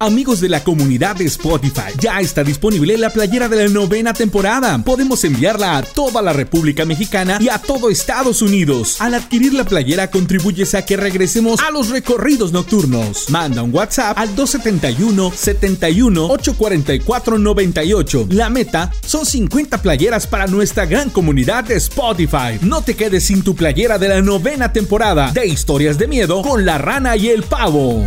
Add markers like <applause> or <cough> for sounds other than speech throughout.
Amigos de la comunidad de Spotify, ya está disponible la playera de la novena temporada. Podemos enviarla a toda la República Mexicana y a todo Estados Unidos. Al adquirir la playera contribuyes a que regresemos a los recorridos nocturnos. Manda un WhatsApp al 271 71 844 98. La meta son 50 playeras para nuestra gran comunidad de Spotify. No te quedes sin tu playera de la novena temporada de Historias de Miedo con la rana y el pavo.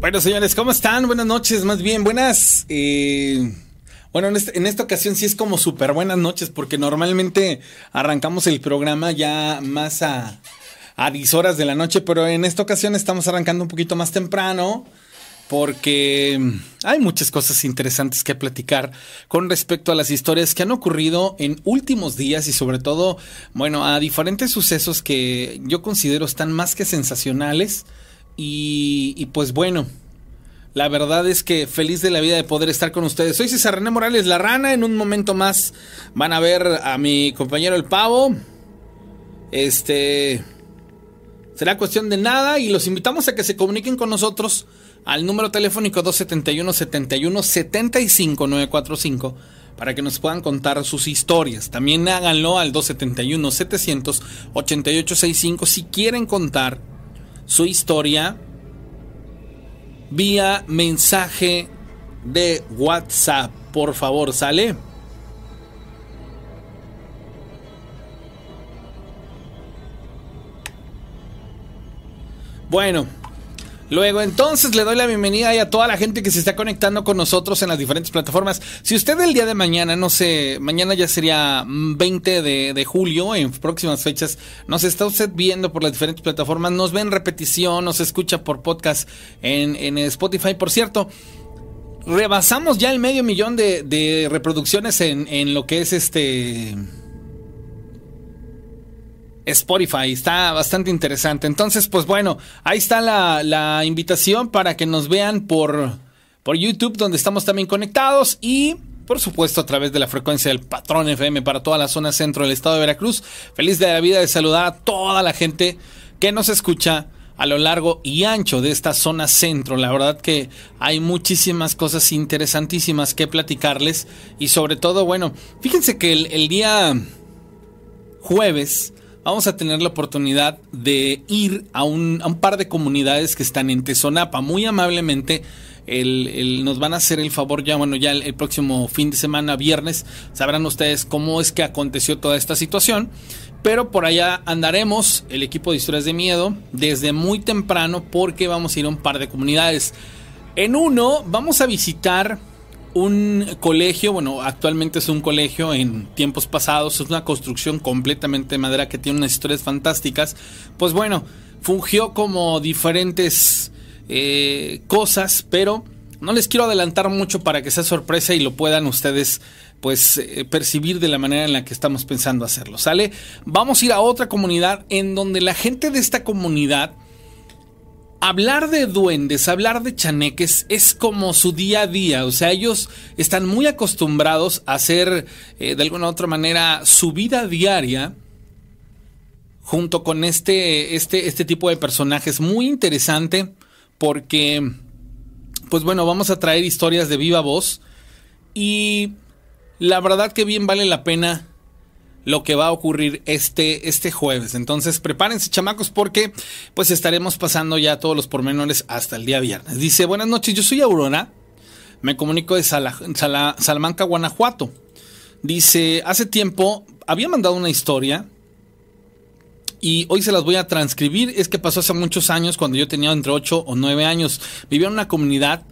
Bueno, señores, ¿cómo están? Buenas noches, más bien, buenas. Eh bueno, este, en, esta ocasión sí es como súper buenas noches, porque normalmente arrancamos el programa ya más a, a 10 horas de la noche, pero en esta ocasión estamos arrancando un poquito más temprano porque hay muchas cosas interesantes que platicar con respecto a las historias que han ocurrido en últimos días y sobre todo, bueno, a diferentes sucesos que yo considero están más que sensacionales y, y pues bueno, la verdad es que feliz de la vida de poder estar con ustedes. Soy César René Morales, la rana. En un momento más van a ver a mi compañero el pavo. Este. Será cuestión de nada y los invitamos a que se comuniquen con nosotros al número telefónico 271 71 75 945 para que nos puedan contar sus historias. También háganlo al 271 700 8865 si quieren contar su historia vía mensaje de WhatsApp. Por favor, ¿sale? Bueno, Luego, entonces le doy la bienvenida a toda la gente que se está conectando con nosotros en las diferentes plataformas. Si usted el día de mañana, no sé, mañana ya sería 20 de, julio, en próximas fechas, nos está usted viendo por las diferentes plataformas, nos ve en repetición, nos escucha por podcast en, en Spotify. Por cierto, rebasamos ya el medio millón de, de reproducciones en, en lo que es este Spotify. Está bastante interesante. Entonces, pues bueno, ahí está la, invitación para que nos vean por, por YouTube, donde estamos también conectados y por supuesto a través de la frecuencia del patrón FM para toda la zona centro del estado de Veracruz. Feliz de la vida de saludar a toda la gente que nos escucha a lo largo y ancho de esta zona centro. La verdad que hay muchísimas cosas interesantísimas que platicarles y sobre todo, bueno, fíjense que el, el día jueves vamos a tener la oportunidad de ir a un, par de comunidades que están en Tezonapa. Muy amablemente nos van a hacer el favor ya, bueno, ya el, próximo fin de semana, viernes, sabrán ustedes cómo es que aconteció toda esta situación. Pero por allá andaremos, el equipo de historias de miedo, desde muy temprano porque vamos a ir a un par de comunidades. En uno vamos a visitar un colegio, bueno, actualmente es un colegio, en tiempos pasados es una construcción completamente de madera que tiene unas historias fantásticas, pues bueno, fungió como diferentes eh, cosas, pero no les quiero adelantar mucho para que sea sorpresa y lo puedan ustedes pues eh, percibir de la manera en la que estamos pensando hacerlo, ¿sale? Vamos a ir a otra comunidad en donde la gente de esta comunidad hablar de duendes, hablar de chaneques es como su día a día, o sea, ellos están muy acostumbrados a hacer eh, de alguna u otra manera su vida diaria junto con este, este, este tipo de personajes. Muy interesante porque, pues bueno, vamos a traer historias de viva voz y la verdad que bien vale la pena lo que va a ocurrir este, este jueves. Entonces prepárense chamacos porque pues estaremos pasando ya todos los pormenores hasta el día viernes. Dice, buenas noches, yo soy Aurora, me comunico de Salamanca, Guanajuato. Dice, hace tiempo había mandado una historia y hoy se las voy a transcribir. Es que pasó hace muchos años, cuando yo tenía entre 8 o 9 años. Vivía en una comunidad,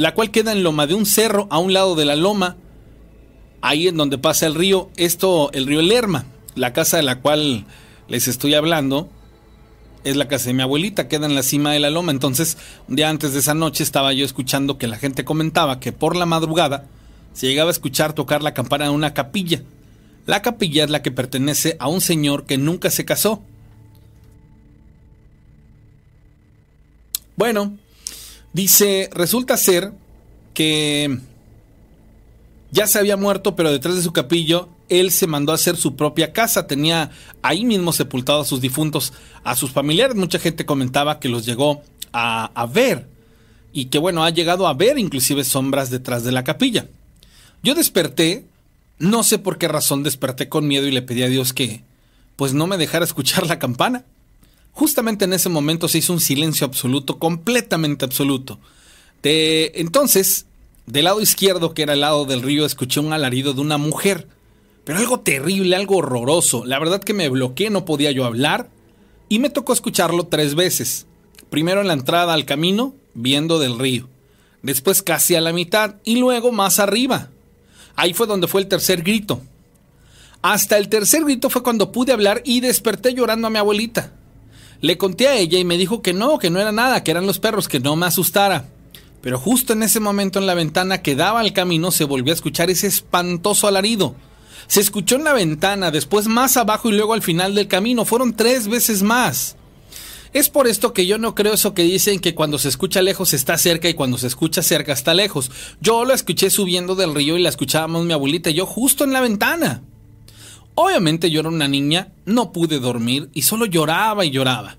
la cual queda en loma de un cerro a un lado de la loma ahí en donde pasa el río, esto, el río Lerma, la casa de la cual les estoy hablando, es la casa de mi abuelita, queda en la cima de la loma. Entonces, un día antes de esa noche estaba yo escuchando que la gente comentaba que por la madrugada se llegaba a escuchar tocar la campana de una capilla. La capilla es la que pertenece a un señor que nunca se casó. Bueno, dice, resulta ser que ya se había muerto, pero detrás de su capillo él se mandó a hacer su propia casa, tenía ahí mismo sepultado a sus difuntos, a sus familiares. Mucha gente comentaba que los llegó a, a ver y que bueno, ha llegado a ver inclusive sombras detrás de la capilla. Yo desperté, no sé por qué razón desperté con miedo y le pedí a Dios que pues no me dejara escuchar la campana. Justamente en ese momento se hizo un silencio absoluto, completamente absoluto. De entonces, del lado izquierdo, que era el lado del río, escuché un alarido de una mujer pero algo terrible, algo horroroso. La verdad que me bloqueé, no podía yo hablar y me tocó escucharlo tres veces. Primero en la entrada al camino, viendo del río. Después casi a la mitad y luego más arriba. Ahí fue donde fue el tercer grito. Hasta el tercer grito fue cuando pude hablar y desperté llorando a mi abuelita. Le conté a ella y me dijo que no, que no era nada, que eran los perros, que no me asustara. Pero justo en ese momento en la ventana que daba al camino se volvió a escuchar ese espantoso alarido. Se escuchó en la ventana, después más abajo y luego al final del camino. Fueron tres veces más. Es por esto que yo no creo eso que dicen que cuando se escucha lejos está cerca y cuando se escucha cerca está lejos. Yo la escuché subiendo del río y la escuchábamos mi abuelita y yo justo en la ventana. Obviamente yo era una niña, no pude dormir y solo lloraba y lloraba.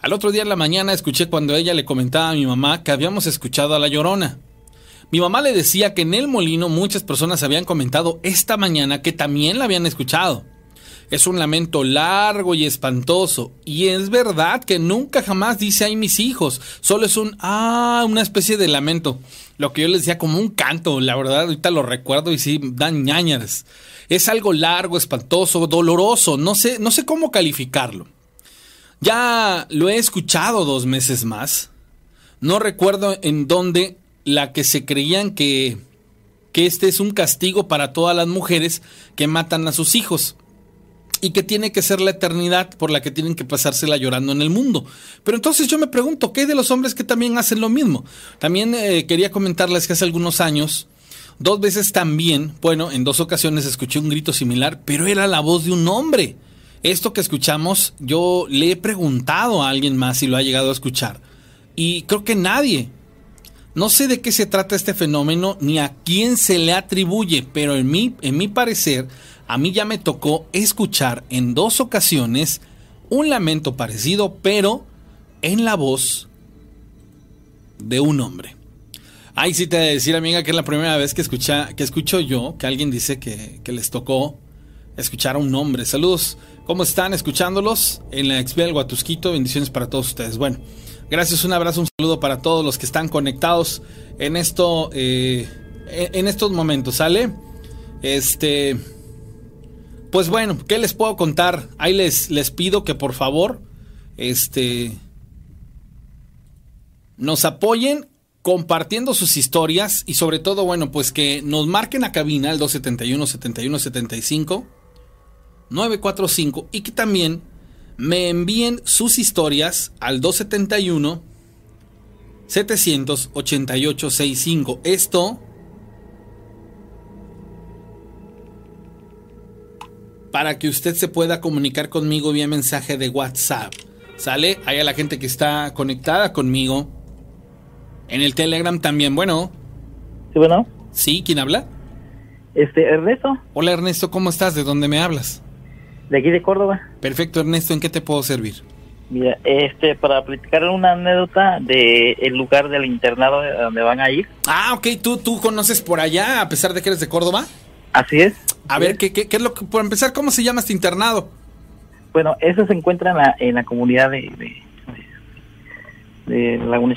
Al otro día en la mañana escuché cuando ella le comentaba a mi mamá que habíamos escuchado a la llorona. Mi mamá le decía que en el molino muchas personas habían comentado esta mañana que también la habían escuchado. Es un lamento largo y espantoso. Y es verdad que nunca jamás dice ay mis hijos. Solo es un ah, una especie de lamento. Lo que yo les decía como un canto, la verdad, ahorita lo recuerdo y sí dan ñañaras. Es algo largo, espantoso, doloroso, no sé, no sé cómo calificarlo. Ya lo he escuchado dos meses más. No recuerdo en dónde la que se creían que, que este es un castigo para todas las mujeres que matan a sus hijos y que tiene que ser la eternidad por la que tienen que pasársela llorando en el mundo. Pero entonces yo me pregunto, ¿qué hay de los hombres que también hacen lo mismo? También eh, quería comentarles que hace algunos años, dos veces también, bueno, en dos ocasiones escuché un grito similar, pero era la voz de un hombre. Esto que escuchamos, yo le he preguntado a alguien más si lo ha llegado a escuchar. Y creo que nadie. No sé de qué se trata este fenómeno ni a quién se le atribuye, pero en mi, en mi parecer, a mí ya me tocó escuchar en dos ocasiones un lamento parecido, pero en la voz de un hombre. Ay, sí te voy a decir, amiga, que es la primera vez que, escucha, que escucho yo que alguien dice que, que les tocó escuchar a un hombre. Saludos, ¿cómo están escuchándolos? En la XP del Guatusquito, bendiciones para todos ustedes. Bueno. Gracias, un abrazo, un saludo para todos los que están conectados en esto, eh, en estos momentos, ¿sale? Este, pues bueno, ¿qué les puedo contar? Ahí les, les pido que por favor, este, nos apoyen compartiendo sus historias y sobre todo, bueno, pues que nos marquen a cabina el 271 71 75 945 y que también me envíen sus historias al 271 788 65. Esto para que usted se pueda comunicar conmigo vía mensaje de WhatsApp. ¿Sale? Hay a la gente que está conectada conmigo. En el Telegram también, bueno. Sí, bueno. Sí, ¿quién habla? Este, Ernesto. Hola Ernesto, ¿cómo estás? ¿De dónde me hablas? De aquí de Córdoba. Perfecto, Ernesto, ¿en qué te puedo servir? Mira, este, para platicar una anécdota de el lugar del internado donde van a ir. Ah, ok, ¿Tú, tú conoces por allá, a pesar de que eres de Córdoba. Así es. A ver, ¿qué, ¿qué, qué, es lo que, por empezar, cómo se llama este internado? Bueno, eso se encuentra en la, en la comunidad de, de, de Laguna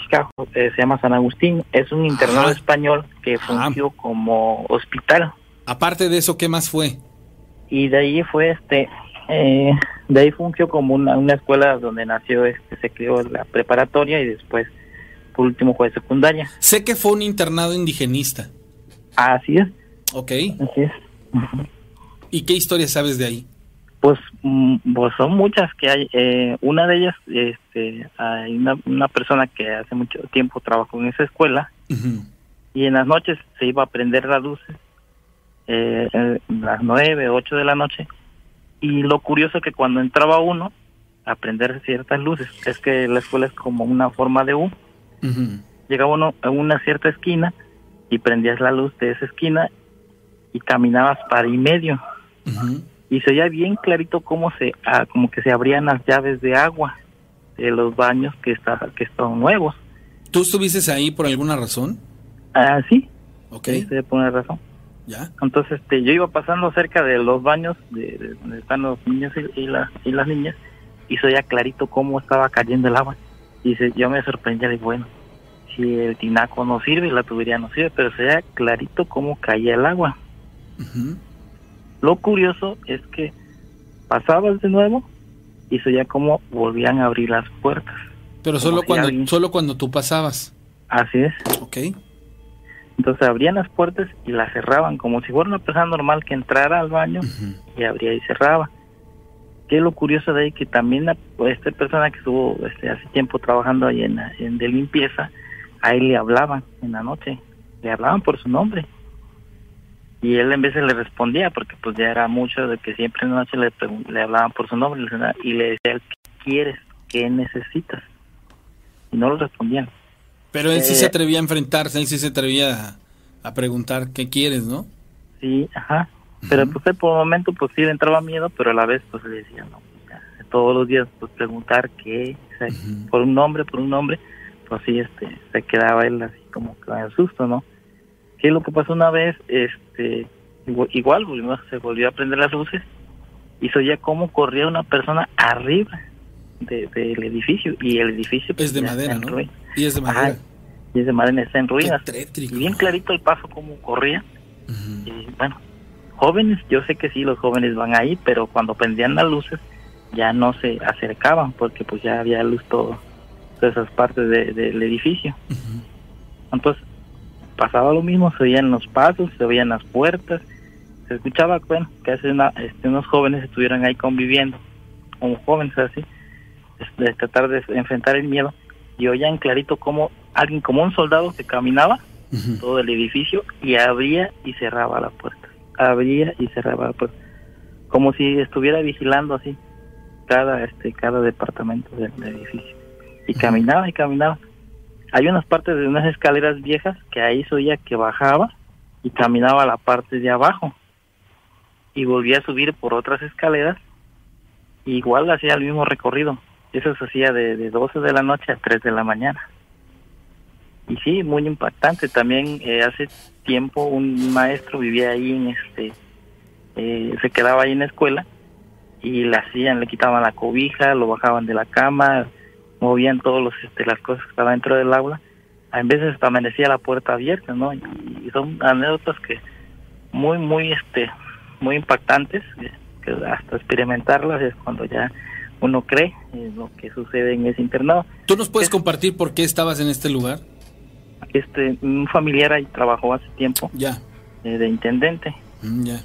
eh, se llama San Agustín. Es un internado español que ah. fungió como hospital. Aparte de eso, ¿qué más fue? Y de ahí fue este eh, de ahí fungió como una, una escuela donde nació este se creó la preparatoria y después por último fue secundaria sé que fue un internado indigenista así es Ok. así es ¿Y qué historia sabes de ahí? Pues, mm, pues son muchas que hay. Eh, una de ellas, este, hay una, persona que hace mucho tiempo trabajó en esa escuela y en las noches se iba a prender las luces, eh, las nueve, ocho de la noche. Y lo curioso es que cuando entraba uno a prender ciertas luces, es que la escuela es como una forma de U. Llegaba uno a una cierta esquina y prendías la luz de esa esquina y caminabas para y medio. Y se veía bien clarito cómo se, ah, como que se abrían las llaves de agua de los baños que, está, que estaban nuevos. ¿Tú estuviste ahí por alguna razón? Ah, sí. Ok. Sí, por una razón. ¿Ya? Entonces, este, yo iba pasando cerca de los baños de, donde están los niños y, la, y las niñas y se veía clarito cómo estaba cayendo el agua. Y se, yo me sorprendía de, bueno, si el tinaco no sirve, la tubería no sirve, pero se veía clarito cómo caía el agua. Lo curioso es que pasabas de nuevo y se veía cómo volvían a abrir las puertas. Pero solo cuando, solo cuando tú pasabas. Así es. Ok. Entonces abrían las puertas y las cerraban como si fuera una persona normal que entrara al baño y abría y cerraba. ¿Qué es lo curioso de ahí? Que también esta persona que estuvo este, hace tiempo trabajando ahí en, en de limpieza, a él le hablaban en la noche, le hablaban por su nombre. Y él en vez de le respondía, porque pues ya era mucho de que siempre en la noche le, le hablaban por su nombre y le decía, ¿qué quieres? ¿Qué necesitas? Y no lo respondían. Pero él sí se eh, atrevía a enfrentarse, él sí se atrevía a, preguntar, ¿qué quieres, no? Sí, ajá. Pero pues él por un momento pues sí le entraba miedo, pero a la vez pues le decía, no, todos los días pues preguntar qué, por un nombre, por un nombre, pues sí, este, se quedaba él así como con el susto, ¿no? ¿Qué es lo que pasó una vez? Este, igual, se volvió a prender las luces y se oía cómo corría una persona arriba del edificio y el edificio es de madera, ¿no? Y es de madera. y es de madera, está en ruinas. Y bien clarito el paso cómo corría. Y bueno, jóvenes, yo sé que sí, los jóvenes van ahí, pero cuando prendían las luces ya no se acercaban porque pues ya había luz todo, todas esas partes del edificio. Entonces, pasaba lo mismo, se oían los pasos, se oían las puertas, se escuchaba, bueno, que hace una, este, unos jóvenes estuvieran ahí conviviendo, como jóvenes así, de tratar de enfrentar el miedo, y oían clarito como alguien, como un soldado que caminaba todo el edificio y abría y cerraba la puerta, abría y cerraba la puerta, como si estuviera vigilando así cada este cada departamento del edificio. Y caminaba y caminaba. Hay unas partes de unas escaleras viejas que ahí se oía que bajaba y caminaba a la parte de abajo. Y volvía a subir por otras escaleras igual hacía el mismo recorrido eso se hacía de, de 12 de la noche a 3 de la mañana. Y sí muy impactante. También eh, hace tiempo un maestro vivía ahí en este eh, se quedaba ahí en la escuela y le hacían le quitaban la cobija lo bajaban de la cama movían todos los este, las cosas que estaban dentro del aula. A veces hasta amanecía la puerta abierta no y, son anécdotas que muy muy este muy impactantes que hasta experimentarlas es cuando ya uno cree en lo que sucede en ese internado tú nos puedes compartir por qué estabas en este lugar este un familiar ahí trabajó hace tiempo ya. eh, de intendente. Mm, ya.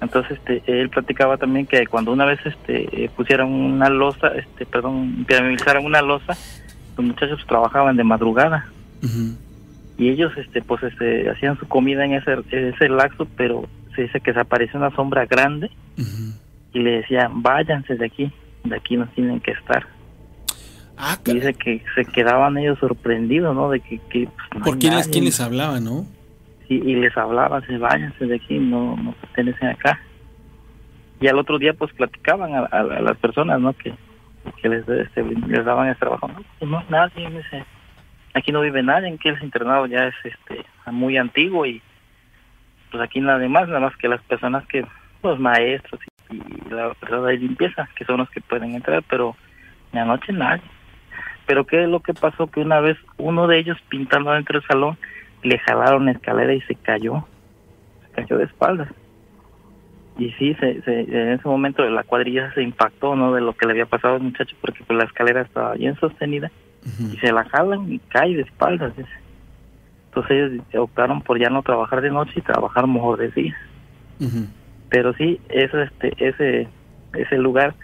Entonces este, él platicaba también que cuando una vez este eh, pusieron una losa, este perdón, una losa, los muchachos trabajaban de madrugada. Y ellos este pues este hacían su comida en ese ese laxo, pero se dice que se apareció una sombra grande y le decían, "Váyanse de aquí, de aquí no tienen que estar." Ah, dice que se quedaban ellos sorprendidos, ¿no? De que, que pues, ¿Por quién, quién les hablaba, no? y, les hablaba, se váyanse de aquí, no, no pertenecen acá. Y al otro día pues platicaban a, las personas, ¿no? Que, que les, este, les daban el trabajo. No, pues, no nadie, dice, aquí no vive nadie, en que el internado ya es este muy antiguo y pues aquí nada más, nada más que las personas que, los maestros y, la persona de limpieza, que son los que pueden entrar, pero en la noche nadie. Pero qué es lo que pasó que una vez uno de ellos pintando dentro del salón le jalaron la escalera y se cayó, se cayó de espaldas. Y sí, se, en ese momento la cuadrilla se impactó, ¿no? De lo que le había pasado al muchacho, porque pues la escalera estaba bien sostenida y se la jalan y cae de espaldas. Entonces ellos optaron por ya no trabajar de noche y trabajar mejor de día. Pero sí, es este, ese, ese lugar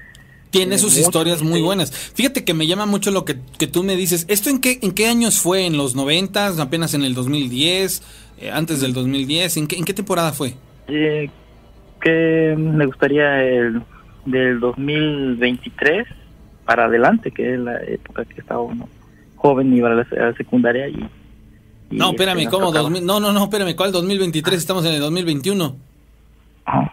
tiene sus historias muy buenas. Fíjate que me llama mucho lo que, que, tú me dices. ¿Esto en qué, en qué años fue? ¿En los 90? ¿Apenas en el 2010? Eh, ¿Antes del 2010? ¿En qué, en qué temporada fue? Eh, que me gustaría el del 2023 para adelante, que es la época que estaba uno joven y iba a la, secundaria y... no, espérame, este, ¿cómo? no, no, no, espérame, ¿cuál 2023? Estamos en el 2021. Ah,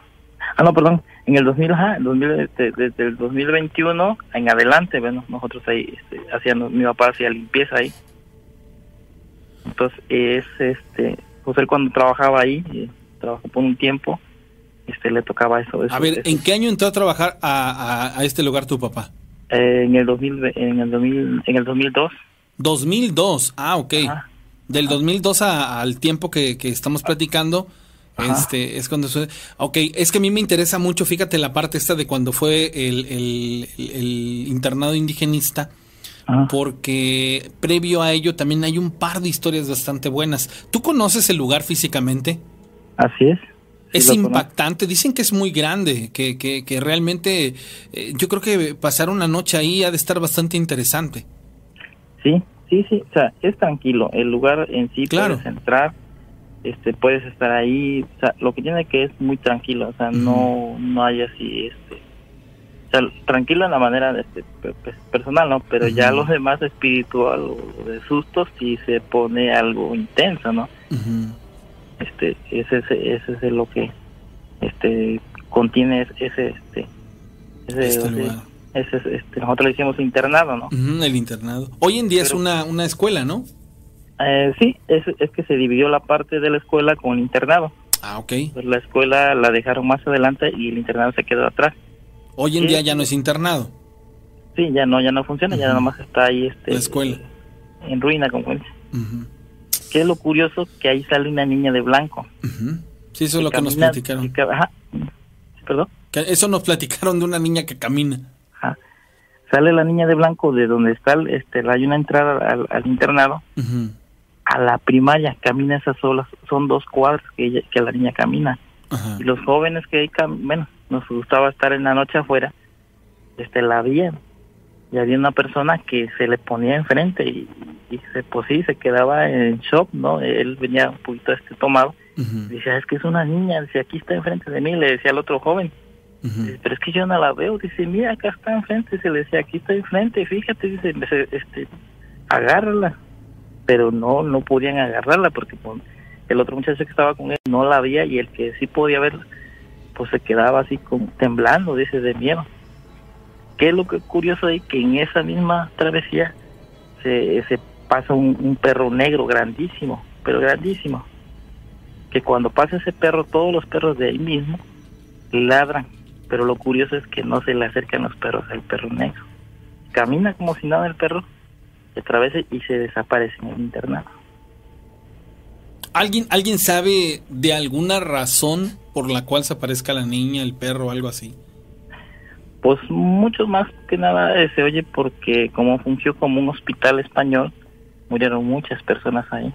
ah no, perdón en el 2000, ajá, este, desde, el 2021 en adelante, bueno, nosotros ahí este, hacíamos, mi papá hacía limpieza ahí. Entonces, es este, pues él cuando trabajaba ahí, eh, trabajó por un tiempo, este, le tocaba eso. a ver, ¿en qué año entró a trabajar a, a, este lugar tu papá? Eh, en el 2000, en el 2000, en el 2002. 2002, ah, ok. Del 2002 al tiempo que, que estamos platicando, este, es cuando sucede. Ok, es que a mí me interesa mucho, fíjate la parte esta de cuando fue el, el, internado indigenista, porque previo a ello también hay un par de historias bastante buenas. ¿Tú conoces el lugar físicamente? Así es. es impactante, dicen que es muy grande, que, que, que realmente eh, yo creo que pasar una noche ahí ha de estar bastante interesante. Sí, sí, sí, o sea, es tranquilo, el lugar en sí claro. puedes entrar, este puedes estar ahí o sea lo que tiene que es muy tranquilo o sea no no hay así este o sea tranquilo en la manera de este, personal no pero ya los demás espiritual o de sustos sí se pone algo intenso no este ese ese es lo que este contiene ese este ese, este ese, este, nosotros le hicimos internado no el internado. Hoy en día es una una escuela no eh, sí, es, es que se dividió la parte de la escuela con el internado. Ah, ok. Pues la escuela la dejaron más adelante y el internado se quedó atrás. Hoy en día ya no es internado. Sí, ya no, ya no funciona, ya nada más está ahí este... La escuela. En ruina, como dice. ¿Qué es lo curioso? Que ahí sale una niña de blanco. Sí, eso es lo que nos platicaron. ajá. ¿Perdón? eso nos platicaron de una niña que camina. Ajá. Sale la niña de blanco de donde está, este, hay una entrada al, internado a la primaria, camina esas solas, son dos cuadras que, que la niña camina. Y los jóvenes que ahí, bueno, nos gustaba estar en la noche afuera, este la veían. Y había una persona que se le ponía enfrente y, se, pues sí, se quedaba en shock, ¿no? Él venía un poquito este tomado. Dice, es que es una niña, dice, aquí está enfrente de mí, le decía al otro joven. pero es que yo no la veo, dice, mira, acá está enfrente, se le decía, aquí está enfrente, fíjate, dice, este, agárrala pero no no podían agarrarla porque pues, el otro muchacho que estaba con él no la veía y el que sí podía ver pues se quedaba así con, temblando dice de miedo. Qué es lo que curioso es que en esa misma travesía se, se pasa un, perro negro grandísimo pero grandísimo que cuando pasa ese perro todos los perros de ahí mismo ladran pero lo curioso es que no se le acercan los perros al perro negro. Camina como si nada el perro se y se desaparece en el internado. ¿Alguien, ¿Alguien sabe de alguna razón por la cual se aparezca la niña, el perro o algo así? Pues mucho más que nada eh, se oye porque como fungió como un hospital español, murieron muchas personas ahí.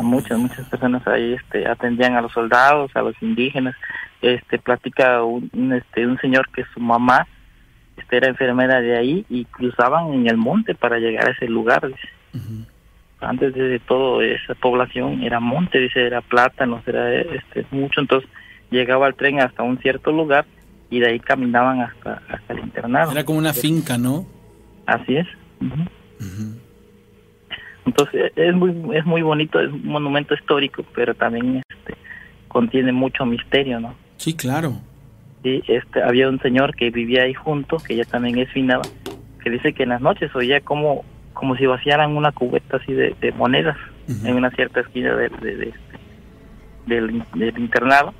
Muchas, muchas personas ahí este, atendían a los soldados, a los indígenas. Este, platica un, este, un señor que su mamá este, era enfermera de ahí y cruzaban en el monte para llegar a ese lugar. Antes de todo esa población era monte, dice, era plátano, era este, mucho, entonces llegaba el tren hasta un cierto lugar y de ahí caminaban hasta, hasta el internado. Era como una finca, ¿no? Así es. Entonces es muy es muy bonito, es un monumento histórico, pero también este contiene mucho misterio, ¿no? Sí, claro. Sí, este, había un señor que vivía ahí junto, que ya también es finado, que dice que en las noches oía como, como si vaciaran una cubeta así de, monedas en una cierta esquina de, este, del, internado.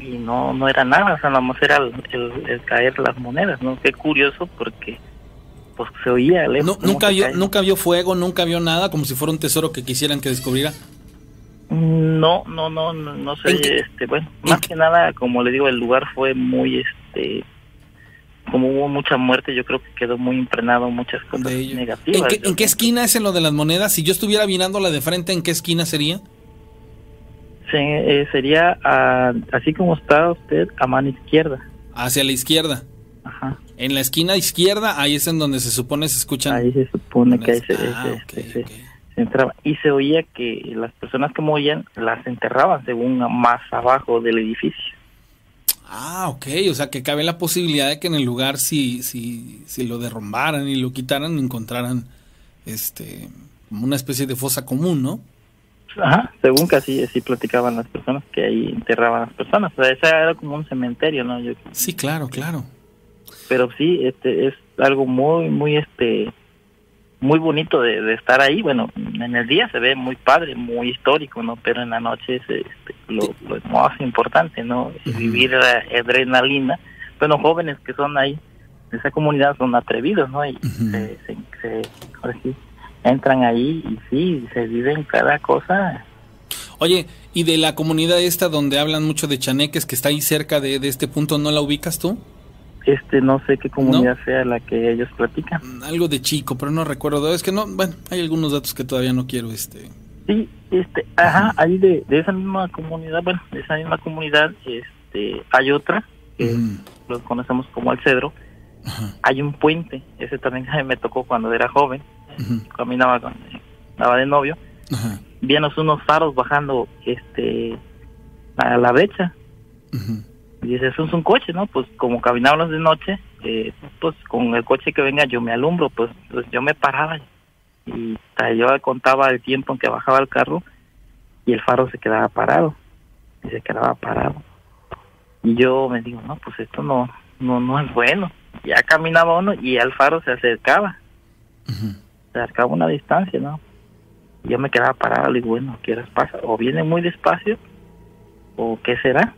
Y no no era nada, o sea, nada más era el, caer las monedas, ¿no? Qué curioso porque pues se oía lejos. nunca, vio, nunca vio fuego, nunca vio nada, como si fuera un tesoro que quisieran que descubriera. No, no, no, no, sé, este, bueno, más que nada, como le digo, el lugar fue muy, este, como hubo mucha muerte, yo creo que quedó muy impregnado muchas cosas negativas. ¿En qué, esquina es en lo de las monedas? Si yo estuviera mirándola de frente, ¿en qué esquina sería? eh, sería así como está usted a mano izquierda. Hacia la izquierda. Ajá. En la esquina izquierda, ahí es en donde se supone se escuchan. Ahí se supone que ahí se, ah, entraba. Y se oía que las personas que morían las enterraban según más abajo del edificio. Ah, ok, o sea que cabe la posibilidad de que en el lugar si, si, si lo derrumbaran y lo quitaran, encontraran este como una especie de fosa común, ¿no? Ajá, según que así, así platicaban las personas, que ahí enterraban a las personas. O sea, ese era como un cementerio, ¿no? Yo, sí, claro, claro. Pero sí, este es algo muy, muy, este, muy bonito de, estar ahí. Bueno, en el día se ve muy padre, muy histórico, ¿no? Pero en la noche es este, lo, más importante, ¿no? Vivir la adrenalina. Bueno, jóvenes que son ahí, de esa comunidad son atrevidos, ¿no? Y se, se, ahora sí, entran ahí y sí, se viven cada cosa. Oye, ¿y de la comunidad esta donde hablan mucho de chaneques que está ahí cerca de, este punto, no la ubicas tú? Este, no sé qué comunidad sea la que ellos platican. Mm, algo de chico, pero no recuerdo. Es que no, bueno, hay algunos datos que todavía no quiero, este. Sí, este, ajá, ahí de, esa misma comunidad, bueno, de esa misma comunidad, este, hay otra que los conocemos como el Cedro. Hay un puente, ese también <laughs> me tocó cuando era joven caminaba con, estaba de novio, Vimos unos faros bajando este a la brecha. Y dice, eso es un coche, ¿no? Pues como caminábamos de noche, eh, pues con el coche que venga yo me alumbro, pues, pues yo me paraba y yo contaba el tiempo en que bajaba el carro y el faro se quedaba parado y se quedaba parado y yo me digo no pues esto no no no es bueno ya caminaba uno y al faro se acercaba se acercaba una distancia, ¿no? yo me quedaba parado, y digo, bueno, ¿qué horas pasa? O viene muy despacio, o qué será.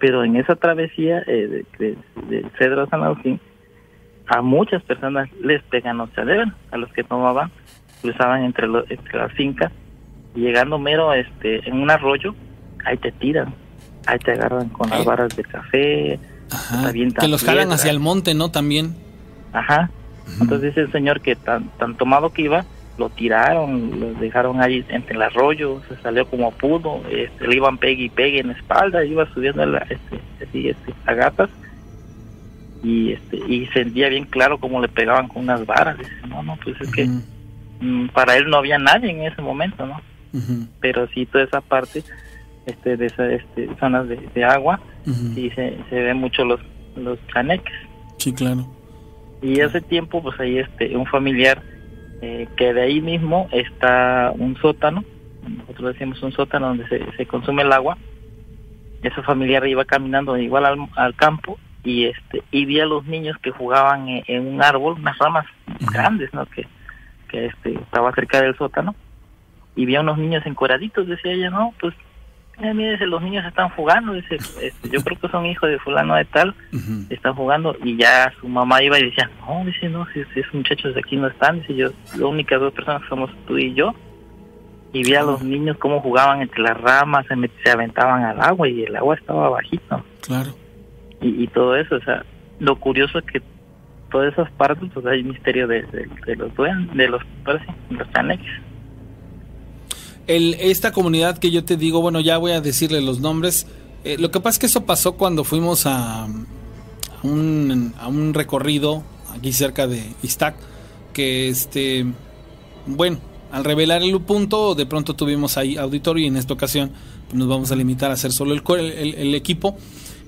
Pero en esa travesía eh, de, de, Cedro a San Agustín, a muchas personas les pegan los deben a los que tomaban, cruzaban entre, entre las fincas, y llegando mero este en un arroyo, ahí te tiran, ahí te agarran con las varas de café, que los jalan hacia el monte, ¿no? También. Ajá, entonces dice el señor que tan, tan tomado que iba, lo tiraron, lo dejaron ahí entre el arroyo, se salió como pudo, este, le iban pegue y pegue en la espalda, iba subiendo la, este, así, este, a gatas y este y sentía bien claro cómo le pegaban con unas varas. Dice, no, no, pues es que mm, para él no había nadie en ese momento, ¿no? Pero sí toda esa parte este de esas este, zonas de, agua, sí se, se ve mucho los, los chaneques. Sí, claro. Y hace tiempo, pues ahí este, un familiar eh, que de ahí mismo está un sótano, nosotros decimos un sótano donde se, consume el agua. Ese familiar iba caminando igual al, campo y este y vi a los niños que jugaban en, un árbol, unas ramas grandes, ¿no? Que, que este estaba cerca del sótano y vi a unos niños encueraditos, decía ella, no, pues mire, los niños están jugando, dice, este, yo creo que son hijos de fulano de tal, están jugando, y ya su mamá iba y decía, no, dice, no, si, esos muchachos de aquí no están, dice, yo, las únicas dos personas somos tú y yo, y vi a los niños cómo jugaban entre las ramas, se, se aventaban al agua, y el agua estaba bajito. Claro. Y, todo eso, o sea, lo curioso es que todas esas partes, pues hay misterio de, de, los duendes, de los, parece, los chaneques esta comunidad que yo te digo, bueno, ya voy a decirle los nombres. Eh, lo que pasa es que eso pasó cuando fuimos a, un, a un recorrido aquí cerca de Iztac, que este, bueno, al revelar el punto, de pronto tuvimos ahí auditorio y en esta ocasión pues, nos vamos a limitar a hacer solo el, el, equipo.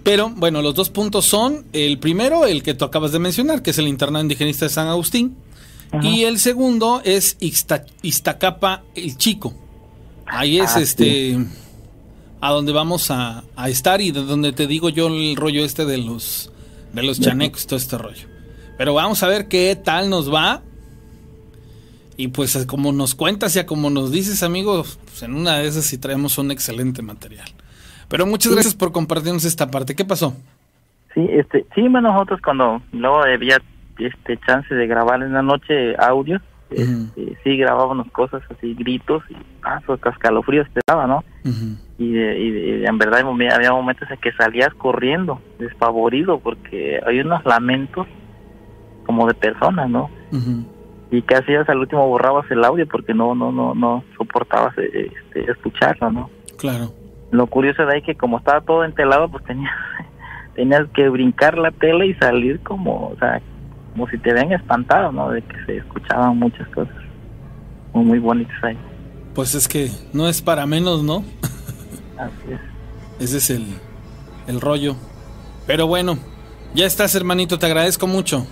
Pero bueno, los dos puntos son, el primero, el que tú acabas de mencionar, que es el internado indigenista de San Agustín, y el segundo es Iztacapa el Chico, Ahí es ah, este a donde vamos a, estar y de donde te digo yo el rollo este de los de los chanecos, todo este rollo. Pero vamos a ver qué tal nos va. Y pues como nos cuentas y como nos dices, amigos, pues en una de esas sí traemos un excelente material. Pero muchas gracias por compartirnos esta parte. ¿Qué pasó? Sí, este, sí, nosotros cuando luego había este chance de grabar en la noche audio, este, sí grabábamos cosas así, gritos y pasos, cascalofríos te daba, ¿no? y, en verdad había momentos en que salías corriendo, despavorido, porque hay unos lamentos como de personas, ¿no? Y casi al último borrabas el audio porque no no no no soportabas este, escucharlo, ¿no? Claro. Lo curioso de ahí que como estaba todo entelado, pues tenía, <laughs> tenías que brincar la tela y salir como, o sea, como si te ven espantado, ¿no? De que se escuchaban muchas cosas muy, muy bonitas ahí. Pues es que no es para menos, ¿no? Así es. Ese es el, el rollo. Pero bueno, ya estás, hermanito, te agradezco mucho.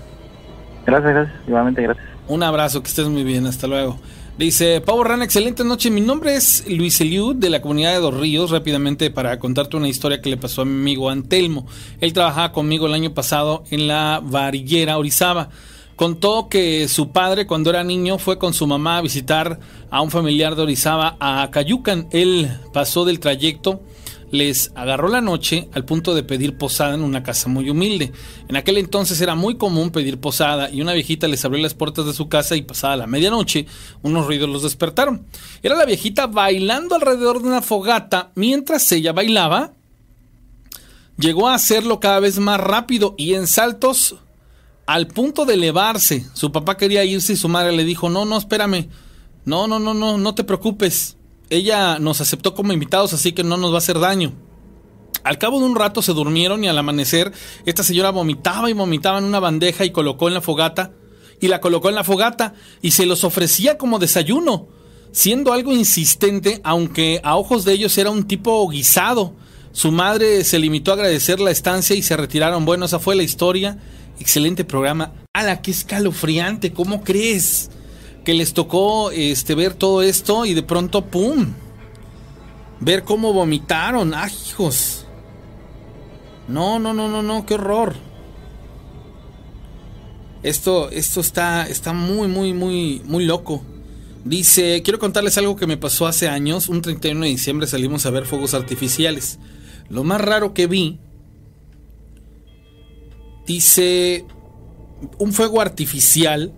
Gracias, gracias, igualmente gracias. Un abrazo, que estés muy bien, hasta luego. Dice, Pau Ran, excelente noche. Mi nombre es Luis Eliud de la comunidad de Dos Ríos. Rápidamente para contarte una historia que le pasó a mi amigo Antelmo. Él trabajaba conmigo el año pasado en la varillera Orizaba. Contó que su padre cuando era niño fue con su mamá a visitar a un familiar de Orizaba a Cayucan. Él pasó del trayecto les agarró la noche al punto de pedir posada en una casa muy humilde. En aquel entonces era muy común pedir posada y una viejita les abrió las puertas de su casa y pasada la medianoche unos ruidos los despertaron. Era la viejita bailando alrededor de una fogata mientras ella bailaba. Llegó a hacerlo cada vez más rápido y en saltos al punto de elevarse. Su papá quería irse y su madre le dijo, no, no, espérame. No, no, no, no, no te preocupes ella nos aceptó como invitados, así que no nos va a hacer daño. Al cabo de un rato se durmieron y al amanecer esta señora vomitaba y vomitaba en una bandeja y colocó en la fogata y la colocó en la fogata y se los ofrecía como desayuno, siendo algo insistente, aunque a ojos de ellos era un tipo guisado. Su madre se limitó a agradecer la estancia y se retiraron. Bueno, esa fue la historia. Excelente programa. ¡Hala, qué escalofriante! ¿Cómo crees? Que les tocó este, ver todo esto y de pronto, ¡pum! Ver cómo vomitaron. ¡Ay, hijos! No, no, no, no, no, qué horror. Esto, esto está, está muy, muy, muy, muy loco. Dice, quiero contarles algo que me pasó hace años. Un 31 de diciembre salimos a ver fuegos artificiales. Lo más raro que vi, dice, un fuego artificial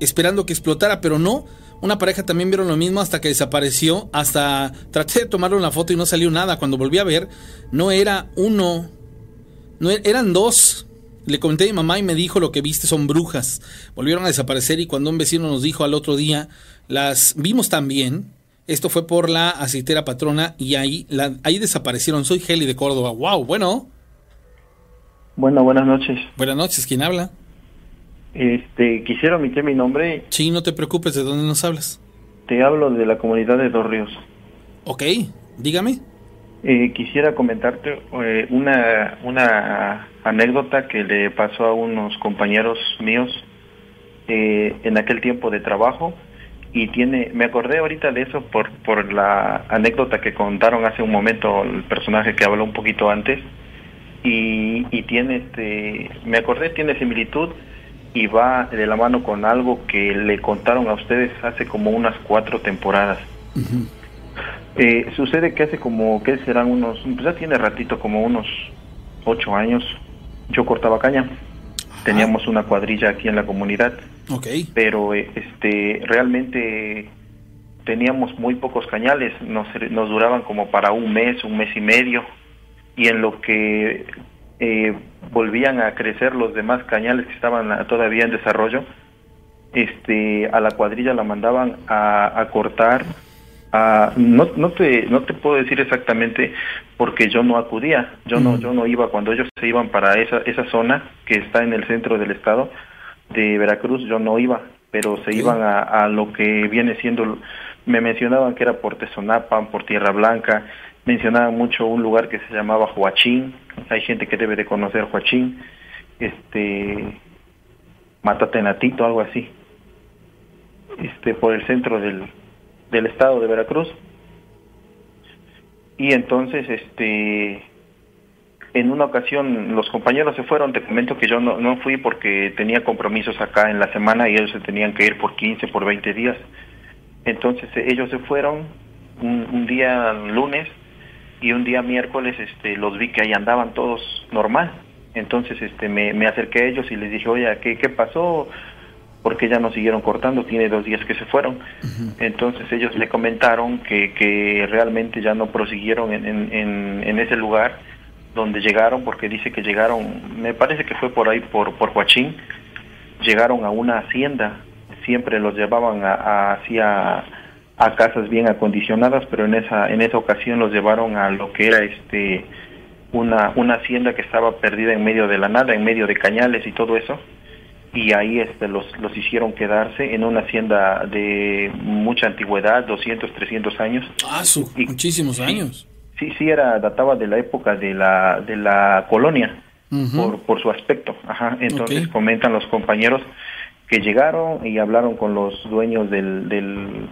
esperando que explotara, pero no. Una pareja también vieron lo mismo hasta que desapareció. Hasta traté de tomarle una foto y no salió nada. Cuando volví a ver, no era uno, no e-, eran dos. Le comenté a mi mamá y me dijo lo que viste son brujas. Volvieron a desaparecer y cuando un vecino nos dijo al otro día, las vimos también. Esto fue por la aceitera patrona y ahí, ahí desaparecieron. Soy Heli de Córdoba. Wow, bueno. Bueno, buenas noches. Buenas noches, ¿quién habla? Este, quisiera omitir mi nombre. Sí, no te preocupes, ¿de dónde nos hablas? Te hablo de la comunidad de Dos Ríos. Ok, dígame. Eh, quisiera comentarte eh, una, una anécdota que le pasó a unos compañeros míos eh, en aquel tiempo de trabajo y tiene, me acordé ahorita de eso por, por la anécdota que contaron hace un momento el personaje que habló un poquito antes y, y tiene, este, me acordé, tiene similitud y va de la mano con algo que le contaron a ustedes hace como unas cuatro temporadas. Eh, sucede que hace como, que serán unos, pues ya tiene ratito, como unos ocho años, yo cortaba caña. Teníamos una cuadrilla aquí en la comunidad. Okay. Pero eh, este realmente teníamos muy pocos cañales, nos, nos duraban como para un mes, un mes y medio. Y en lo que eh, volvían a crecer los demás cañales que estaban todavía en desarrollo, este, a la cuadrilla la mandaban a, cortar. A, no, no, te, no te puedo decir exactamente porque yo no acudía, yo no, yo no iba cuando ellos se iban para esa, esa zona que está en el centro del estado de Veracruz, yo no iba, pero se iban a, a lo que viene siendo, me mencionaban que era por Tezonapan, por Tierra Blanca, mencionaban mucho un lugar que se llamaba Huachín, hay gente que debe de conocer Huachín, este Matatenatito, algo así, este por el centro del, del estado de Veracruz. Y entonces, este, en una ocasión los compañeros se fueron, te comento que yo no, no fui porque tenía compromisos acá en la semana y ellos se tenían que ir por 15, por 20 días. Entonces ellos se fueron un, un día lunes y un día miércoles este los vi que ahí andaban todos normal. Entonces este me, me acerqué a ellos y les dije oye qué qué pasó porque ya no siguieron cortando tiene dos días que se fueron entonces ellos le comentaron que, que realmente ya no prosiguieron en, en, en, ese lugar donde llegaron porque dice que llegaron me parece que fue por ahí por por Huachín llegaron a una hacienda siempre los llevaban a, hacia a casas bien acondicionadas, pero en esa en esa ocasión los llevaron a lo que era este una una hacienda que estaba perdida en medio de la nada, en medio de cañales y todo eso. Y ahí este los los hicieron quedarse en una hacienda de mucha antigüedad, 200, 300 años. Ah, muchísimos años. Sí, sí era databa de la época de la de la colonia. por, por su aspecto. Ajá. Entonces comentan los compañeros que llegaron y hablaron con los dueños del, del,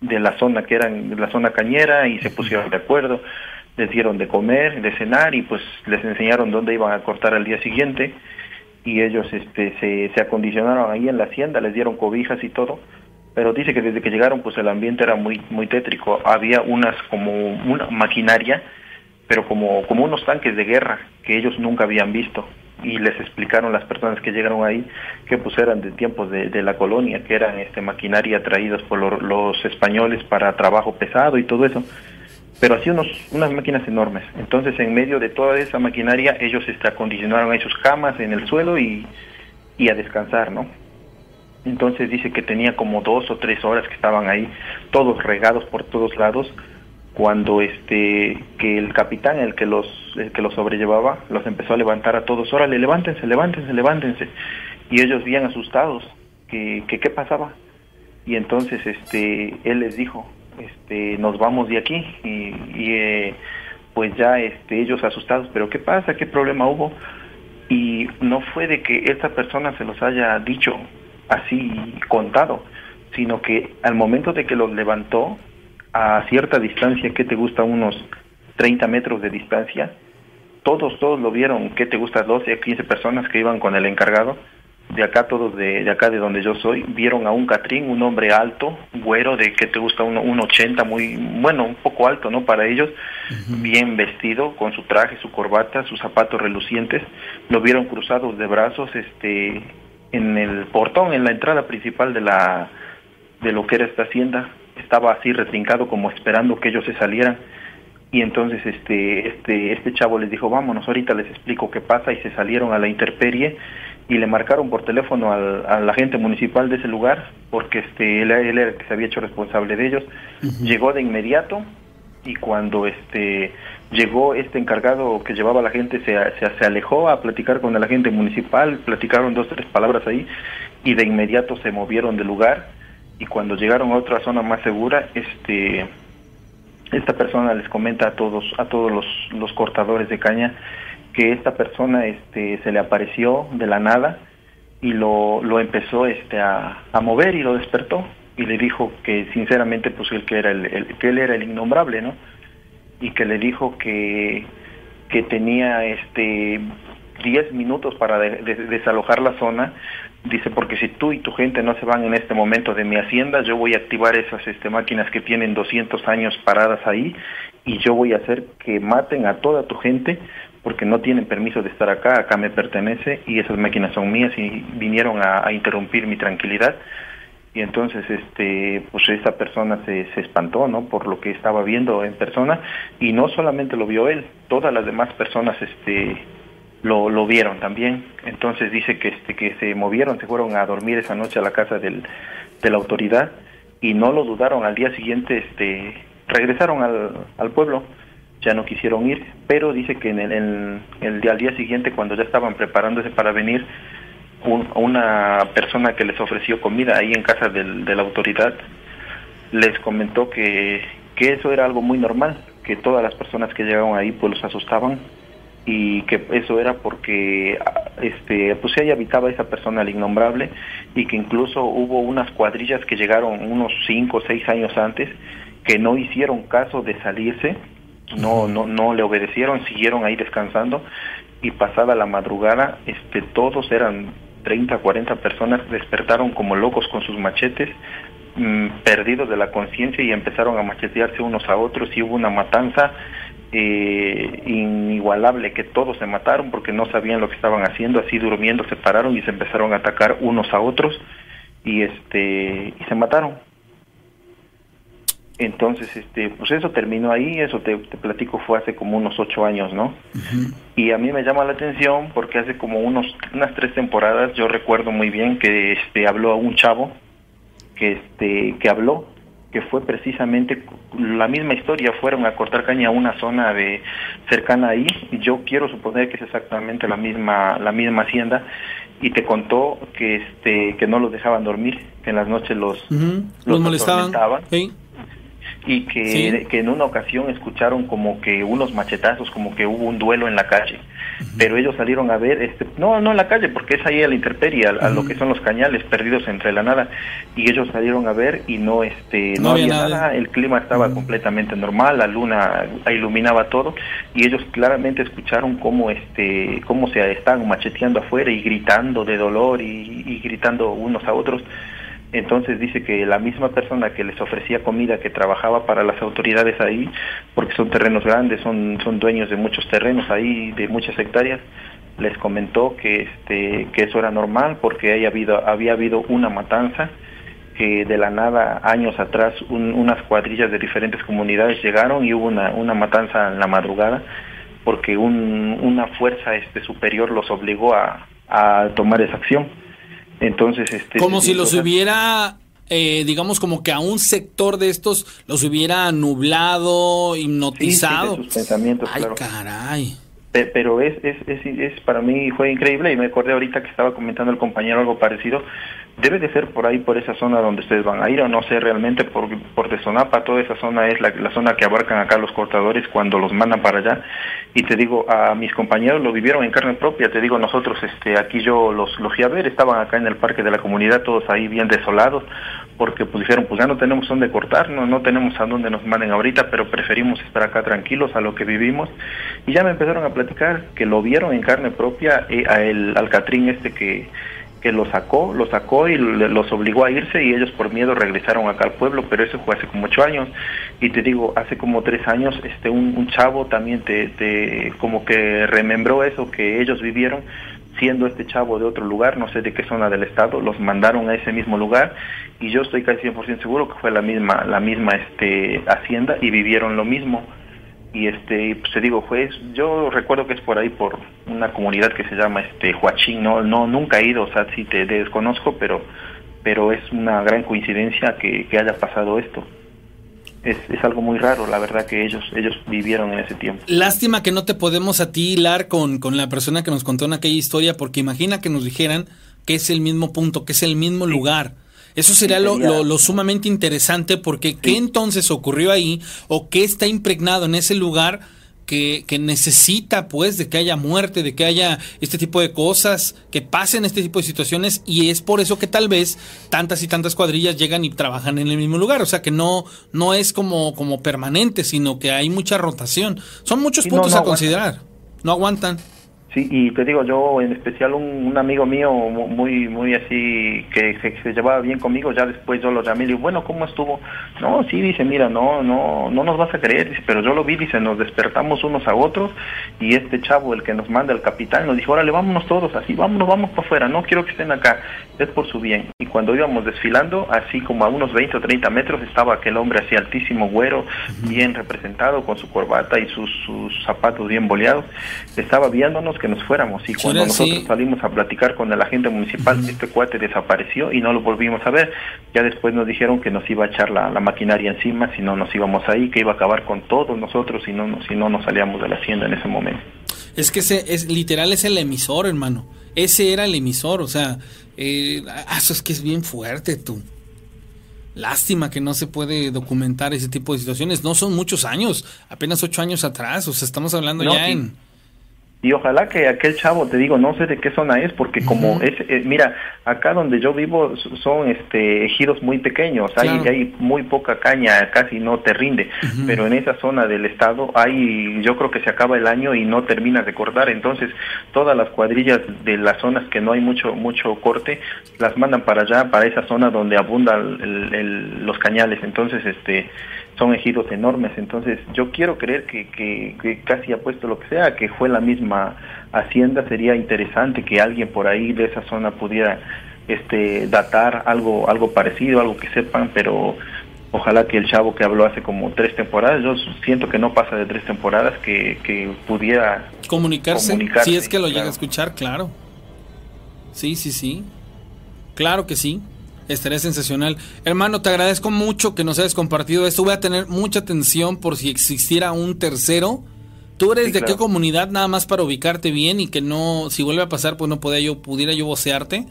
de la zona que eran la zona cañera y se pusieron de acuerdo, les dieron de comer, de cenar y pues les enseñaron dónde iban a cortar al día siguiente y ellos este se, se acondicionaron ahí en la hacienda, les dieron cobijas y todo, pero dice que desde que llegaron pues el ambiente era muy muy tétrico, había unas como una maquinaria, pero como como unos tanques de guerra que ellos nunca habían visto y les explicaron las personas que llegaron ahí que pues eran de tiempos de, la colonia, que eran este maquinaria traídas por los españoles para trabajo pesado y todo eso, pero así unos, unas máquinas enormes. Entonces en medio de toda esa maquinaria ellos este, acondicionaron ahí sus camas en el suelo y, y a descansar, ¿no? Entonces dice que tenía como dos o tres horas que estaban ahí, todos regados por todos lados, cuando este que el capitán el que los el que los sobrellevaba los empezó a levantar a todos. Órale levántense levántense levántense y ellos bien asustados que, qué pasaba y entonces este él les dijo este nos vamos de aquí y, eh, pues ya este ellos asustados pero qué pasa qué problema hubo y no fue de que esta persona se los haya dicho así contado sino que al momento de que los levantó a cierta distancia, que te gusta? Unos 30 metros de distancia. Todos, todos lo vieron, que te gusta? 12 a 15 personas que iban con el encargado. De acá, todos de, de acá de donde yo soy, vieron a un Catrín, un hombre alto, güero, de que te gusta? Uno, un 80, muy, bueno, un poco alto, ¿no? Para ellos, bien vestido, con su traje, su corbata, sus zapatos relucientes. Lo vieron cruzados de brazos, este, en el portón, en la entrada principal de la, de lo que era esta hacienda estaba así retrincado como esperando que ellos se salieran. Y entonces este este este chavo les dijo vámonos ahorita les explico qué pasa y se salieron a la interperie y le marcaron por teléfono al, al agente municipal de ese lugar porque este él, era el que se había hecho responsable de ellos. Llegó de inmediato y cuando este llegó este encargado que llevaba a la gente se, se, se alejó a platicar con el agente municipal platicaron dos tres palabras ahí y de inmediato se movieron del lugar y cuando llegaron a otra zona más segura, este esta persona les comenta a todos a todos los, los cortadores de caña que esta persona este se le apareció de la nada y lo, lo empezó este a, a mover y lo despertó y le dijo que sinceramente pues él que era el, que él era el innombrable no y que le dijo que que tenía este 10 minutos para desalojar la zona Dice, porque si tú y tu gente no se van en este momento de mi hacienda, yo voy a activar esas este, máquinas que tienen 200 años paradas ahí y yo voy a hacer que maten a toda tu gente porque no tienen permiso de estar acá, acá me pertenece y esas máquinas son mías y vinieron a, interrumpir mi tranquilidad. Y entonces, este, pues esa persona se, se espantó, ¿no? Por lo que estaba viendo en persona y no solamente lo vio él, todas las demás personas, este, lo, lo vieron también. Entonces dice que, este, que se movieron, se fueron a dormir esa noche a la casa del, de la autoridad y no lo dudaron. Al día siguiente este, regresaron al, al pueblo, ya no quisieron ir, pero dice que en el, en el, al día siguiente, cuando ya estaban preparándose para venir, una persona que les ofreció comida ahí en casa del, de la autoridad les comentó que, que eso era algo muy normal, que todas las personas que llegaban ahí pues los asustaban y que eso era porque este pues ahí habitaba esa persona el innombrable y que incluso hubo unas cuadrillas que llegaron unos cinco o seis años antes que no hicieron caso de salirse no no no le obedecieron siguieron ahí descansando y pasada la madrugada este todos eran 30 40 personas despertaron como locos con sus machetes mm, perdidos de la conciencia y empezaron a machetearse unos a otros y hubo una matanza eh, inigualable que todos se mataron porque no sabían lo que estaban haciendo, así durmiendo se pararon y se empezaron a atacar unos a otros y este y se mataron. Entonces, este, pues eso terminó ahí, eso te, platico fue hace como unos ocho años, ¿no? Y a mí me llama la atención porque hace como unos, unas tres temporadas yo recuerdo muy bien que este habló a un chavo que este que habló que fue precisamente la misma historia, fueron a cortar caña a una zona de cercana ahí, yo quiero suponer que es exactamente la misma la misma hacienda y te contó que este que no los dejaban dormir, que en las noches los los, molestaban y que, que en una ocasión escucharon como que unos machetazos, como que hubo un duelo en la calle pero ellos salieron a ver, este, no, no en la calle, porque es ahí a la intemperie, a, lo que son los cañales perdidos entre la nada, y ellos salieron a ver y no, este, no, había nada. el clima estaba completamente normal, la luna iluminaba todo, y ellos claramente escucharon cómo, este, cómo se estaban macheteando afuera y gritando de dolor y, y gritando unos a otros. Entonces dice que la misma persona que les ofrecía comida, que trabajaba para las autoridades ahí, porque son terrenos grandes, son, son dueños de muchos terrenos ahí, de muchas hectáreas, les comentó que, este, que eso era normal porque había habido, había habido una matanza, que de la nada, años atrás, unas cuadrillas de diferentes comunidades llegaron y hubo una, una matanza en la madrugada porque un, una fuerza este, superior los obligó a, a tomar esa acción entonces, este... Como si los hubiera, eh, digamos, como que a un sector de estos los hubiera nublado, hipnotizado. sus pensamientos, Ay, caray. Pero es, es, es, es, para mí fue increíble y me acordé ahorita que estaba comentando el compañero algo parecido debe de ser por ahí, por esa zona donde ustedes van a ir, o no sé realmente por, por de toda esa zona es la, la, zona que abarcan acá los cortadores cuando los mandan para allá. Y te digo, a mis compañeros lo vivieron en carne propia, te digo, nosotros este aquí yo los, los fui a ver, estaban acá en el parque de la comunidad, todos ahí bien desolados, porque pues dijeron, pues ya no tenemos dónde cortar, no, no tenemos a dónde nos manden ahorita, pero preferimos estar acá tranquilos a lo que vivimos. Y ya me empezaron a platicar que lo vieron en carne propia, eh, a el, al Catrín este que que lo sacó, lo sacó y los obligó a irse y ellos por miedo regresaron acá al pueblo, pero eso fue hace como ocho años. Y te digo, hace como tres años este un, chavo también te, te, como que remembró eso que ellos vivieron siendo este chavo de otro lugar, no sé de qué zona del estado, los mandaron a ese mismo lugar y yo estoy casi 100% seguro que fue la misma la misma este hacienda y vivieron lo mismo y este pues te digo fue yo recuerdo que es por ahí por una comunidad que se llama este Huachín no no nunca he ido o sea sí te, desconozco pero pero es una gran coincidencia que, que haya pasado esto es, es, algo muy raro, la verdad que ellos ellos vivieron en ese tiempo. Lástima que no te podemos a ti hilar con, con la persona que nos contó en aquella historia, porque imagina que nos dijeran que es el mismo punto, que es el mismo lugar. Eso sería lo, lo, sumamente interesante porque ¿qué entonces ocurrió ahí o qué está impregnado en ese lugar que, que, necesita pues de que haya muerte, de que haya este tipo de cosas, que pasen este tipo de situaciones y es por eso que tal vez tantas y tantas cuadrillas llegan y trabajan en el mismo lugar, o sea que no, no es como, como permanente, sino que hay mucha rotación. Son muchos puntos a considerar, no aguantan. Sí, y te digo, yo en especial un, amigo mío muy muy así que se, llevaba bien conmigo, ya después yo lo llamé y le digo, bueno, ¿cómo estuvo? No, sí, dice, mira, no no no nos vas a creer, dice, pero yo lo vi, dice, nos despertamos unos a otros y este chavo, el que nos manda el capitán, nos dijo, órale, vámonos todos así, vámonos, vamos para afuera, no quiero que estén acá, es por su bien. Y cuando íbamos desfilando, así como a unos 20 o 30 metros, estaba aquel hombre así altísimo, güero, bien representado, con su corbata y sus, sus zapatos bien boleados, estaba viéndonos que nos fuéramos. Y cuando nosotros salimos a platicar con el agente municipal, este cuate desapareció y no lo volvimos a ver. Ya después nos dijeron que nos iba a echar la, maquinaria encima si no nos íbamos ahí, que iba a acabar con todos nosotros si no, si no nos salíamos de la hacienda en ese momento. Es que ese, es literal es el emisor, hermano. Ese era el emisor, o sea, eh, ah, eso es que es bien fuerte tú. Lástima que no se puede documentar ese tipo de situaciones. No son muchos años, apenas ocho años atrás. O sea, estamos hablando ya en y ojalá que aquel chavo, te digo, no sé de qué zona es, porque como es, eh, mira, acá donde yo vivo son este ejidos muy pequeños, hay, hay muy poca caña, casi no te rinde, pero en esa zona del estado hay, yo creo que se acaba el año y no termina de cortar, entonces todas las cuadrillas de las zonas que no hay mucho mucho corte, las mandan para allá, para esa zona donde abundan los cañales, entonces este son ejidos enormes, entonces yo quiero creer que, que, casi apuesto lo que sea, que fue la misma hacienda, sería interesante que alguien por ahí de esa zona pudiera este datar algo algo parecido, algo que sepan, pero ojalá que el chavo que habló hace como tres temporadas, yo siento que no pasa de tres temporadas, que, que pudiera comunicarse, si es que lo llega a escuchar, claro. Sí, sí, sí. Claro que sí. Estaría sensacional. Hermano, te agradezco mucho que nos hayas compartido esto. Voy a tener mucha atención por si existiera un tercero. ¿Tú eres de qué comunidad nada más para ubicarte bien y que no, si vuelve a pasar, pues no podía yo, pudiera yo vocearte?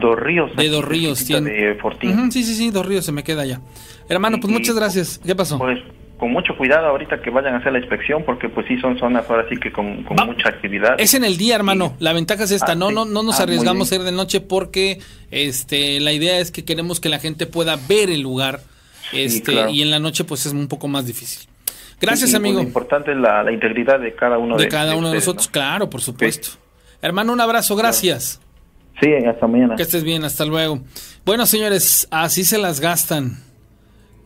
Dos Ríos. De Dos Ríos. De Fortín. sí, sí, sí, Dos Ríos se me queda ya. Hermano, pues muchas gracias. ¿Qué pasó? Pues con mucho cuidado ahorita que vayan a hacer la inspección porque pues sí son zonas ahora sí que con, mucha actividad. Es en el día, hermano. La ventaja es esta. Ah, no, no, no nos ah, arriesgamos a ir de noche porque este la idea es que queremos que la gente pueda ver el lugar. Este, y en la noche pues es un poco más difícil. Gracias, amigo. Lo importante es la, integridad de cada uno de, de cada uno de nosotros, claro, por supuesto. Hermano, un abrazo, gracias. Sí, hasta mañana. Que estés bien, hasta luego. Bueno, señores, así se las gastan.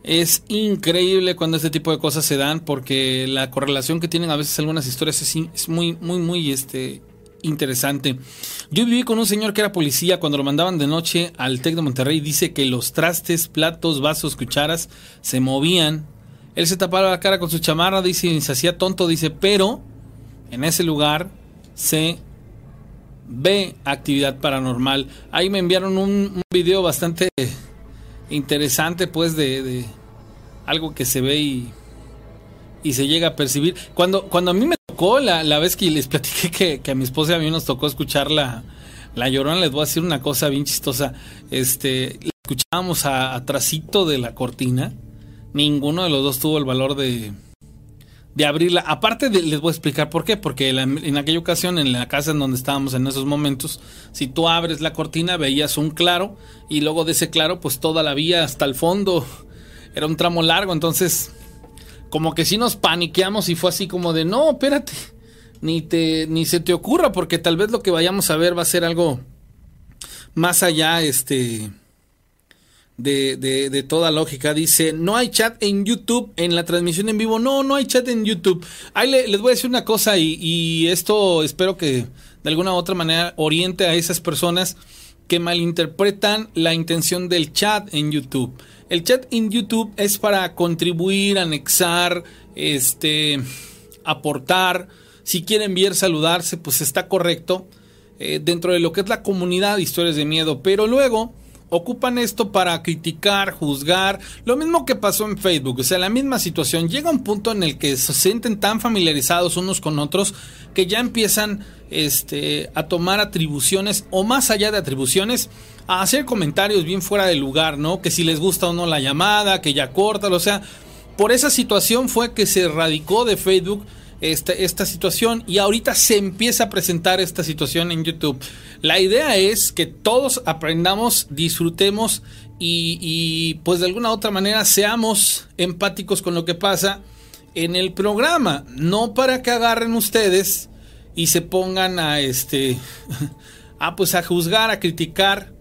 Es increíble cuando este tipo de cosas se dan porque la correlación que tienen a veces algunas historias es, muy, muy, muy este, interesante. Yo viví con un señor que era policía cuando lo mandaban de noche al TEC de Monterrey. Dice que los trastes, platos, vasos, cucharas se movían. Él se tapaba la cara con su chamarra, dice, y se hacía tonto, dice, pero en ese lugar se ve actividad paranormal. Ahí me enviaron un, un video bastante interesante pues de, algo que se ve y, y, se llega a percibir. Cuando, cuando a mí me tocó, la, la vez que les <laughs> platiqué que, a mi esposa y a mí nos tocó escuchar la, la llorona, les voy a decir una cosa bien chistosa. Este, escuchábamos a, atrasito de la cortina. Ninguno de los dos tuvo el valor de, de abrirla. Aparte, de, les voy a explicar por qué. Porque en aquella ocasión, en la casa en donde estábamos en esos momentos, si tú abres la cortina, veías un claro y luego de ese claro, pues toda la vía hasta el fondo. <laughs> Era un tramo largo, entonces, como que sí nos paniqueamos y fue así como de, no, espérate, ni, te, ni se te ocurra, porque tal vez lo que vayamos a ver va a ser algo más allá, este de, de, toda lógica. Dice, no hay chat en YouTube en la transmisión en vivo. No, no hay chat en YouTube. Ahí les voy a decir una cosa y, esto espero que de alguna u otra manera oriente a esas personas que malinterpretan la intención del chat en YouTube. El chat en YouTube es para contribuir, anexar, este, aportar. Si quieren ver, saludarse, pues está correcto. Eh, dentro de lo que es la comunidad de historias de miedo. Pero luego ocupan esto para criticar, juzgar, lo mismo que pasó en Facebook, o sea, la misma situación. Llega un punto en el que se sienten tan familiarizados unos con otros que ya empiezan este, a tomar atribuciones o más allá de atribuciones, a hacer comentarios bien fuera de lugar, ¿no? Que si les gusta o no la llamada, que ya corta, o sea, por esa situación fue que se radicó de Facebook esta, esta situación y ahorita se empieza a presentar esta situación en YouTube. La idea es que todos aprendamos, disfrutemos y, pues de alguna u otra manera seamos empáticos con lo que pasa en el programa, no para que agarren ustedes y se pongan a este <laughs> a pues a juzgar, a criticar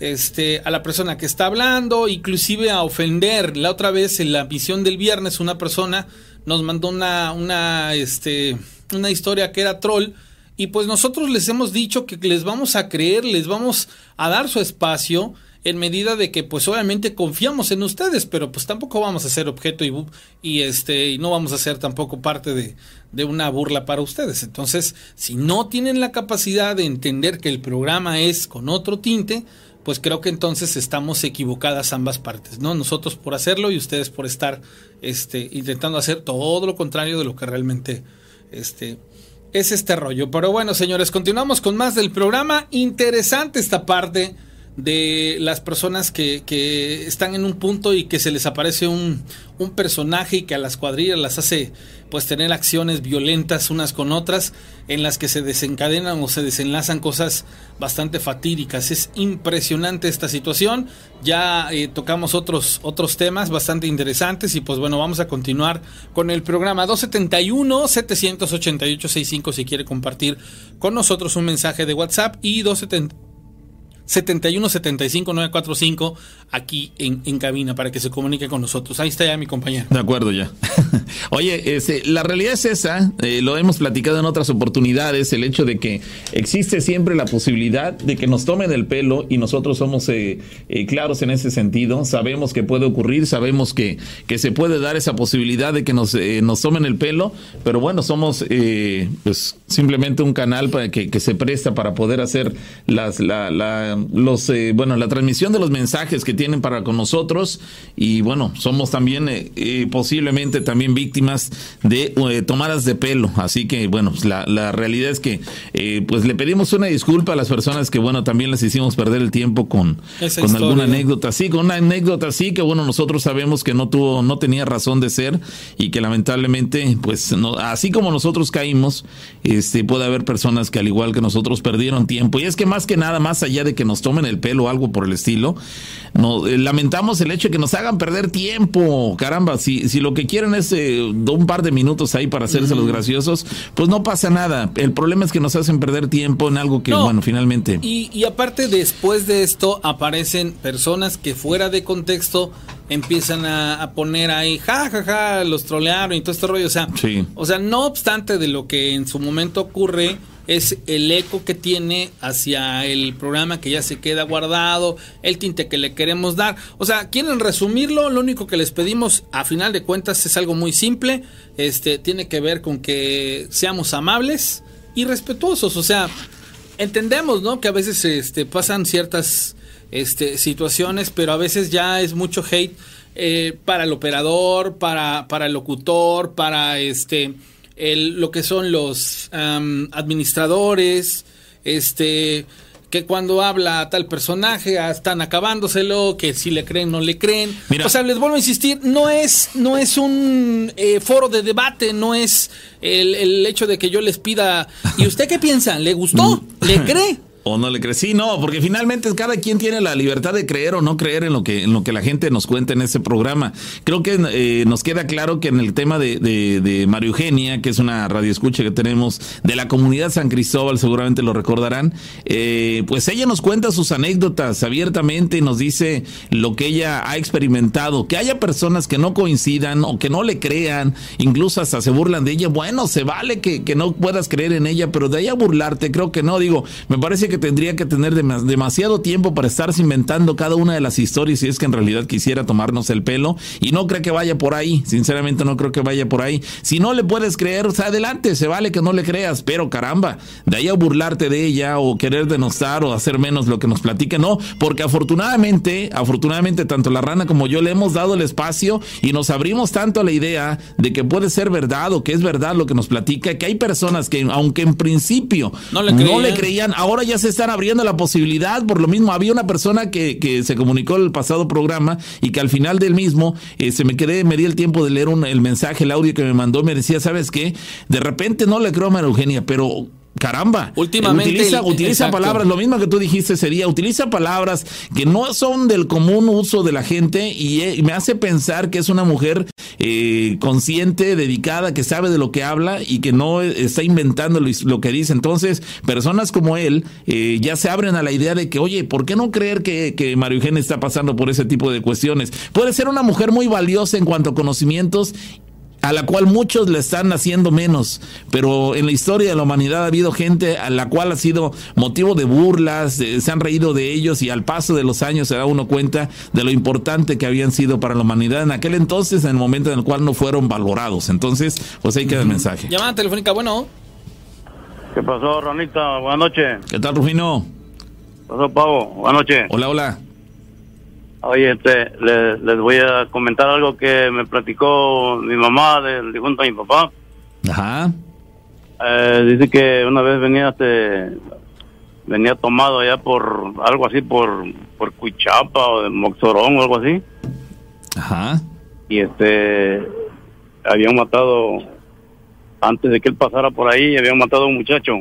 este a la persona que está hablando, inclusive a ofender. La otra vez en la misión del viernes una persona nos mandó una, una, este, una historia que era troll. Y pues nosotros les hemos dicho que les vamos a creer, les vamos a dar su espacio en medida de que pues obviamente confiamos en ustedes, pero pues tampoco vamos a ser objeto y, y este y no vamos a ser tampoco parte de, de una burla para ustedes. Entonces, si no tienen la capacidad de entender que el programa es con otro tinte, pues creo que entonces estamos equivocadas ambas partes, ¿no? Nosotros por hacerlo y ustedes por estar este, intentando hacer todo lo contrario de lo que realmente este, es este rollo. Pero bueno, señores, continuamos con más del programa. Interesante esta parte de las personas que, que, están en un punto y que se les aparece un, un, personaje y que a las cuadrillas las hace pues tener acciones violentas unas con otras en las que se desencadenan o se desenlazan cosas bastante fatídicas. Es impresionante esta situación. Ya eh, tocamos otros, otros temas bastante interesantes y pues bueno, vamos a continuar con el programa 271 788 65 si quiere compartir con nosotros un mensaje de WhatsApp y 270 7175-945 aquí en, en, cabina para que se comunique con nosotros. Ahí está ya mi compañero. De acuerdo ya. <laughs> Oye, este, la realidad es esa, eh, lo hemos platicado en otras oportunidades, el hecho de que existe siempre la posibilidad de que nos tomen el pelo y nosotros somos eh, eh, claros en ese sentido, sabemos que puede ocurrir, sabemos que, que se puede dar esa posibilidad de que nos, nos tomen el pelo, pero bueno, somos pues simplemente un canal para que, que se presta para poder hacer las, la, la los, eh, bueno, la transmisión de los mensajes que tienen para con nosotros y bueno, somos también eh, posiblemente también víctimas de tomadas de pelo. Así que bueno, pues, la, la realidad es que pues le pedimos una disculpa a las personas que bueno, también les hicimos perder el tiempo con, con alguna anécdota así, con una anécdota así que bueno, nosotros sabemos que no tuvo, no tenía razón de ser y que lamentablemente pues no, así como nosotros caímos, este puede haber personas que al igual que nosotros perdieron tiempo. Y es que más que nada, más allá de que nos tomen el pelo o algo por el estilo, no, eh, lamentamos el hecho de que nos hagan perder tiempo. Caramba, si, si lo que quieren es eh, un par de minutos ahí para hacerse los graciosos, pues no pasa nada. El problema es que nos hacen perder tiempo en algo que, bueno, finalmente. Y, y aparte, después de esto, aparecen personas que fuera de contexto empiezan a, poner ahí, ja, ja, ja, los trolearon y todo este rollo. O sea, o sea, no obstante de lo que en su momento ocurre, es el eco que tiene hacia el programa que ya se queda guardado, el tinte que le queremos dar. O sea, quieren resumirlo, lo único que les pedimos a final de cuentas es algo muy simple, este tiene que ver con que seamos amables y respetuosos, o sea, entendemos, ¿no? Que a veces este pasan ciertas este, situaciones, pero a veces ya es mucho hate eh, para el operador, para, para el locutor, para este, el, lo que son los administradores, este, que cuando habla tal personaje ah, están acabándoselo, que si le creen no le creen. O sea, les vuelvo a insistir, no es, no es un eh, foro de debate, no es el, el, hecho de que yo les pida, ¿y usted qué piensa? ¿Le gustó? ¿Le cree? O no le crees. Sí, no, porque finalmente cada quien tiene la libertad de creer o no creer en lo que, en lo que la gente nos cuenta en ese programa. Creo que eh, nos queda claro que en el tema de, de, Eugenia, que es una radioescucha que tenemos de la comunidad San Cristóbal, seguramente lo recordarán, eh, pues ella nos cuenta sus anécdotas abiertamente y nos dice lo que ella ha experimentado. Que haya personas que no coincidan o que no le crean, incluso hasta se burlan de ella. Bueno, se vale que, que no puedas creer en ella, pero de a burlarte, creo que no. Digo, me parece que que tendría que tener demasiado tiempo para estarse inventando cada una de las historias si es que en realidad quisiera tomarnos el pelo y no creo que vaya por ahí, sinceramente no creo que vaya por ahí. Si no le puedes creer, o sea, adelante, se vale que no le creas, pero caramba, de ahí a burlarte de ella o querer denostar o hacer menos lo que nos platique, no, porque afortunadamente, afortunadamente tanto la rana como yo le hemos dado el espacio y nos abrimos tanto a la idea de que puede ser verdad o que es verdad lo que nos platica, que hay personas que aunque en principio no le creían, no le creían ahora ya se están abriendo la posibilidad. Por lo mismo, había una persona que, que se comunicó el pasado programa y que al final del mismo eh, se me quedé, me di el tiempo de leer un, el mensaje, el audio que me mandó. Me decía, ¿sabes qué? De repente no le creo a María Eugenia, pero Caramba, últimamente utiliza, utiliza palabras, lo mismo que tú dijiste sería, utiliza palabras que no son del común uso de la gente y, eh, me hace pensar que es una mujer eh, consciente, dedicada, que sabe de lo que habla y que no está inventando lo, que dice. Entonces, personas como él eh, ya se abren a la idea de que, oye, ¿por qué no creer que, que Mario Eugenia está pasando por ese tipo de cuestiones? Puede ser una mujer muy valiosa en cuanto a conocimientos a la cual muchos le están haciendo menos, pero en la historia de la humanidad ha habido gente a la cual ha sido motivo de burlas, eh, se han reído de ellos y al paso de los años se da uno cuenta de lo importante que habían sido para la humanidad en aquel entonces, en el momento en el cual no fueron valorados. Entonces, pues ahí queda el mensaje. Llamada telefónica, bueno. ¿Qué pasó, Ronita? Buenas noches. ¿Qué tal, Rufino? ¿Qué pasó, Pavo? Buenas noches. Hola, hola. Oye, este, les, voy a comentar algo que me platicó mi mamá del difunto a mi papá. Ajá. Eh, dice que una vez venía este, venía tomado allá por algo así por por Cuichapa o de Moxorón o algo así. Ajá. Y este habían matado antes de que él pasara por ahí, habían matado a un muchacho.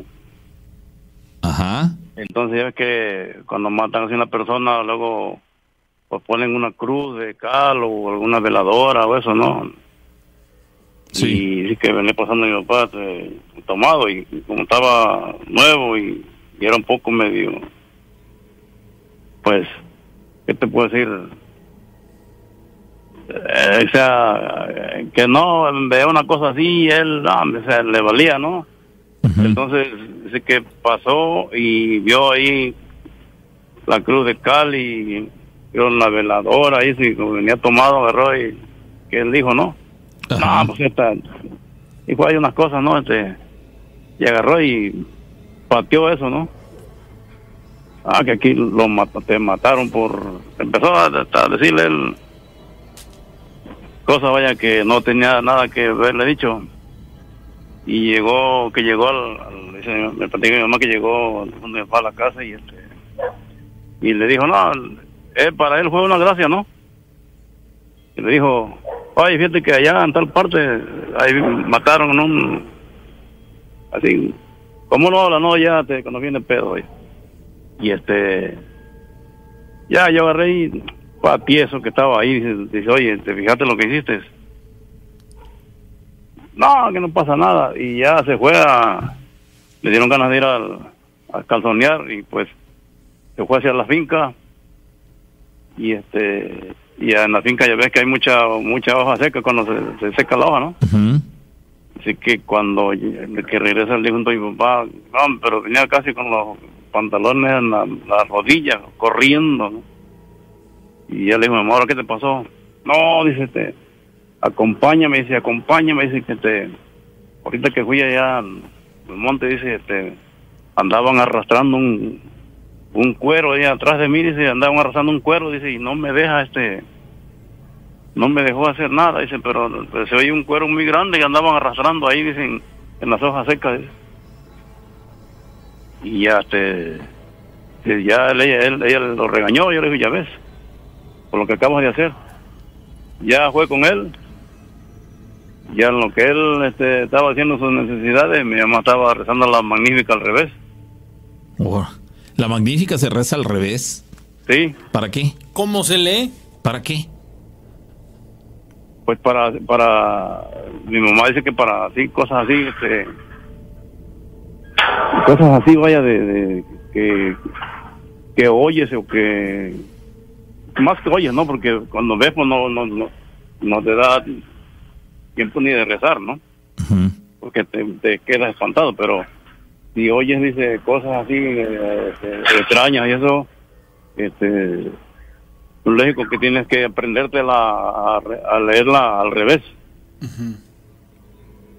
Ajá. Entonces ya ves que cuando matan a una persona luego pues ponen una cruz de cal o alguna veladora o eso, ¿no? Sí. Y que venía pasando mi papá eh, tomado y, como estaba nuevo y, era un poco medio, pues, ¿qué te puedo decir? Eh, o sea, que no vea una cosa así, él no, le valía, ¿no? Entonces, dice que pasó y vio ahí la cruz de cal yo la veladora ahí, si venía tomado, agarró y que él dijo, ¿no? No, pues esta, dijo, hay unas cosas, ¿no? Este, y agarró y pateó eso, ¿no? Ah, que aquí lo te mataron por... Empezó a, decirle él cosas, vaya, que no tenía nada que haberle dicho. Y llegó, que llegó al... me platicó mi mamá que llegó donde fue a la casa y este... Y le dijo, no, eh, para él fue una gracia, ¿no? Y le dijo, oye, fíjate que allá en tal parte ahí mataron un... Así, ¿cómo no habla? No, ya te, cuando viene el pedo, oye. Y este, ya yo agarré y eso que estaba ahí. Dice, oye, ¿te fijaste lo que hiciste? No, que no pasa nada. Y ya se fue a, le dieron ganas de ir al, a calzonear y pues se fue hacia la finca. Y este, y en la finca ya ves que hay mucha mucha hoja seca cuando se, seca la hoja, ¿no? Así que cuando que regresa el difunto mi papá, no, pero venía casi con los pantalones en las rodillas, corriendo. Y ya le digo, mamá, ¿qué te pasó? No, dice, este, acompáñame, dice, acompáñame, dice que te, ahorita que fui allá al, monte, dice, este, andaban arrastrando un, un cuero ahí atrás de mí, dice, andaban arrastrando un cuero, dice, y no me deja, este, no me dejó hacer nada, dice, pero, se oye un cuero muy grande y andaban arrastrando ahí, dicen, en las hojas secas, dice. Y ya este ya él, ella, lo regañó yo le dije ya ves por lo que acabas de hacer ya fue con él. Ya en lo que él este, estaba haciendo sus necesidades mi mamá estaba rezando la magnífica al revés la magnífica se reza al revés sí. Para qué cómo se lee para qué pues para para mi mamá dice que para así cosas así este cosas así, vaya, de, que, que oyes o que más que oyes, ¿no? Porque cuando ves, pues no, no, no, no te da tiempo ni de rezar, ¿no? Porque te, te quedas espantado, pero si oyes, dice, cosas así eh, eh, extrañas y eso, este, es lógico que tienes que aprenderte a, a leerla al revés.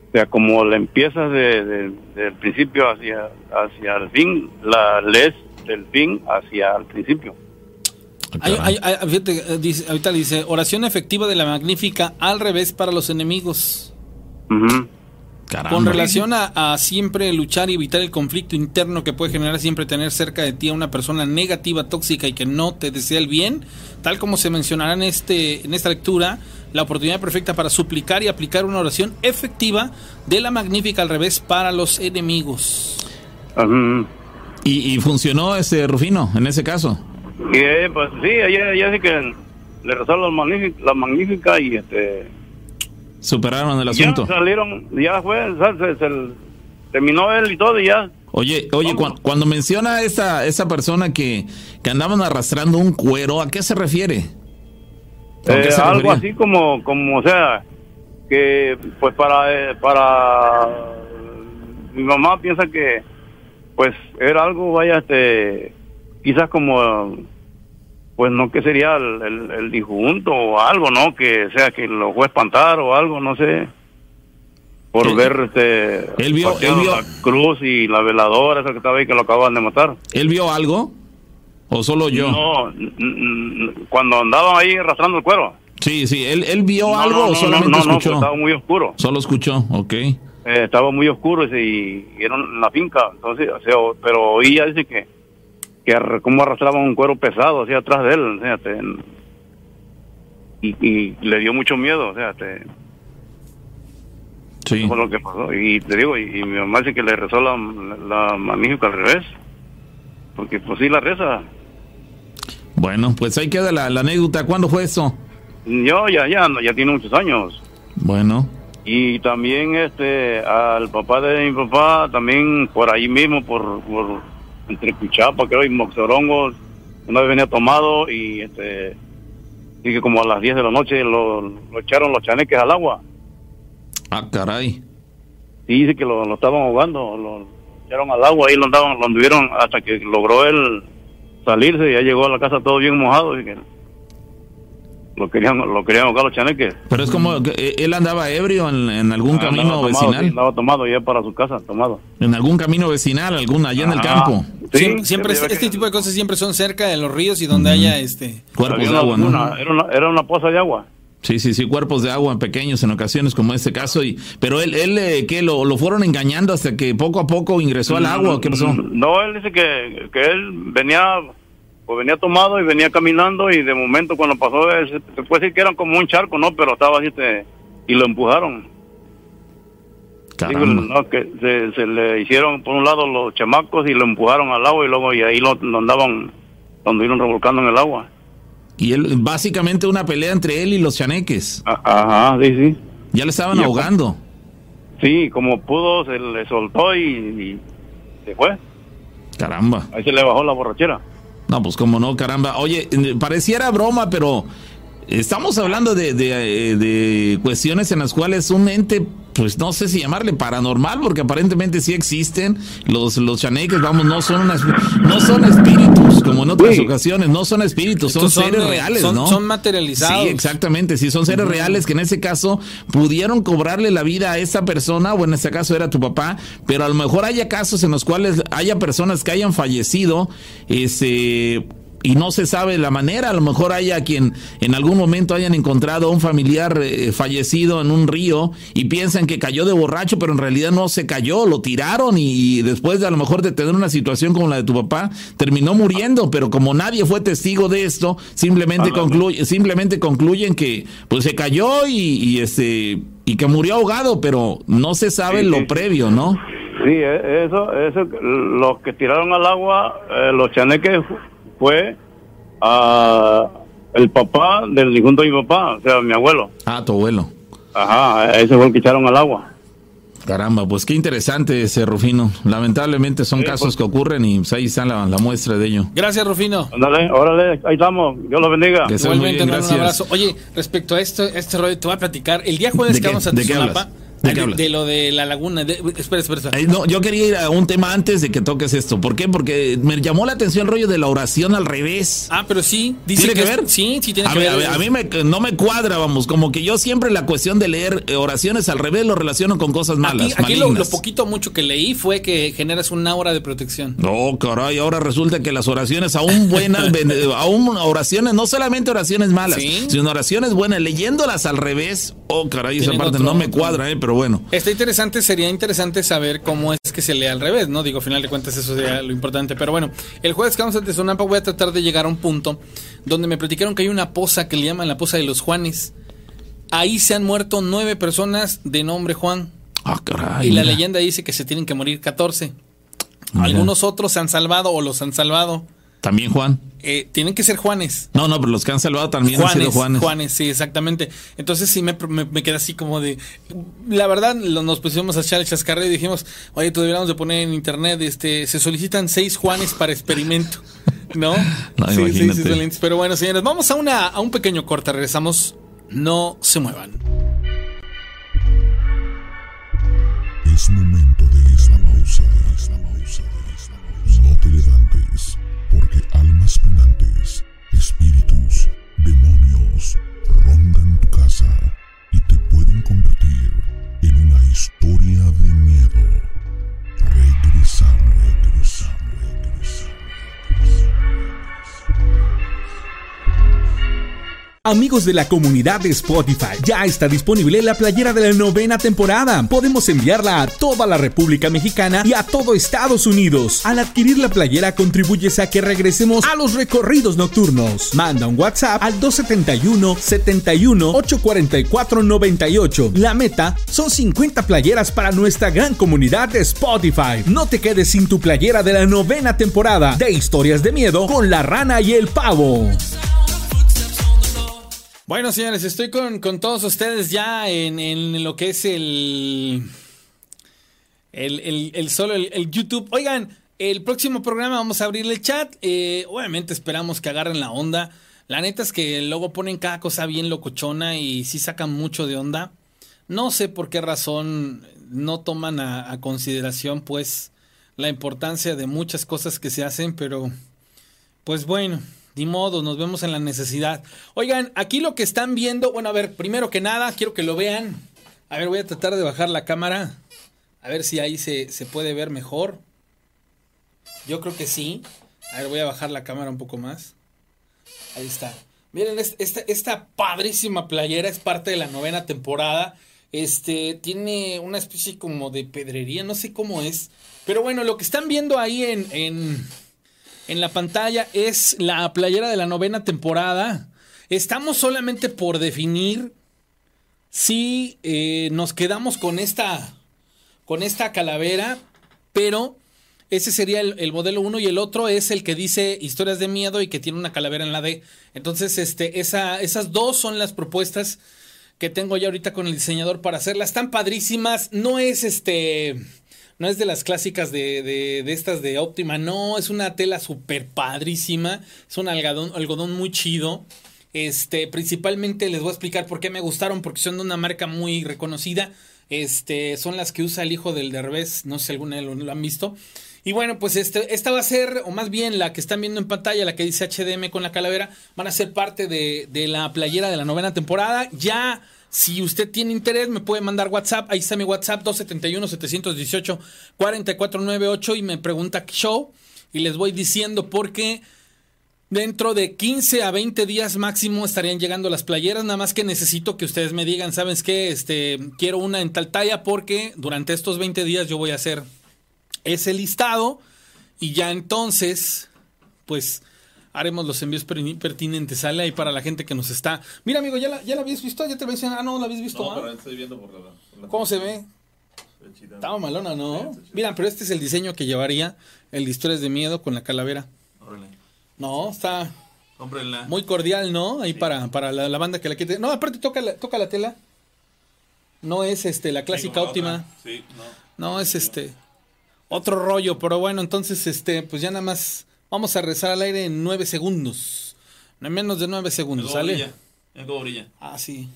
O sea, como la empiezas de, del principio hacia, hacia el fin, la lees del fin hacia el principio. Hay, dice, ahorita dice, oración efectiva de la magnífica al revés para los enemigos. Con relación a, siempre luchar y evitar el conflicto interno que puede generar siempre tener cerca de ti a una persona negativa, tóxica y que no te desea el bien, tal como se mencionará en, este, en esta lectura, la oportunidad perfecta para suplicar y aplicar una oración efectiva de la magnífica al revés para los enemigos. ¿Y, funcionó ese Rufino en ese caso? Eh, pues sí, ya, sí que le rezó la magnífica, la magnífica y este... Superaron el asunto. Ya salieron, ya fue, se, terminó él y todo y ya Oye, oye, cuando menciona esa, esa persona que, que andaban arrastrando un cuero, ¿a qué se refiere? Eh, algo así como, como, o sea, que pues para, eh, para mi mamá piensa que pues era algo, vaya, este, quizás como, pues no que sería el, el, disjunto o algo, ¿no? Que sea que lo fue a espantar o algo, no sé. Por ver este. Él vio, él vio la cruz y la veladora, esa que estaba ahí que lo acaban de matar. ¿Él vio algo? ¿O solo yo? No, cuando andaban ahí arrastrando el cuero. Sí, sí, ¿él, él vio algo o solamente escuchó? No, estaba muy oscuro. Solo escuchó, ok. Eh, estaba muy oscuro y, era en la finca, entonces, o sea, pero oía, dice que, que como arrastraban un cuero pesado hacia atrás de él, fíjate, y, y, le dio mucho miedo, fíjate. Sí. Eso lo que pasó. Y te digo, y, mi mamá dice que le rezó la, la magnífica al revés, porque pues sí la reza, bueno, pues ahí queda la, anécdota. ¿Cuándo fue eso? Yo ya, ya, ya tiene muchos años. Bueno. Y también este al papá de mi papá, también por ahí mismo, por, por entre Cuchapa, creo, y Moxorongo, una vez venía tomado y este y que como a las 10 de la noche lo, echaron los chaneques al agua. Ah, caray. Sí, dice que lo, estaban ahogando, lo echaron al agua y lo andaban, lo anduvieron hasta que logró él salirse y ya llegó a la casa todo bien mojado y que lo querían lo querían ahogar los chaneques. Pero es como que eh, él andaba ebrio en, algún camino vecinal. andaba tomado ya para su casa, tomado. En algún camino vecinal, algún allá en el campo. siempre, este tipo de cosas siempre son cerca de los ríos y donde haya este cuerpos de agua, ¿no? Era una, era una poza de agua. Sí, sí, sí, cuerpos de agua pequeños en ocasiones como este caso. y Pero él, él eh, ¿qué? Lo, ¿Lo fueron engañando hasta que poco a poco ingresó al agua? ¿Qué pasó? No, él dice que, que él venía pues venía tomado y venía caminando y de momento cuando pasó, se puede decir que era como un charco, ¿no? Pero estaba así este, y lo empujaron. no, que se, le hicieron por un lado los chamacos y lo empujaron al agua y luego y ahí lo, andaban, donde iban revolcando en el agua. Y él, básicamente una pelea entre él y los chaneques. Ajá, sí, sí. Ya le estaban ahogando. Sí, como pudo, se le soltó y, se fue. Caramba. Ahí se le bajó la borrachera. No, pues como no, caramba. Oye, pareciera broma, pero estamos hablando de, de, de cuestiones en las cuales un ente pues no sé si llamarle paranormal, porque aparentemente sí existen los, los chaneques, vamos, no son no son espíritus, como en otras ocasiones, no son espíritus, son, seres eh, reales, ¿no? Son materializados. Sí, exactamente, sí, son seres reales que en ese caso pudieron cobrarle la vida a esa persona, o en este caso era tu papá, pero a lo mejor haya casos en los cuales haya personas que hayan fallecido, este y no se sabe la manera. A lo mejor haya quien en algún momento hayan encontrado a un familiar eh, fallecido en un río y piensan que cayó de borracho, pero en realidad no se cayó, lo tiraron y, después de a lo mejor de tener una situación como la de tu papá, terminó muriendo, pero como nadie fue testigo de esto, simplemente, concluye, simplemente concluyen que pues se cayó y, este y que murió ahogado, pero no se sabe lo previo, ¿no? Sí, e, eso, eso, los que tiraron al agua, eh, los chaneques fue a el papá del difunto de mi papá, o sea, mi abuelo. Ah, tu abuelo. Ajá, ese fue el que echaron al agua. Caramba, pues qué interesante ese Rufino. Lamentablemente son casos pues. que ocurren y pues, ahí está la, muestra de ello. Gracias, Rufino. Ándale, órale, ahí estamos. Dios lo bendiga. Igualmente, un abrazo. Oye, respecto a esto, este rollo, te voy a platicar. El día jueves que vamos a Tizonapa, ¿De, lo de la laguna. espera, espera. no, yo quería ir a un tema antes de que toques esto. ¿Por qué? Porque me llamó la atención el rollo de la oración al revés. Ah, pero sí. ¿Tiene que, ver? sí, sí tiene que ver. A, mí me, no me cuadra, vamos. Como que yo siempre la cuestión de leer eh, oraciones al revés lo relaciono con cosas malas. Aquí, lo, poquito mucho que leí fue que generas un aura de protección. No, caray, ahora resulta que las oraciones aún buenas, <laughs> aún oraciones, no solamente oraciones malas, sino oraciones buenas, leyéndolas al revés. Oh, caray, esa parte no me cuadra, eh, pero bueno. Está interesante sería interesante saber cómo es que se lee al revés, ¿no? Digo, al final de cuentas eso sería lo importante. Pero bueno, el jueves que vamos a Tezonampa voy a tratar de llegar a un punto donde me platicaron que hay una poza que le llaman la poza de los Juanes. Ahí se han muerto nueve personas de nombre Juan. Ah, caray. Y la leyenda dice que se tienen que morir 14. Algunos otros se han salvado o los han salvado. También Juan. Eh, tienen que ser Juanes. No, no, pero los que han salvado también Juanes, han sido Juanes. Juanes, sí, exactamente. Entonces sí me, me, queda así como de... La verdad, nos pusimos a echar el chascarreo y dijimos, oye, tú deberíamos de poner en internet, este, se solicitan seis Juanes para experimento. <laughs> ¿No? no sí, sí, sí, Pero bueno, señores, vamos a, una, a un pequeño corte, regresamos. No se muevan. Es momento Amigos de la comunidad de Spotify, ya está disponible la playera de la novena temporada. Podemos enviarla a toda la República Mexicana y a todo Estados Unidos. Al adquirir la playera contribuyes a que regresemos a los recorridos nocturnos. Manda un WhatsApp al 271 71 844 98. La meta son 50 playeras para nuestra gran comunidad de Spotify. No te quedes sin tu playera de la novena temporada de Historias de Miedo con la rana y el pavo. Bueno, señores, estoy con, todos ustedes ya en, lo que es el, el, solo el, YouTube. Oigan, el próximo programa vamos a abrir el chat. Eh, obviamente esperamos que agarren la onda. La neta es que luego ponen cada cosa bien locochona y sí sacan mucho de onda. No sé por qué razón no toman a, a consideración pues la importancia de muchas cosas que se hacen, pero pues bueno. Ni modo, nos vemos en la necesidad. Oigan, aquí lo que están viendo, bueno, a ver, primero que nada, quiero que lo vean. A ver, voy a tratar de bajar la cámara. A ver si ahí se, se puede ver mejor. Yo creo que sí. A ver, voy a bajar la cámara un poco más. Ahí está. Miren, esta, esta padrísima playera es parte de la novena temporada. Este tiene una especie como de pedrería, no sé cómo es. Pero bueno, lo que están viendo ahí en, en, en la pantalla es la playera de la novena temporada. Estamos solamente por definir si eh, nos quedamos con esta, con esta calavera, pero ese sería el, modelo 1 y el otro es el que dice historias de miedo y que tiene una calavera en la D. Entonces, este, esa, esas dos son las propuestas que tengo ya ahorita con el diseñador para hacerlas. Están padrísimas. No es este. No es de las clásicas de, de, de estas de óptima. No, es una tela súper padrísima. Es un algodón, algodón muy chido. Este, principalmente les voy a explicar por qué me gustaron, porque son de una marca muy reconocida. Este, son las que usa el hijo del Derbez, no sé si alguna lo, lo han visto. Y bueno, pues este, esta va a ser, o más bien la que están viendo en pantalla, la que dice HDM con la calavera, van a ser parte de, de la playera de la novena temporada. Ya, si usted tiene interés, me puede mandar WhatsApp. Ahí está mi WhatsApp, 271-718-4498 y me pregunta qué show. Y les voy diciendo porque dentro de 15 a 20 días máximo estarían llegando las playeras. Nada más que necesito que ustedes me digan, ¿sabes qué? Este, quiero una en tal talla porque durante estos 20 días yo voy a hacer ese listado y ya entonces, pues haremos los envíos pertinentes. Sale ahí para la gente que nos está. Mira, amigo, ¿ya la, ya la habías visto? ¿Ya te ves? Ah, no, la habías visto. No, pero estoy viendo por la, ¿Cómo se ve? Estaba malona, ¿no? Mira, pero este es el diseño que llevaría el de historias de miedo con la calavera. No, está muy cordial, ¿no? Ahí para, para la, banda que la quiere. No, aparte toca la, toca la tela. No es este la clásica óptima. Sí, no. no, es este otro rollo, pero bueno, entonces, este, pues ya nada más vamos a rezar al aire en nueve segundos. No menos de nueve segundos, ¿sale? brilla. Ah, sí.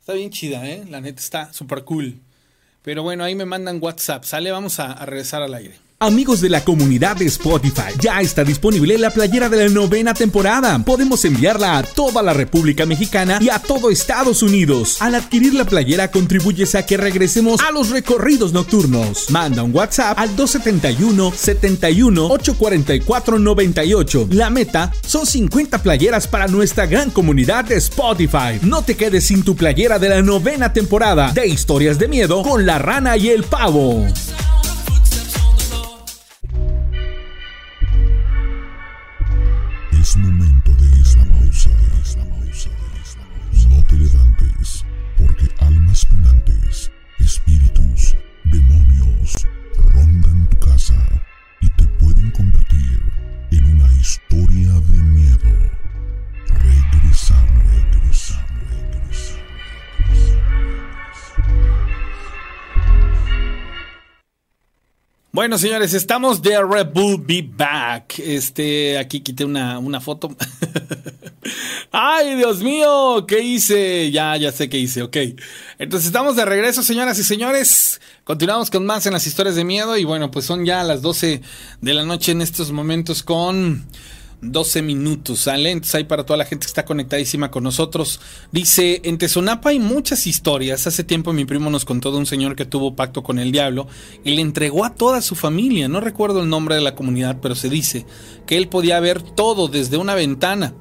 Está bien chida, ¿eh? La neta está súper cool. Pero bueno, ahí me mandan WhatsApp, ¿sale? Vamos a, a regresar al aire. Amigos de la comunidad de Spotify, ya está disponible la playera de la novena temporada. Podemos enviarla a toda la República Mexicana y a todo Estados Unidos. Al adquirir la playera contribuyes a que regresemos a los recorridos nocturnos. Manda un WhatsApp al 271 71 844 98. La meta son 50 playeras para nuestra gran comunidad de Spotify. No te quedes sin tu playera de la novena temporada de Historias de Miedo con la rana y el pavo. Es momento de esta pausa. Bueno, señores, estamos de Red Be Back. Este, aquí quité una, una foto. <laughs> Ay, Dios mío, ¿qué hice? Ya, ya sé qué hice, ok. Entonces estamos de regreso, señoras y señores. Continuamos con más en las historias de miedo. Y bueno, pues son ya las 12 de la noche en estos momentos con 12 minutos, ¿sale? Entonces ahí para toda la gente que está conectadísima con nosotros. Dice, en Tezonapa hay muchas historias. Hace tiempo mi primo nos contó de un señor que tuvo pacto con el diablo y le entregó a toda su familia. No recuerdo el nombre de la comunidad, pero se dice que él podía ver todo desde una ventana.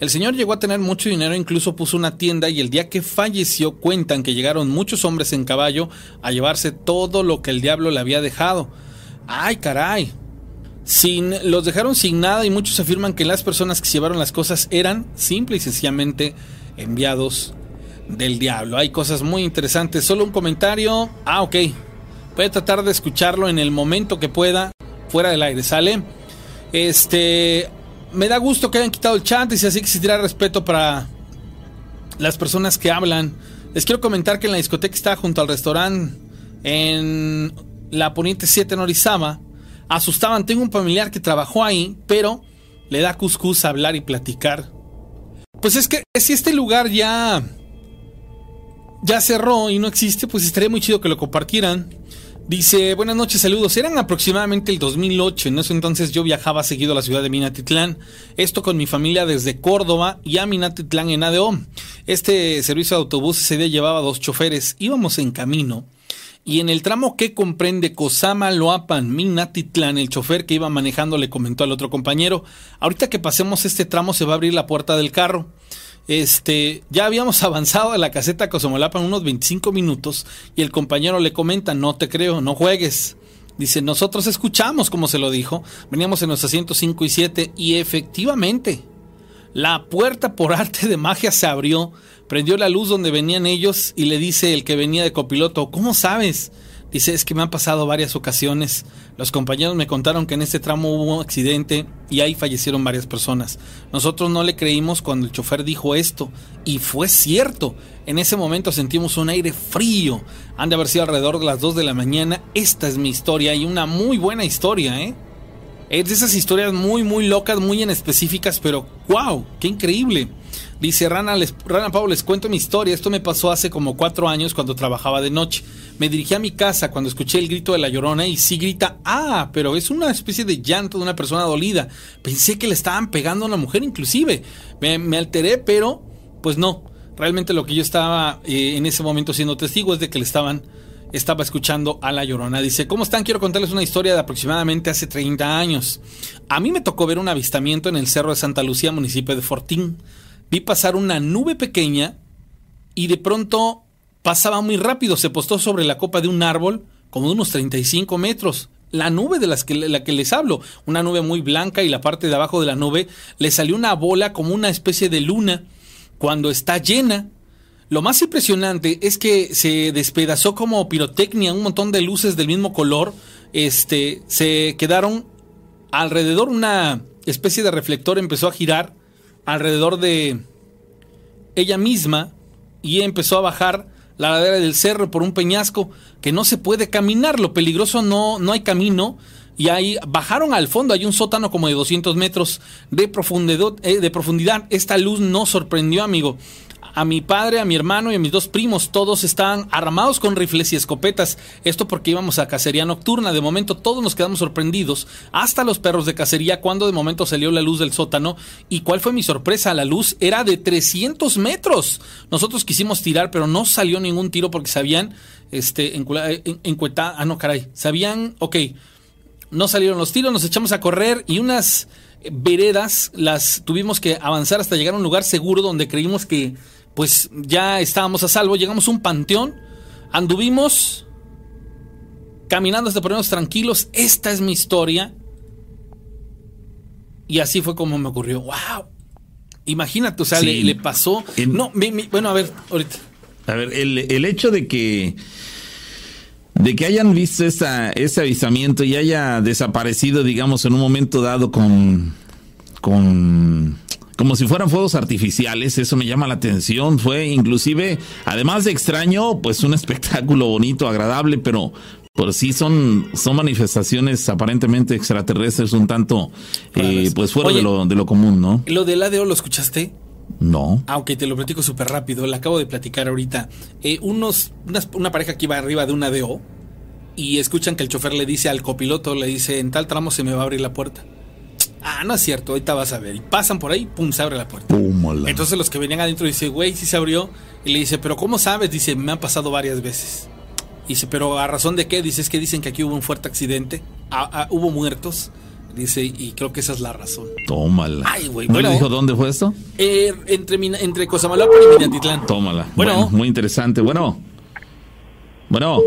El señor llegó a tener mucho dinero, incluso puso una tienda y el día que falleció cuentan que llegaron muchos hombres en caballo a llevarse todo lo que el diablo le había dejado. Ay, caray, sin, los dejaron sin nada y muchos afirman que las personas que llevaron las cosas eran simple y sencillamente enviados del diablo. Hay cosas muy interesantes. Solo un comentario. Ah, ok. Voy a tratar de escucharlo en el momento que pueda. Fuera del aire, ¿sale? Este. Me da gusto que hayan quitado el chat. Y si así que existirá respeto para las personas que hablan. Les quiero comentar que en la discoteca está junto al restaurante en la Poniente 7 en Orizaba asustaban. Tengo un familiar que trabajó ahí, pero le da cuscús hablar y platicar. Pues es que si este lugar ya ya cerró y no existe, pues estaría muy chido que lo compartieran. Dice, buenas noches, saludos. Eran aproximadamente el 2008. En ese entonces yo viajaba seguido a la ciudad de Minatitlán. Esto con mi familia desde Córdoba y a Minatitlán en ADO. Este servicio de autobús ese día llevaba dos choferes. Íbamos en camino Y en el tramo que comprende Cosama, Loapan, Minatitlán, el chofer que iba manejando le comentó al otro compañero, ahorita que pasemos este tramo se va a abrir la puerta del carro. Este, ya habíamos <laughs> avanzado a la caseta Cosamolapan unos 25 minutos y el compañero le comenta, no te creo, no juegues. Dice, nosotros escuchamos como se lo dijo, veníamos en los asientos 5 y 7 y efectivamente la puerta por arte de magia se abrió, prendió la luz donde venían ellos y le dice el que venía de copiloto, ¿cómo sabes? Dice, es que me han pasado varias ocasiones. Los compañeros me contaron que en este tramo hubo un accidente y ahí fallecieron varias personas. Nosotros no le creímos cuando el chofer dijo esto y fue cierto. En ese momento sentimos un aire frío. Han de haber sido alrededor de las 2 de la mañana. Esta es mi historia y una muy buena historia, ¿eh? Es de esas historias muy, muy locas, muy en específicas, pero wow, qué increíble. Dice Rana, les, Rana Pablo, les cuento mi historia. Esto me pasó hace como cuatro años cuando trabajaba de noche. Me dirigí a mi casa cuando escuché el grito de la llorona y sí grita, ah, pero es una especie de llanto de una persona dolida. Pensé que le estaban pegando a una mujer inclusive. Me, alteré, pero pues no. Realmente lo que yo estaba eh, en ese momento siendo testigo es de que le estaban estaba escuchando a La Llorona. Dice, ¿cómo están? Quiero contarles una historia de aproximadamente hace 30 años. A mí me tocó ver un avistamiento en el Cerro de Santa Lucía, municipio de Fortín. Vi pasar una nube pequeña y de pronto pasaba muy rápido. Se postó sobre la copa de un árbol como de unos 35 metros. La nube de las la que les hablo, una nube muy blanca y la parte de abajo de la nube le salió una bola como una especie de luna cuando está llena lo más impresionante es que se despedazó como pirotecnia, un montón de luces del mismo color. Este, se quedaron alrededor, una especie de reflector empezó a girar alrededor de ella misma y empezó a bajar la ladera del cerro por un peñasco que no se puede caminar. Lo peligroso no, no hay camino. Y ahí bajaron al fondo, hay un sótano como de 200 metros de profundidad, eh, de profundidad. Esta luz no sorprendió, amigo a mi padre, a mi hermano y a mis dos primos. Todos estaban armados con rifles y escopetas. Esto porque íbamos a cacería nocturna. De momento todos nos quedamos sorprendidos, hasta los perros de cacería, cuando de momento salió la luz del sótano. ¿Y cuál fue mi sorpresa? La luz era de 300 metros. Nosotros quisimos tirar, pero no salió ningún tiro porque sabían, este, en, en, ah, no, caray, sabían, ok, no salieron los tiros, nos echamos a correr y unas veredas las tuvimos que avanzar hasta llegar a un lugar seguro donde creímos que pues ya estábamos a salvo, llegamos a un panteón, anduvimos caminando hasta ponernos tranquilos, esta es mi historia. Y así fue como me ocurrió. ¡Wow! Imagínate, o sea, le, pasó. no, bueno, a ver, ahorita. A ver, el, hecho de que de que hayan visto esa, ese avisamiento y haya desaparecido, digamos, en un momento dado con, con como si fueran fuegos artificiales, eso me llama la atención, fue inclusive, además de extraño, pues un <laughs> espectáculo bonito, agradable, pero por sí son, son manifestaciones aparentemente extraterrestres un tanto, eh, pues fuera de, lo, de lo común, ¿no? ¿Lo del ADO lo escuchaste? No. Aunque te lo platico súper rápido, le acabo de platicar ahorita. Eh, unos, una, pareja que iba arriba de un ADO y escuchan que el chofer le dice al copiloto, le dice, en tal tramo se me va a abrir la puerta. Ah, no es cierto, ahorita vas a ver. Y pasan por ahí, pum, se abre la puerta. Entonces los que venían adentro dicen, güey, sí se abrió. Y le dice, pero ¿cómo sabes? Dice, me han pasado varias veces. Dice, pero ¿a razón de qué? Dice, es que dicen que aquí hubo un fuerte accidente, hubo muertos. Dice, y creo que esa es la razón. Tómala. Ay, güey. ¿No le dijo dónde fue esto? Eh, entre, entre Cosamaloapan y Minatitlán. Tómala. Bueno. Muy interesante. Bueno. Bueno.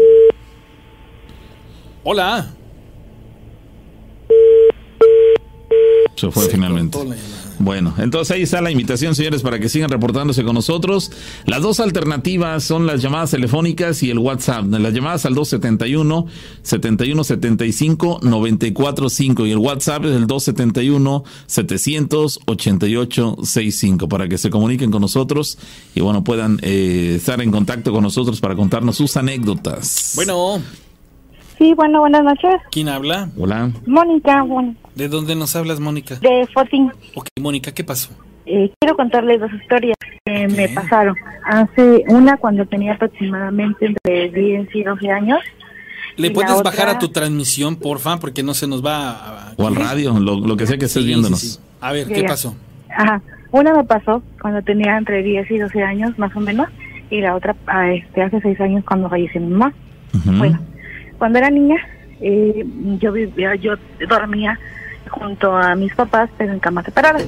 Hola. Se fue finalmente. Bueno, entonces ahí está la invitación, señores, para que sigan reportándose con nosotros. Las dos alternativas son las llamadas telefónicas y el WhatsApp. Las llamadas al 271 7175 945 y el WhatsApp es el 271 788 65 para que se comuniquen con nosotros y bueno, puedan eh, estar en contacto con nosotros para contarnos sus anécdotas. Bueno, Sí, bueno, buenas noches. ¿Quién habla? Hola. Mónica, bueno. ¿De dónde nos hablas, Mónica? De Fotín. Ok, Mónica, ¿qué pasó? Eh, quiero contarles dos historias que me pasaron. Hace una cuando tenía aproximadamente entre 10 y 12 años. ¿Le puedes bajar a tu transmisión, porfa? Porque no se nos va a... O al radio, lo, que sea que estés viéndonos. A ver, ¿qué pasó? Ajá. Una me pasó cuando tenía entre 10 y 12 años, más o menos, y la otra este, hace 6 años cuando falleció mi mamá. Bueno, cuando era niña, eh, yo vivía, yo dormía junto a mis papás, pero en cama separada.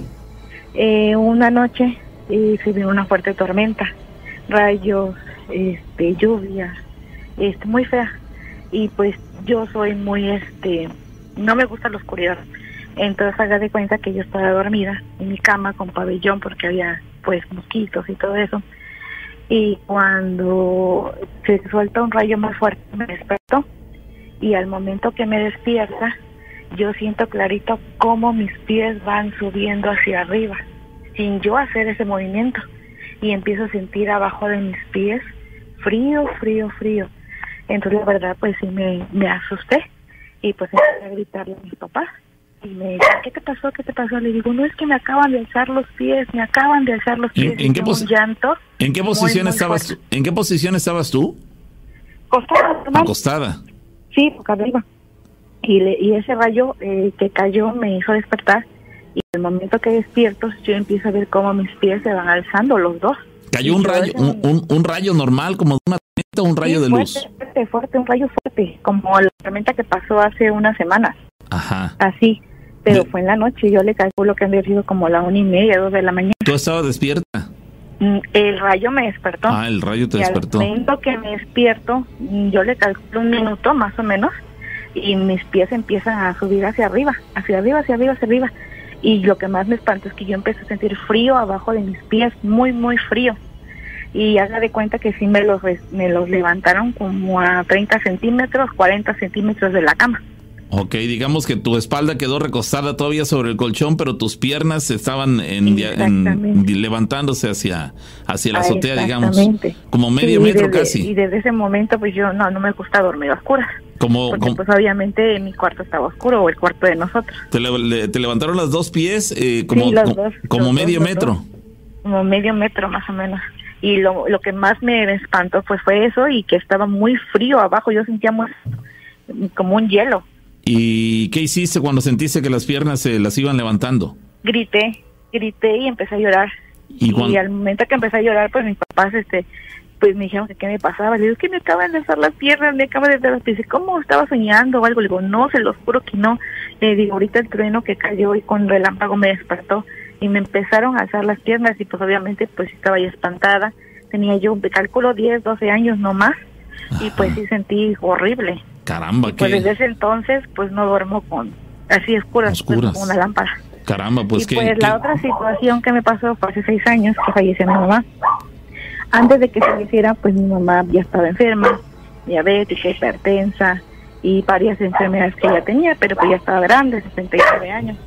Eh, una noche eh, se vio una fuerte tormenta, rayos, este, lluvia, este, muy fea. Y pues yo soy muy, este, no me gusta la oscuridad. Entonces haga de cuenta que yo estaba dormida en mi cama con pabellón porque había pues mosquitos y todo eso. Y cuando se suelta un rayo más fuerte me despertó y al momento que me despierta yo siento clarito cómo mis pies van subiendo hacia arriba sin yo hacer ese movimiento y empiezo a sentir abajo de mis pies frío, frío, frío. Entonces la verdad pues sí me, me asusté y pues empecé a gritarle a mis papás y me dice, ¿qué te pasó? ¿Qué te pasó? Le digo, no es que me acaban de alzar los pies, me acaban de alzar los pies. ¿En, qué, llanto ¿en qué posición estabas? Tú? ¿En qué posición estabas tú? Acostada. Acostada. Sí, boca arriba. Y, le, y ese rayo eh, que cayó me hizo despertar y el momento que despierto yo empiezo a ver cómo mis pies se van alzando los dos. ¿Cayó un rayo, un, un, rayo normal como de una tormenta o un rayo de luz? Fuerte, fuerte, un rayo fuerte, como la tormenta que pasó hace unas semanas. Ajá. Así pero fue en la noche. Yo le calculo que han sido como la una y media, dos de la mañana. ¿Tú estabas despierta? Mm, el rayo me despertó. Ah, el rayo te despertó. Al momento que me despierto, mm, yo le calculo un minuto más o menos, y mis pies empiezan a subir hacia arriba, hacia arriba, hacia arriba, hacia arriba. Y lo que más me espanta es que yo empecé a sentir frío abajo de mis pies, muy, muy frío. Y haga de cuenta que sí me los, me los levantaron como a 30 centímetros, 40 centímetros de la cama. Ok, digamos que tu espalda quedó recostada todavía sobre el colchón, pero tus piernas estaban en, levantándose hacia, hacia la azotea, digamos. Como medio metro casi. Y desde ese momento, pues yo no, no me gusta dormir a oscuras. Como, porque pues obviamente mi cuarto estaba oscuro o el cuarto de nosotros. ¿Te, levantaron las dos pies eh, como, como medio metro? como medio metro más o menos. Y lo, lo que más me espantó pues fue eso y que estaba muy frío abajo. Yo sentía como un hielo. ¿Y qué hiciste cuando sentiste que las piernas se las iban levantando? Grité, grité y empecé a llorar. Y, al momento que empecé a llorar, pues mis papás, este, pues me dijeron que qué me pasaba. Le digo, que me acaban de hacer las piernas, me acaban de hacer las piernas. ¿Cómo estaba soñando o algo? Le digo, no, se los juro que no. Le digo, ahorita el trueno que cayó y con relámpago me despertó y me empezaron a alzar las piernas y pues obviamente pues estaba ya espantada. Tenía yo, de cálculo, 10, 12 años no más y pues sí sentí horrible. Caramba, Pues desde ese entonces, pues no duermo con así oscuras, pues, con una lámpara. Caramba, pues y pues la otra situación que me pasó fue hace seis años que falleció mi mamá. Antes de que falleciera, pues mi mamá ya estaba enferma, diabética, hipertensa y varias enfermedades que ella tenía, pero pues ya estaba grande, 69 años.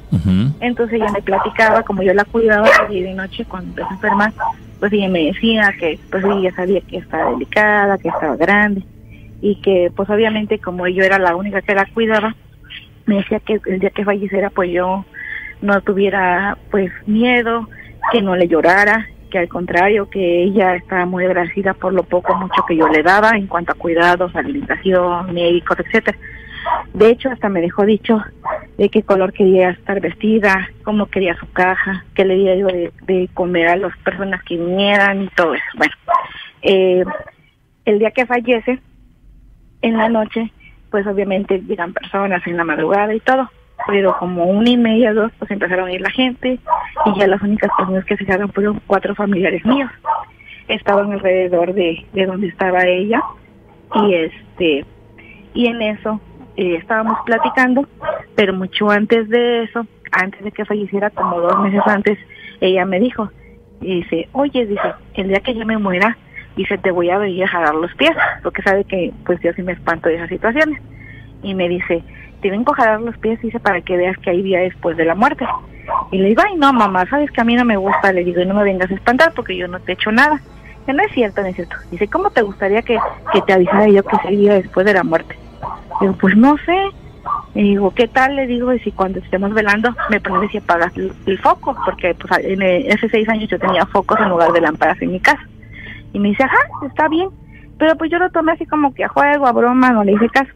Entonces ella me platicaba, como yo la cuidaba de día y noche cuando empezó a enfermar, pues ella me decía que pues ella sabía que estaba delicada, que estaba grande y que pues obviamente como yo era la única que la cuidaba, me decía que el día que falleciera pues yo no tuviera pues miedo, que no le llorara, que al contrario, que ella estaba muy agradecida por lo poco mucho que yo le daba en cuanto a cuidados, alimentación, médicos, etcétera. De hecho, hasta me dejó dicho de qué color quería estar vestida, cómo quería su caja, qué le diría yo de, comer a las personas que vinieran y todo eso. Bueno, eh, el día que fallece, en la noche, pues obviamente llegan personas en la madrugada y todo, pero como una y media, dos, pues empezaron a ir la gente y ya las únicas personas que se quedaron fueron cuatro familiares míos. Estaban alrededor de, de donde estaba ella y este y en eso eh, estábamos platicando, pero mucho antes de eso, antes de que falleciera, como dos meses antes, ella me dijo, y dice, oye, dice, el día que yo me muera, dice, te voy a venir a jalar los pies, porque sabe que pues yo sí me espanto de esas situaciones. Y me dice, te vengo a jalar los pies, dice, para que veas que hay día después de la muerte. Y le digo, ay, no, mamá, sabes que a mí no me gusta. Le digo, no me vengas a espantar porque yo no te he hecho nada. Que no es cierto, no es cierto. Dice, ¿cómo te gustaría que, que te avisara yo que sería después de la muerte? Digo, pues no sé. Y digo, ¿qué tal? Le digo, y si cuando estemos velando me pones y apagas el, foco, porque pues en ese seis años yo tenía focos en lugar de lámparas en mi casa. Y me dice, ajá, está bien. Pero pues yo lo tomé así como que a juego, a broma, no le hice caso.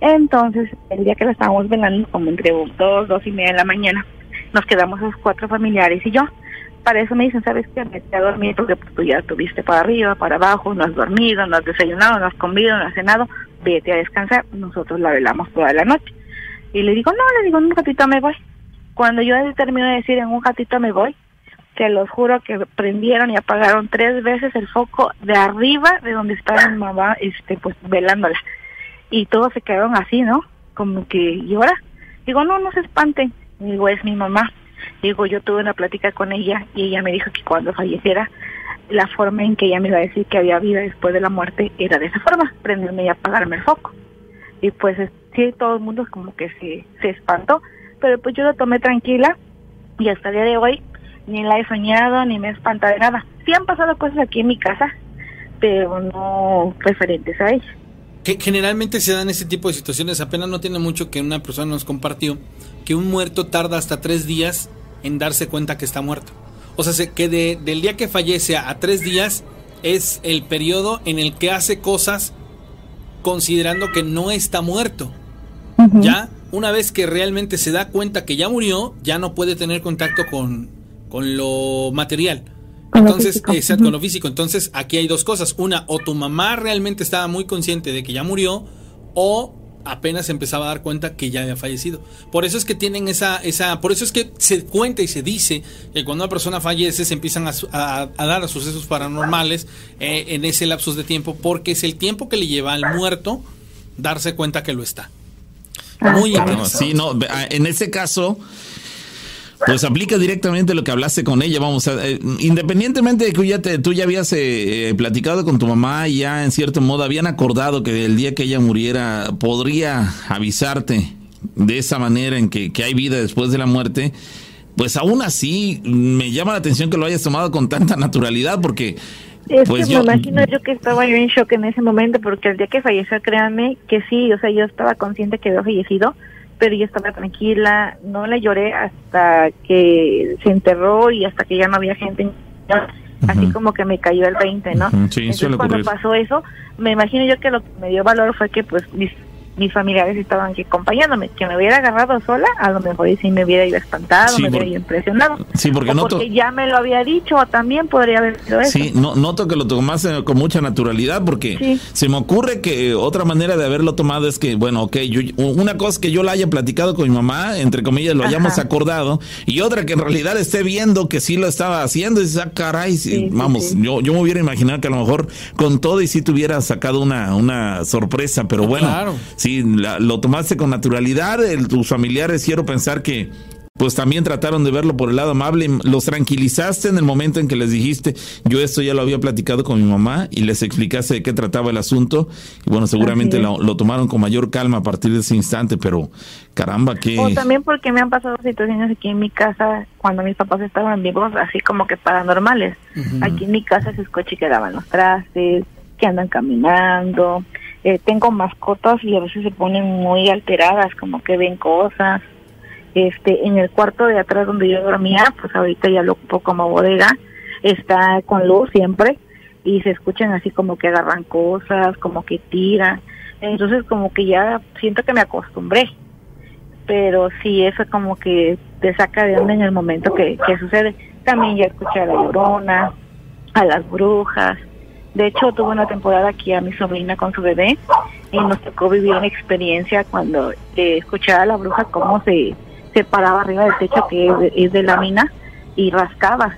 Entonces, el día que lo estábamos velando, como entre dos, dos y media de la mañana, nos quedamos los cuatro familiares y yo. Para eso me dicen, ¿sabes qué? Vete a dormir porque pues, tú ya estuviste para arriba, para abajo, no has dormido, no has desayunado, no has comido, no has cenado, vete a descansar, nosotros la velamos toda la noche. Y le digo, no, le digo, en un ratito me voy. Cuando yo termino de decir en un ratito me voy, te los juro que prendieron y apagaron tres veces el foco de arriba de donde estaba mi mamá, este, pues velándola. Y todos se quedaron así, ¿no? Como que, ¿y ahora? Digo, no, no se espanten. Digo, es mi mamá. Digo, yo tuve una plática con ella y ella me dijo que cuando falleciera, la forma en que ella me iba a decir que había vida después de la muerte era de esa forma, prenderme y apagarme el foco. Y pues sí, todo el mundo como que se, se espantó, pero pues yo lo tomé tranquila y hasta el día de hoy ni la he soñado, ni me he espantado de nada. Sí han pasado cosas aquí en mi casa, pero no referentes a ella. Que generalmente se dan ese tipo de situaciones. Apenas no tiene mucho que una persona nos compartió que un muerto tarda hasta tres días en darse cuenta que está muerto. O sea, que de, del día que fallece a, tres días es el periodo en el que hace cosas considerando que no está muerto. Ya, una vez que realmente se da cuenta que ya murió, ya no puede tener contacto con, con lo material. Entonces, exacto, con lo físico. Entonces, aquí hay dos cosas. Una, o tu mamá realmente estaba muy consciente de que ya murió, o apenas empezaba a dar cuenta que ya había fallecido. Por eso es que tienen esa, esa, por eso es que se cuenta y se dice que cuando una persona fallece se empiezan a, dar sucesos paranormales eh, en ese lapsus de tiempo, porque es el tiempo que le lleva al muerto darse cuenta que lo está. Muy interesante. Sí, no, en ese caso, pues aplica directamente lo que hablaste con ella, vamos, a, eh, independientemente de que ya te, tú ya habías eh, eh, platicado con tu mamá y ya en cierto modo habían acordado que el día que ella muriera podría avisarte de esa manera en que, que hay vida después de la muerte, pues aún así me llama la atención que lo hayas tomado con tanta naturalidad porque... Es pues que me imagino yo que estaba yo en shock en ese momento porque el día que falleció, créanme que sí, o sea, yo estaba consciente que había fallecido, pero yo estaba tranquila, no le lloré hasta que se enterró y hasta que ya no había gente, así como que me cayó el 20, ¿no? Sí, Entonces, cuando pasó eso, me imagino yo que lo que me dio valor fue que pues mis familiares estaban aquí acompañándome. Que me hubiera agarrado sola, a lo mejor sí me hubiera ido espantado, me hubiera ido impresionado. Sí, porque, porque ya me lo había dicho, o también podría haber sido eso. Sí, no, noto que lo tomaste con mucha naturalidad, porque se me ocurre que otra manera de haberlo tomado es que, bueno, ok, yo, una cosa que yo la haya platicado con mi mamá, entre comillas, lo hayamos acordado, y otra que en realidad esté viendo que sí lo estaba haciendo, y dice, ah, caray, vamos, yo, yo me hubiera imaginado que a lo mejor con todo y sí te hubiera sacado una, una sorpresa, pero bueno, claro sí, lo tomaste con naturalidad, tus familiares quiero pensar que pues también trataron de verlo por el lado amable, los tranquilizaste en el momento en que les dijiste, yo esto ya lo había platicado con mi mamá y les explicaste de qué trataba el asunto y bueno, seguramente lo, tomaron con mayor calma a partir de ese instante, pero caramba, que... O también porque me han pasado situaciones aquí en mi casa cuando mis papás estaban vivos, así como que paranormales. Aquí en mi casa se escucha que daban los trastes, que andan caminando, eh, tengo mascotas y a veces se ponen muy alteradas, como que ven cosas. Este, en el cuarto de atrás donde yo dormía, pues ahorita ya lo ocupo como bodega, está con luz siempre y se escuchan así como que agarran cosas, como que tiran. Entonces como que ya siento que me acostumbré. Pero sí, eso como que te saca de onda en el momento que, que sucede. También ya escuché a la llorona, a las brujas, de hecho, tuve una temporada aquí a mi sobrina con su bebé y nos tocó vivir una experiencia cuando eh, escuchaba a la bruja cómo se, se paraba arriba del techo que es de, lámina y rascaba.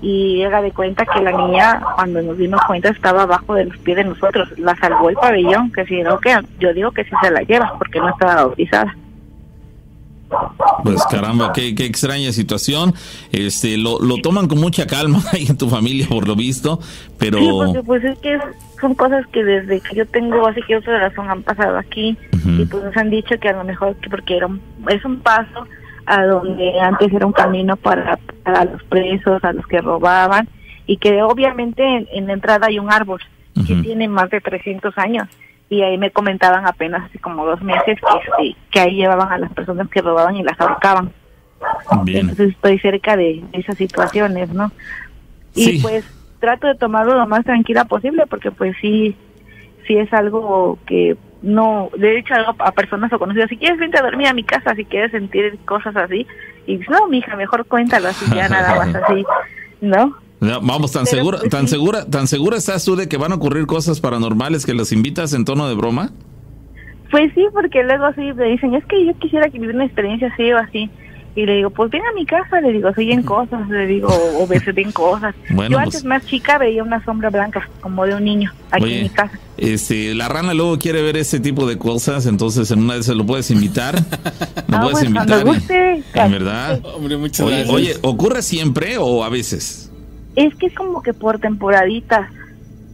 Y era de cuenta que la niña, cuando nos dimos cuenta, estaba abajo de los pies de nosotros. La salvó el pabellón, que si no, que yo digo que si se la lleva porque no estaba bautizada. Pues caramba, qué, qué extraña situación. Este, lo, lo toman con mucha calma <laughs> ahí en tu familia, por lo visto, pero... Sí, porque pues es que son cosas que desde que yo tengo así que otra razón han pasado aquí y pues nos han dicho que a lo mejor que porque era es un paso a donde antes era un camino para, para los presos, a los que robaban y que obviamente en, la entrada hay un árbol que tiene más de 300 años y ahí me comentaban apenas así como dos meses que, que ahí llevaban a las personas que robaban y las ahorcaban. Entonces estoy cerca de esas situaciones, ¿no? Y pues trato de tomarlo lo más tranquila posible porque pues sí, sí es algo que no, de hecho a personas o conocidas, si quieres vente a dormir a mi casa, si quieres sentir cosas así, y no, mija, mejor cuéntalo así, ya nada más <laughs> así, ¿no? Vamos, tan segura, pues tan segura, tan segura estás tú de que van a ocurrir cosas paranormales que las invitas en tono de broma. Pues sí, porque luego sí me dicen, es que yo quisiera que viviera una experiencia así o así. Y le digo, pues ven a mi casa, le digo, soy en cosas, le digo, o ves en cosas. <laughs> Bueno, yo pues- antes más chica veía una sombra blanca, como de un niño, aquí Oye, en mi casa. Este, la rana luego quiere ver ese tipo de cosas, entonces en una de esas lo puedes invitar. <laughs> Lo Ah, puedes pues, invitar. guste. en verdad. Hombre, muchas Oye, gracias. oye, ¿ocurre siempre o a veces? Es que es como que por temporaditas.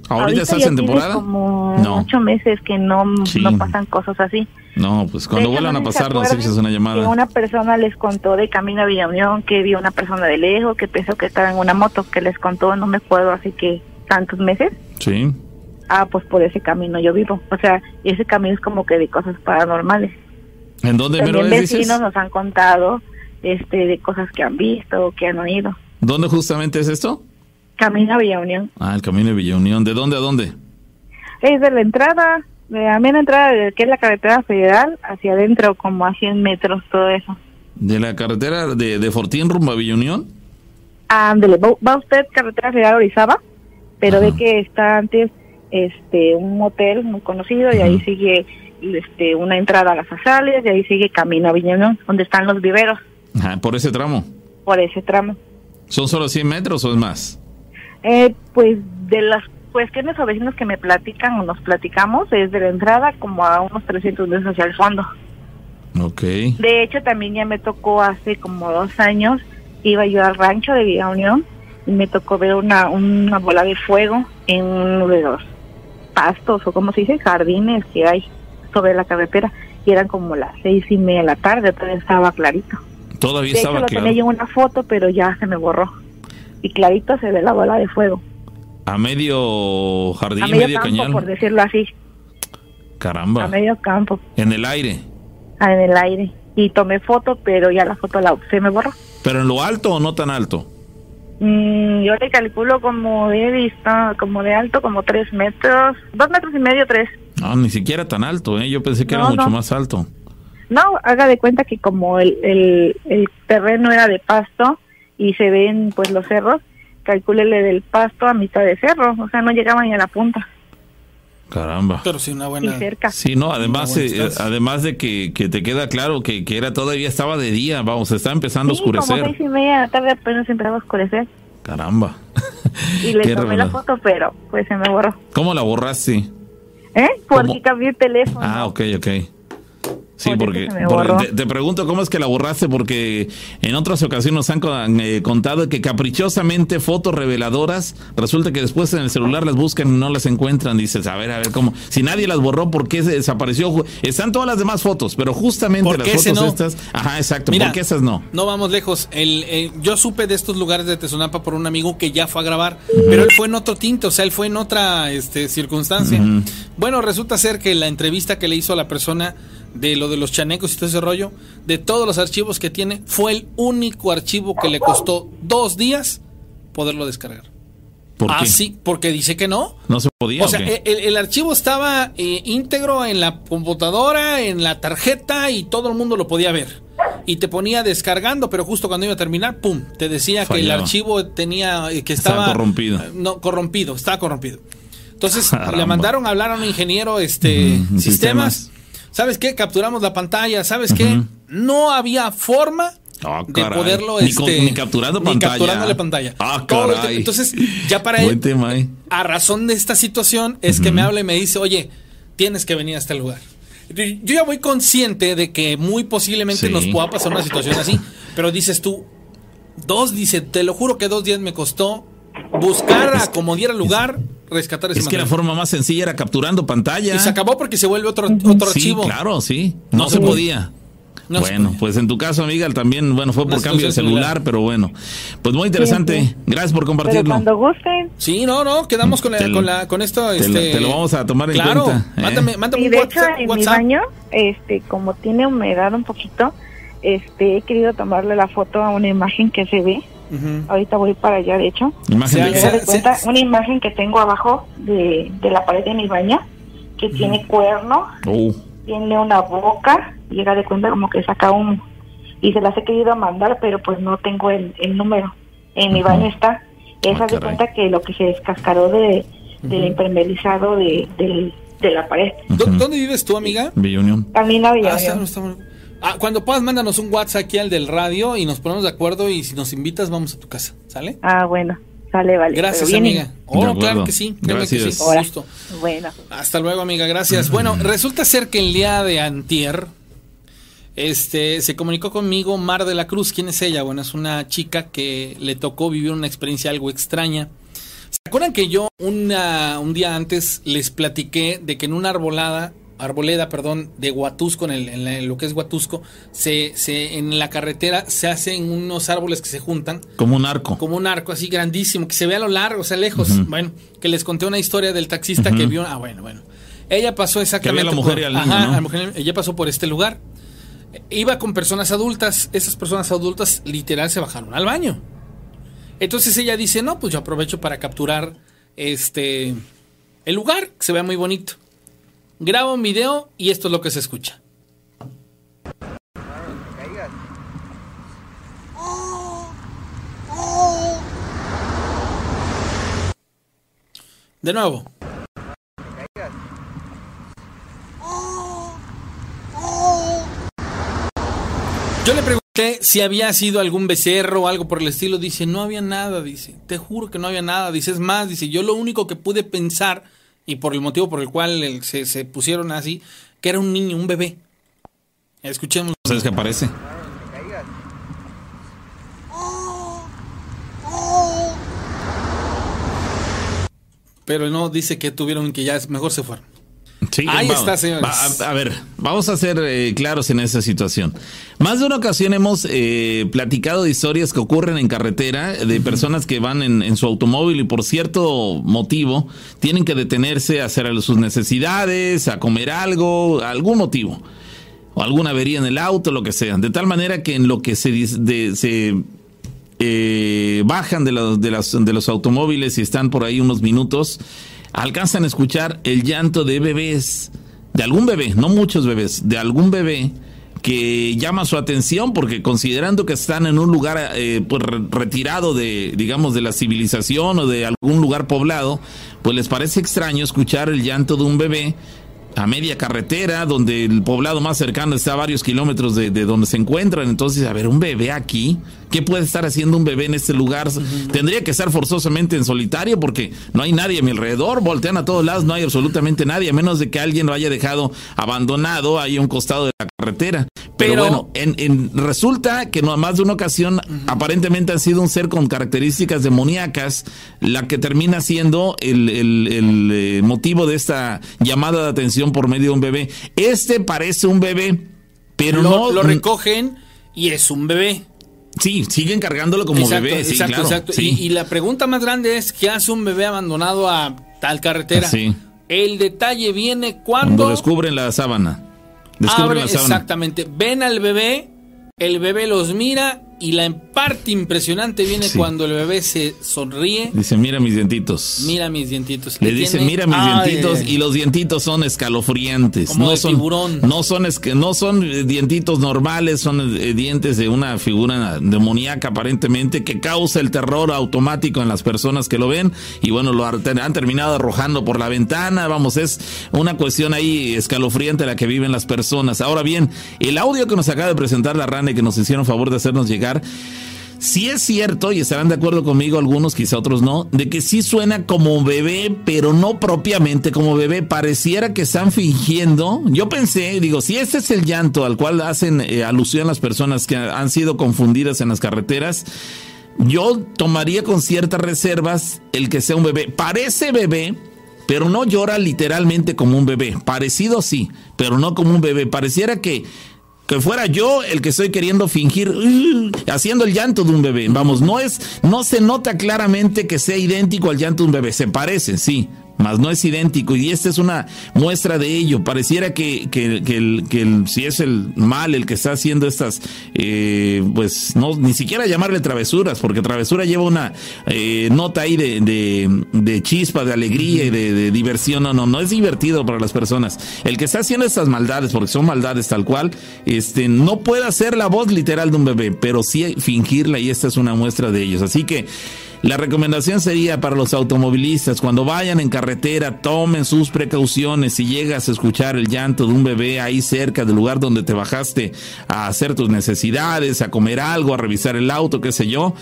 ¿Ahorita, estás ya en temporada? como No. ocho meses que no, Sí. no pasan cosas así. No, pues cuando De no a pasar nos echas una llamada. una persona les contó de camino a Villa Unión que vio una persona de lejos que pensó que estaba en una moto, que les contó, no me acuerdo, así que tantos meses. Sí. Ah, pues por ese camino yo vivo. O sea, ese camino es como que de cosas paranormales. ¿En dónde También es, vecinos dices? nos han contado este de cosas que han visto o que han oído. ¿Dónde justamente es esto? Camino a Villa Unión. Ah, el camino de Villa Unión. ¿De dónde a dónde? Es de la entrada, de la mera entrada de que es la carretera federal, hacia adentro, como a 100 metros, todo eso. ¿De la carretera de, de Fortín rumbo a Villa Unión? Ándele, va, va usted carretera federal Orizaba, pero Ajá. ve que está antes este un hotel muy conocido y ahí sigue este una entrada a las azales y ahí sigue camino a Villa Unión, donde están los viveros, Ajá, por ese tramo. por ese tramo. ¿Son solo 100 metros o es más? Eh, pues de las cuestiones o vecinos que me platican o nos platicamos, es de la entrada como a unos 300 metros hacia el fondo. Ok. De hecho, también ya me tocó hace como dos años, iba yo al rancho de Villa Unión y me tocó ver una, una bola de fuego en uno de los pastos o como se dice, jardines que hay sobre la carretera. Y eran como las seis y media de la tarde, todavía estaba clarito. Todavía De hecho, estaba lo claro. tenía yo una foto, pero ya se me borró. Y clarito se ve la bola de fuego. A medio jardín, a medio, medio, campo, cañal. por decirlo así. Caramba. A medio campo, En el aire. ah, en el aire. Y tomé foto, pero ya la foto la, se me borró. ¿Pero en lo alto o no tan alto? Mm, yo le calculo como de vista, como de alto, como tres metros, dos metros y medio, tres. No, ni siquiera tan alto, ¿eh? Yo pensé que era mucho no. más alto. No, haga de cuenta que como el, el, el terreno era de pasto y se ven pues los cerros, calcúlele del pasto a mitad de cerro, o sea, no llegaban ni a la punta, Caramba. Pero sí, una y buena. cerca. Sí, no, además, eh, distancia. además de que, que te queda claro que, que era todavía estaba de día, vamos, está empezando Sí, a como oscurecer. seis y media de la tarde apenas empezaba a oscurecer Caramba. <laughs> y le tomé la foto, pero pues se me borró. ¿Cómo la borraste? ¿Eh? Porque ¿Cómo? cambié el teléfono. Ah, ok, ok. Sí, Por porque, te, te pregunto cómo es que la borraste, porque en otras ocasiones nos han eh, contado que caprichosamente fotos reveladoras, resulta que después en el celular las buscan y no las encuentran. Dices, a ver, a ver, ¿cómo? Si nadie las borró, ¿por qué se desapareció? Están todas las demás fotos, pero justamente ¿Por las fotos no? estas. Ajá, exacto. Mira, ¿Por qué esas no? No vamos lejos. El, eh, yo supe de estos lugares de Tezonapa por un amigo que ya fue a grabar, pero él fue en otro tinte, o sea, él fue en otra este, circunstancia. Bueno, resulta ser que la entrevista que le hizo a la persona de lo de los chanecos y todo ese rollo, de todos los archivos que tiene, fue el único archivo que le costó dos días poderlo descargar. ¿Por ah, qué? sí, porque dice que no. ¿No se podía? O sea, el, el archivo estaba eh, íntegro en la computadora, en la tarjeta y todo el mundo lo podía ver. Y te ponía descargando, pero justo cuando iba a terminar, ¡pum! Te decía que el archivo tenía eh, que Estaba estaba corrompido. eh, No, corrompido, estaba corrompido. Entonces <laughs> Caramba. le mandaron a hablar a un ingeniero este sistemas. ¿Sabes qué? Capturamos la pantalla, ¿sabes qué? No había forma Ah, de poderlo Ni este, ni capturando ni pantalla. capturándole pantalla. Ah, tiempo. Entonces, ya para él, tema, ¿eh? a razón de esta situación es que me habla y me dice, oye, tienes que venir a este lugar. Yo ya voy consciente de que muy posiblemente Sí. nos pueda pasar una situación así, pero dices tú, dos, dice, te lo juro que dos días me costó buscar, acomodar el lugar, rescatar ese Es que la forma más sencilla era capturando pantalla. Y se acabó porque se vuelve otro, otro Sí, archivo. claro, sí. No, No se se podía. No bueno, pues en tu caso, amiga, también, bueno, fue por cambio de celular, pero bueno. Pues muy interesante. Sí, sí. Gracias por Pero compartirlo. cuando gusten, Sí, no, no, quedamos con, la, lo- con, la, con esto. te lo- este, te lo vamos a tomar en cuenta, ¿eh? Mándame, mándame y un de hecho WhatsApp. en mi baño, este, como tiene humedad un poquito, este, he querido tomarle la foto a una imagen que se ve. Ujú. Ahorita voy para allá, de hecho. Imagen Se de de cuenta, una imagen que tengo abajo de, de la pared de mi baño, que tiene cuerno, Oh, tiene una boca, llega de cuenta como que saca humo. Y se las he querido mandar, pero pues no tengo el, el número. En mi baño está. Ah, Esa de caray. cuenta que lo que se descascaró de, del impermeabilizado de, del, de la pared. ¿Dónde vives tú, amiga? Villa Unión. También la Villa Ah, Unión. está- está- Ah, cuando puedas, mándanos un WhatsApp aquí al del radio y nos ponemos de acuerdo y si nos invitas vamos a tu casa, ¿sale? Ah, bueno, sale, vale. Gracias, amiga. Oh, claro que sí. créeme que Gracias. sí, justo. Bueno. Hasta luego, amiga, gracias. Bueno, resulta ser que el día de antier, este, se comunicó conmigo Mar de la Cruz. ¿Quién es ella? Bueno, es una chica que le tocó vivir una experiencia algo extraña. ¿Se acuerdan que yo una- un día antes les platiqué de que en una arbolada, arboleda, perdón, de Huatusco, en, el- en la- en lo que es Huatusco, se, se, en la carretera se hacen unos árboles que se juntan Como un arco. como un arco así grandísimo, que se ve a lo largo, o sea, lejos. Bueno, que les conté una historia del taxista que vio. Ah, bueno, bueno. Ella pasó exactamente. Que la mujer por- y al niño, Ajá, la mujer- ella pasó por este lugar. Iba con personas adultas. Esas personas adultas, literal, se bajaron al baño. Entonces ella dice: No, pues yo aprovecho para capturar este. El lugar, que se vea muy bonito. Graba un video y esto es lo que se escucha. De nuevo. Yo le pregunté si había sido algún becerro o algo por el estilo. Dice, no había nada, dice. Te juro que no había nada. Dice, es más, dice, yo lo único que pude pensar, y por el motivo por el cual se, se pusieron así, que era un niño, un bebé. Escuchemos. ¿Sabes qué aparece? Pero no, dice que tuvieron que ya mejor se fueron. Sí, Ahí vamos. está, señores. A, a ver, vamos a ser eh, claros en esa situación. Más de una ocasión hemos eh, platicado de historias que ocurren en carretera, de personas que van en, en su automóvil y por cierto motivo tienen que detenerse a hacer sus necesidades, a comer algo, algún motivo. O alguna avería en el auto, lo que sea. De tal manera que en lo que se, de- se eh, bajan de los, de, las- de los automóviles y están por ahí unos minutos, alcanzan a escuchar el llanto de bebés, de algún bebé, no muchos bebés, de algún bebé que llama su atención porque considerando que están en un lugar eh, pues, re- retirado de, digamos, de la civilización o de algún lugar poblado, pues les parece extraño escuchar el llanto de un bebé a media carretera, donde el poblado más cercano está a varios kilómetros de, de donde se encuentran. Entonces, a ver, un bebé aquí, ¿qué puede estar haciendo un bebé en este lugar? Tendría que estar forzosamente en solitario porque no hay nadie a mi alrededor, voltean a todos lados, no hay absolutamente nadie, a menos de que alguien lo haya dejado abandonado ahí a un costado de la carretera. Pero, Pero- bueno, en, en- resulta que no más de una ocasión aparentemente ha sido un ser con características demoníacas la que termina siendo el, el- el, eh, motivo de esta llamada de atención por medio de un bebé. Este parece un bebé, pero lo, no... lo recogen y es un bebé. Sí, siguen cargándolo como exacto, bebé. Sí, exacto, claro, exacto. sí. Y, y la pregunta más grande es, ¿qué hace un bebé abandonado a tal carretera? Sí. El detalle viene Cuando cuando... descubren la sábana. Descubren abre- la sábana. exactamente. Ven al bebé, el bebé los mira y la parte impresionante viene Sí. cuando el bebé se sonríe. Dice, mira mis dientitos. Mira mis dientitos. Le dice, tiene- mira mis Ay, dientitos y los dientitos son escalofriantes. Como no de son, tiburón. No son, esque- no son eh, dientitos normales, son eh, dientes de una figura demoníaca aparentemente que causa el terror automático en las personas que lo ven. Y bueno, lo han han terminado arrojando por la ventana. Vamos, es una cuestión ahí escalofriante la que viven las personas. Ahora bien, el audio que nos acaba de presentar la RANE que nos hicieron favor de hacernos llegar. Sí es cierto, y estarán de acuerdo conmigo algunos, quizá otros no, de que sí suena como bebé, pero no propiamente como bebé. Pareciera que están fingiendo. Yo pensé, digo, si ese es el llanto al cual hacen eh, alusión las personas que han sido confundidas en las carreteras, yo tomaría con ciertas reservas el que sea un bebé. Parece bebé, pero no llora literalmente como un bebé. Parecido sí, pero no como un bebé. Pareciera que que fuera yo el que estoy queriendo fingir "Uh", haciendo el llanto de un bebé. Vamos, no es no se nota claramente que sea idéntico al llanto de un bebé, se parece, sí, mas no es idéntico y esta es una muestra de ello. Pareciera que, que, que el, que el- si es el mal el que está haciendo estas, eh, pues no ni siquiera llamarle travesuras, porque travesura lleva una eh, nota ahí de, de, de chispa, de alegría y de, de diversión. No, no, no es divertido para las personas. El que está haciendo estas maldades, porque son maldades tal cual, este, no puede hacer la voz literal de un bebé, pero sí fingirla y esta es una muestra de ellos. Así que La recomendación sería para los automovilistas, cuando vayan en carretera, tomen sus precauciones. Si llegas a escuchar el llanto de un bebé ahí cerca del lugar donde te bajaste a hacer tus necesidades, a comer algo, a revisar el auto, qué sé yo,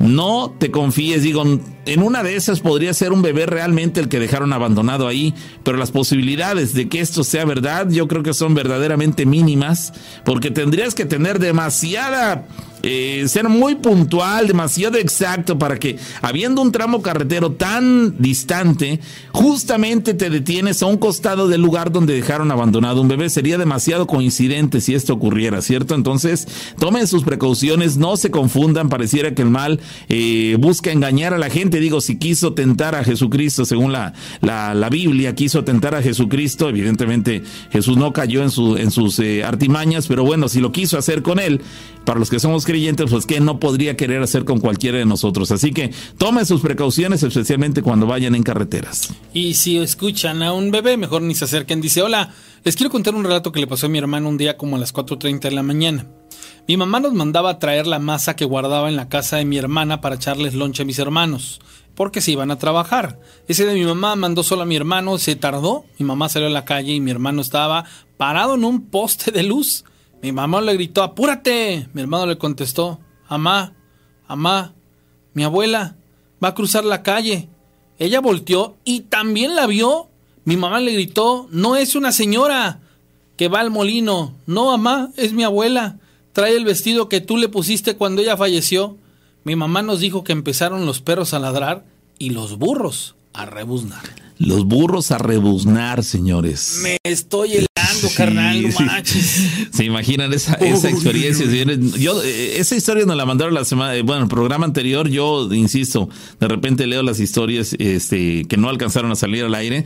no te confíes, digo, en una de esas podría ser un bebé realmente el que dejaron abandonado ahí, pero las posibilidades de que esto sea verdad yo creo que son verdaderamente mínimas, porque tendrías que tener demasiada eh, ser muy puntual, demasiado exacto para que, habiendo un tramo carretero tan distante, justamente te detienes a un costado del lugar donde dejaron abandonado un bebé. Sería demasiado coincidente si esto ocurriera, ¿cierto? Entonces, tomen sus precauciones, no se confundan, pareciera que el mal eh, busca engañar a la gente. Digo, si quiso tentar a Jesucristo, según la, la, Biblia, quiso tentar a Jesucristo, evidentemente Jesús no cayó en, en sus eh, artimañas, pero bueno, si lo quiso hacer con él, para los que somos creyentes, pues que no podría querer hacer con cualquiera de nosotros. Así que tomen sus precauciones, especialmente cuando vayan en carreteras. Y si escuchan a un bebé, mejor ni se acerquen. Dice, hola, les quiero contar un relato que le pasó a mi hermano un día como a las 4.30 de la mañana. Mi mamá nos mandaba a traer la masa que guardaba en la casa de mi hermana para echarles lonche a mis hermanos, porque se iban a trabajar. Ese de mi mamá mandó solo a mi hermano, se tardó, mi mamá salió a la calle y mi hermano estaba parado en un poste de luz mi mamá le gritó, apúrate. Mi hermano le contestó, amá, amá, mi abuela va a cruzar la calle. Ella volteó y también la vio. Mi mamá le gritó, no es una señora que va al molino. No, amá, es mi abuela. Trae el vestido que tú le pusiste cuando ella falleció. Mi mamá nos dijo que empezaron los perros a ladrar y los burros a rebuznar. Los burros a rebuznar, señores. Me estoy carnal, <laughs> ¿Se imaginan esa, esa experiencia? Yo, eh, esa historia nos la mandaron la semana, eh, bueno, el programa anterior, yo insisto, de repente leo las historias este, que no alcanzaron a salir al aire.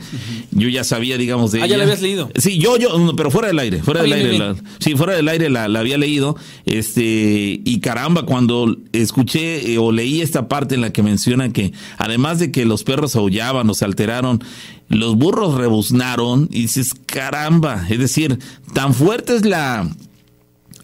Yo ya sabía, digamos, de ah, ya la habías leído. Sí, yo, yo, pero fuera del aire, fuera ah, del aire. sí, fuera del aire la, había leído. Este, y caramba, cuando escuché eh, o leí esta parte en la que menciona que además de que los perros aullaban o se alteraron, los burros rebuznaron y dices, caramba, es decir, tan fuerte es la,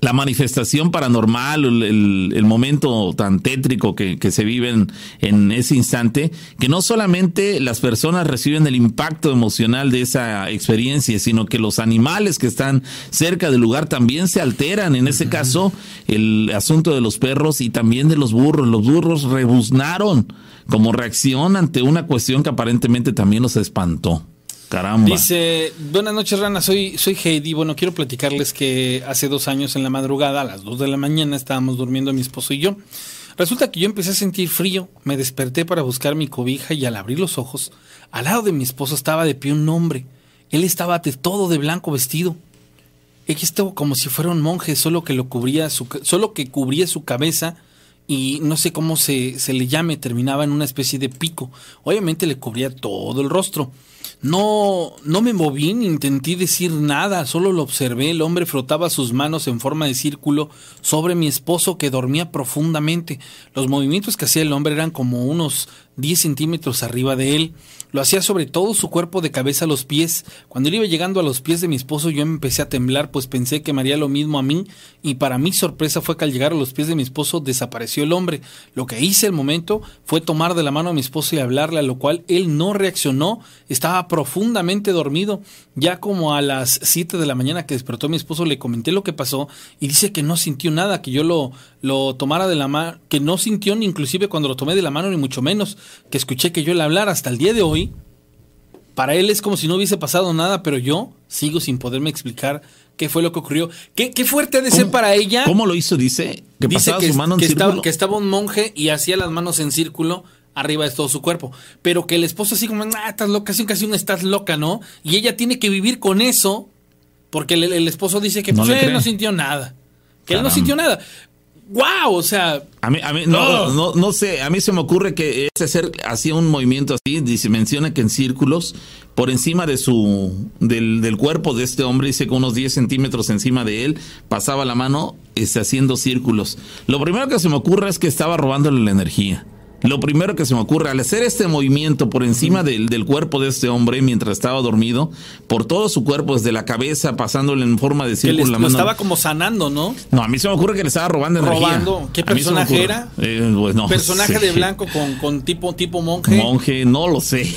la manifestación paranormal, el, el, momento tan tétrico que, que, se vive en, ese instante, que no solamente las personas reciben el impacto emocional de esa experiencia, sino que los animales que están cerca del lugar también se alteran. En ese caso, el asunto de los perros y también de los burros. Los burros rebuznaron como reacción ante una cuestión que aparentemente también nos espantó. Caramba. Dice, buenas noches Rana, soy, soy Heidi. Bueno, quiero platicarles que hace dos años en la madrugada, a las dos de la mañana, estábamos durmiendo mi esposo y yo. Resulta que yo empecé a sentir frío, me desperté para buscar mi cobija y al abrir los ojos, al lado de mi esposo estaba de pie un hombre. Él estaba de todo de blanco vestido. Ella estaba como si fuera un monje, solo que lo cubría su, solo que cubría su cabeza y no sé cómo se, se le llame, terminaba en una especie de pico. Obviamente le cubría todo el rostro. No, no me moví ni intenté decir nada, solo lo observé. El hombre frotaba sus manos en forma de círculo sobre mi esposo que dormía profundamente. Los movimientos que hacía el hombre eran como unos 10 centímetros arriba de él. Lo hacía sobre todo su cuerpo de cabeza a los pies. Cuando él iba llegando a los pies de mi esposo yo empecé a temblar pues pensé que me haría lo mismo a mí y para mi sorpresa fue que al llegar a los pies de mi esposo desapareció el hombre. Lo que hice al momento fue tomar de la mano a mi esposo y hablarle a lo cual él no reaccionó. Estaba profundamente dormido. Ya como a las 7 de la mañana que despertó mi esposo le comenté lo que pasó y dice que no sintió nada, que yo lo, lo tomara de la mano, que no sintió ni inclusive cuando lo tomé de la mano ni mucho menos, que escuché que yo le hablara hasta el día de hoy para él es como si no hubiese pasado nada, pero yo sigo sin poderme explicar qué fue lo que ocurrió. Qué, fuerte ha de ser para ella. ¿Cómo lo hizo? Dice que pasaba su mano en círculo. Estaba, que estaba un monje y hacía las manos en círculo arriba de todo su cuerpo. Pero que el esposo así como, ah, estás loca, casi casi estás loca, ¿no? Y ella tiene que vivir con eso porque el, esposo dice que no, pues, él no sintió nada. Que él no sintió nada wow, o sea. A mí, a mí no, no, no, sé, a mí se me ocurre que ese ser hacía un movimiento así, dice, menciona que en círculos, por encima de su, del, del cuerpo de este hombre, dice que unos 10 centímetros encima de él, pasaba la mano este, haciendo círculos. Lo primero que se me ocurre es que estaba robándole la energía. Lo primero que se me ocurre al hacer este movimiento por encima del, del, cuerpo de este hombre mientras estaba dormido, por todo su cuerpo, desde la cabeza, pasándole en forma de círculo la mano. estaba como sanando, ¿no? No, a mí se me ocurre que le estaba robando energía. ¿Robando? ¿Qué personaje era? Eh, pues no, ¿Personaje sí. de blanco con, con, tipo, tipo monje? Monje, no lo sé.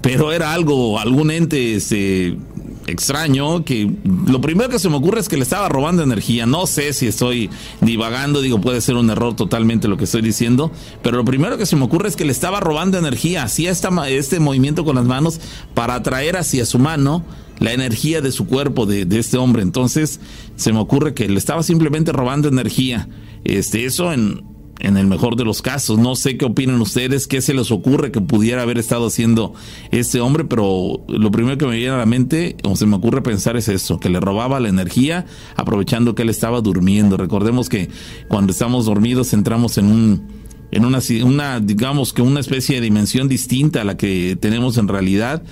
Pero era algo, algún ente este, extraño que lo primero que se me ocurre es que le estaba robando energía. No sé si estoy divagando, digo, puede ser un error totalmente lo que estoy diciendo, pero lo primero que se me ocurre es que le estaba robando energía. Hacía este movimiento con las manos para atraer hacia su mano la energía de su cuerpo, de, de, este hombre. Entonces, se me ocurre que le estaba simplemente robando energía. Este, eso en, en el mejor de los casos. No sé qué opinan ustedes, qué se les ocurre que pudiera haber estado haciendo este hombre, pero lo primero que me viene a la mente, o se me ocurre pensar, es eso, que le robaba la energía aprovechando que él estaba durmiendo. Recordemos que cuando estamos dormidos entramos en un en una, una digamos que una especie de dimensión distinta a la que tenemos en realidad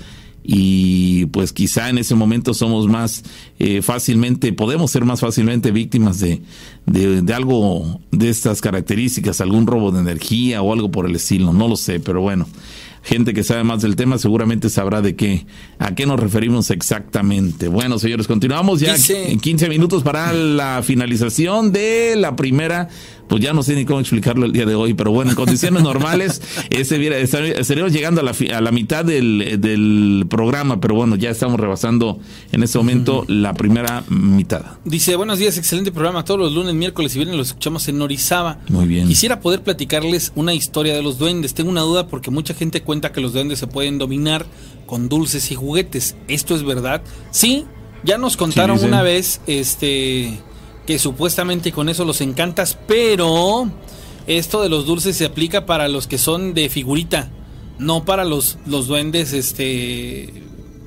y pues quizá en ese momento somos más eh, fácilmente, podemos ser más fácilmente víctimas de, de, de, algo de estas características, algún robo de energía o algo por el estilo, no lo sé, pero bueno, gente que sabe más del tema seguramente sabrá de qué, a qué nos referimos exactamente. Bueno, señores, continuamos ya en 15 minutos para la finalización de la primera pues ya no sé ni cómo explicarlo el día de hoy, pero bueno, en condiciones normales <laughs> ese, estaríamos llegando a la, a la mitad del, del, programa, pero bueno, ya estamos rebasando en este momento la primera mitad. Dice, buenos días, excelente programa, todos los lunes, miércoles y viernes los escuchamos en Orizaba. Muy bien. Quisiera poder platicarles una historia de los duendes, tengo una duda porque mucha gente cuenta que los duendes se pueden dominar con dulces y juguetes, ¿esto es verdad? Sí, ya nos contaron Sí, una vez, este que supuestamente con eso los encantas, pero esto de los dulces se aplica para los que son de figurita, no para los, los duendes este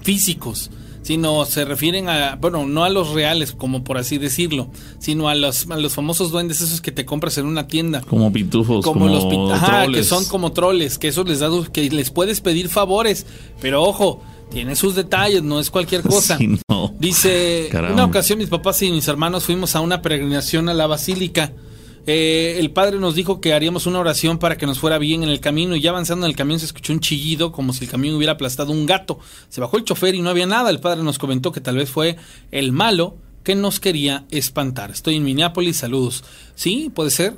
físicos, sino se refieren a, bueno, no a los reales, como por así decirlo, sino a los, a los famosos duendes esos que te compras en una tienda. Como pitufos, Como, como, los pit- ajá, troles. que son como troles, que eso les da que les puedes pedir favores, pero ojo, tiene sus detalles, no es cualquier cosa. Sí, no. Dice, Caramba. una ocasión mis papás y mis hermanos fuimos a una peregrinación a la basílica. Eh, el padre nos dijo que haríamos una oración para que nos fuera bien en el camino y ya avanzando en el camión se escuchó un chillido como si el camión hubiera aplastado un gato. Se bajó el chofer y no había nada. El padre nos comentó que tal vez fue el malo que nos quería espantar. Estoy en Minneapolis, saludos. Sí, puede ser,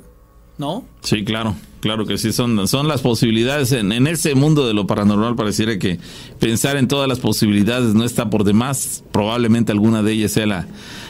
¿no? Sí, claro, claro que sí, son, son las posibilidades. En, en ese mundo de lo paranormal pareciera que pensar en todas las posibilidades no está por demás. Probablemente alguna de ellas sea la,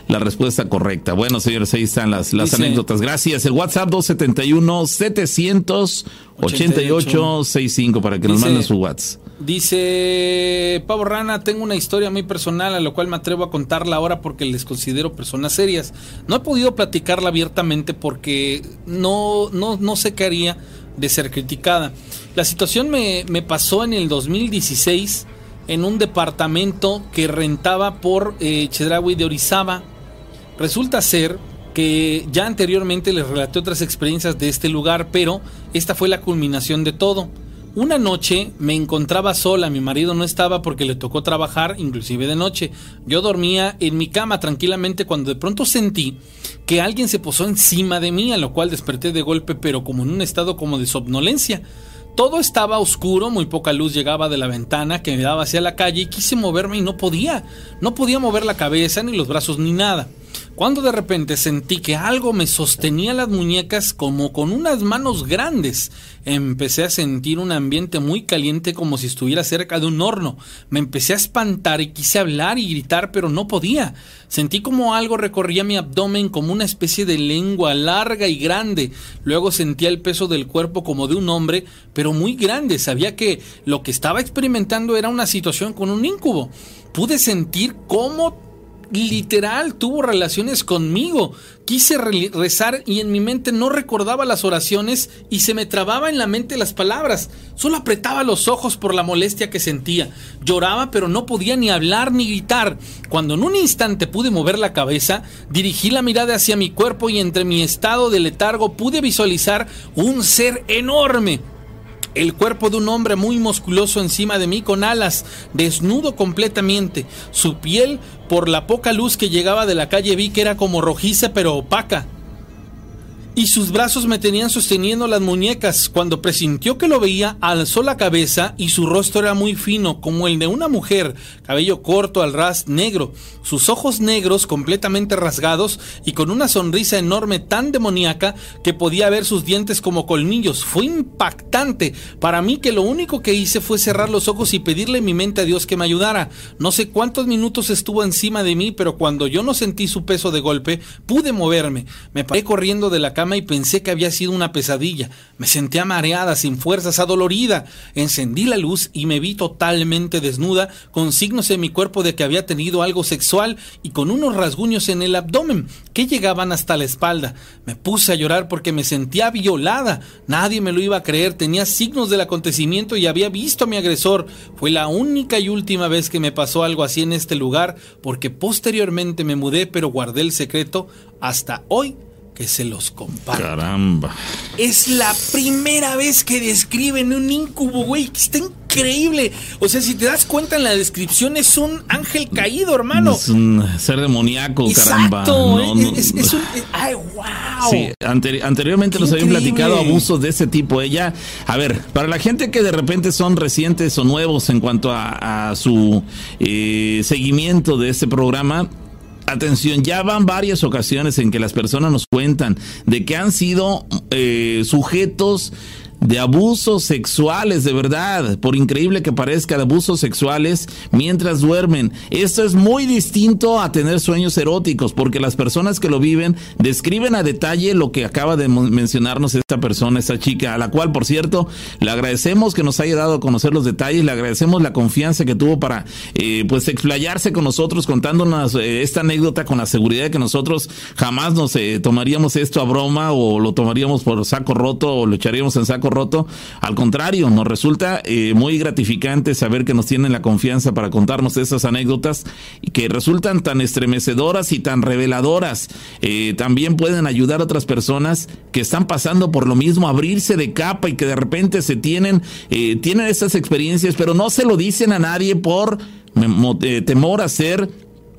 la respuesta correcta. Bueno, señores, ahí están las, las Dice- anécdotas. Gracias. El WhatsApp 271-788-65 para que nos manden su WhatsApp. Dice Pavo Rana, tengo una historia muy personal a la cual me atrevo a contarla ahora porque les considero personas serias. No he podido platicarla abiertamente porque no, no, no sé qué haría de ser criticada. La situación me, me pasó en el 2016 en un departamento que rentaba por eh, de Orizaba. Resulta ser que ya anteriormente les relaté otras experiencias de este lugar, pero esta fue la culminación de todo. Una noche me encontraba sola, mi marido no estaba porque le tocó trabajar, inclusive de noche. Yo dormía en mi cama tranquilamente cuando de pronto sentí que alguien se posó encima de mí, a lo cual desperté de golpe, pero como en un estado como de somnolencia. Todo estaba oscuro, muy poca luz llegaba de la ventana que me daba hacia la calle y quise moverme y no podía. No podía mover la cabeza, ni los brazos, ni nada. Cuando de repente sentí que algo me sostenía las muñecas como con unas manos grandes, empecé a sentir un ambiente muy caliente como si estuviera cerca de un horno. Me empecé a espantar y quise hablar y gritar, pero no podía. Sentí como algo recorría mi abdomen como una especie de lengua larga y grande. Luego sentía el peso del cuerpo como de un hombre, pero muy grande. Sabía que lo que estaba experimentando era una situación con un incubo. Pude sentir cómo literal tuvo relaciones conmigo. Quise re- rezar y en mi mente no recordaba las oraciones y se me trababa en la mente las palabras. Solo apretaba los ojos por la molestia que sentía. Lloraba pero no podía ni hablar ni gritar. Cuando en un instante pude mover la cabeza, dirigí la mirada hacia mi cuerpo y entre mi estado de letargo pude visualizar un ser enorme. El cuerpo de un hombre muy musculoso encima de mí con alas, desnudo completamente. Su piel, por la poca luz que llegaba de la calle, vi que era como rojiza pero opaca. Y sus brazos me tenían sosteniendo las muñecas. Cuando presintió que lo veía, alzó la cabeza y su rostro era muy fino, como el de una mujer, cabello corto al ras negro, sus ojos negros completamente rasgados y con una sonrisa enorme tan demoníaca que podía ver sus dientes como colmillos. Fue impactante para mí que lo único que hice fue cerrar los ojos y pedirle en mi mente a Dios que me ayudara. No sé cuántos minutos estuvo encima de mí, pero cuando yo no sentí su peso de golpe, pude moverme. Me paré corriendo de la cama y pensé que había sido una pesadilla. Me sentía mareada, sin fuerzas, adolorida. Encendí la luz y me vi totalmente desnuda, con signos en mi cuerpo de que había tenido algo sexual y con unos rasguños en el abdomen que llegaban hasta la espalda. Me puse a llorar porque me sentía violada. Nadie me lo iba a creer. Tenía signos del acontecimiento y había visto a mi agresor. Fue la única y última vez que me pasó algo así en este lugar porque posteriormente me mudé pero guardé el secreto hasta hoy que se los comparto. Caramba. Es la primera vez que describen un incubo, güey. Está increíble. O sea, si te das cuenta en la descripción, es un ángel caído, hermano. Es un ser demoníaco, caramba. Exacto. es, es, un. Ay, wow. Sí, anteriormente nos habían platicado abusos de ese tipo. Ella, a ver, para la gente que de repente son recientes o nuevos en cuanto a, su eh, seguimiento de este programa, Atención, ya van varias ocasiones en que las personas nos cuentan de que han sido eh, sujetos de abusos sexuales, de verdad, por increíble que parezca, de abusos sexuales mientras duermen. Esto es muy distinto a tener sueños eróticos, porque las personas que lo viven describen a detalle lo que acaba de mencionarnos esta persona, esta chica, a la cual, por cierto, le agradecemos que nos haya dado a conocer los detalles, le agradecemos la confianza que tuvo para, eh, pues, explayarse con nosotros, contándonos eh, esta anécdota con la seguridad de que nosotros jamás nos eh, tomaríamos esto a broma o lo tomaríamos por saco roto o lo echaríamos en saco roto. Al contrario, nos resulta eh, muy gratificante saber que nos tienen la confianza para contarnos esas anécdotas y que resultan tan estremecedoras y tan reveladoras. Eh, también pueden ayudar a otras personas que están pasando por lo mismo, abrirse de capa y que de repente se tienen, eh, tienen esas experiencias, pero no se lo dicen a nadie por temor a ser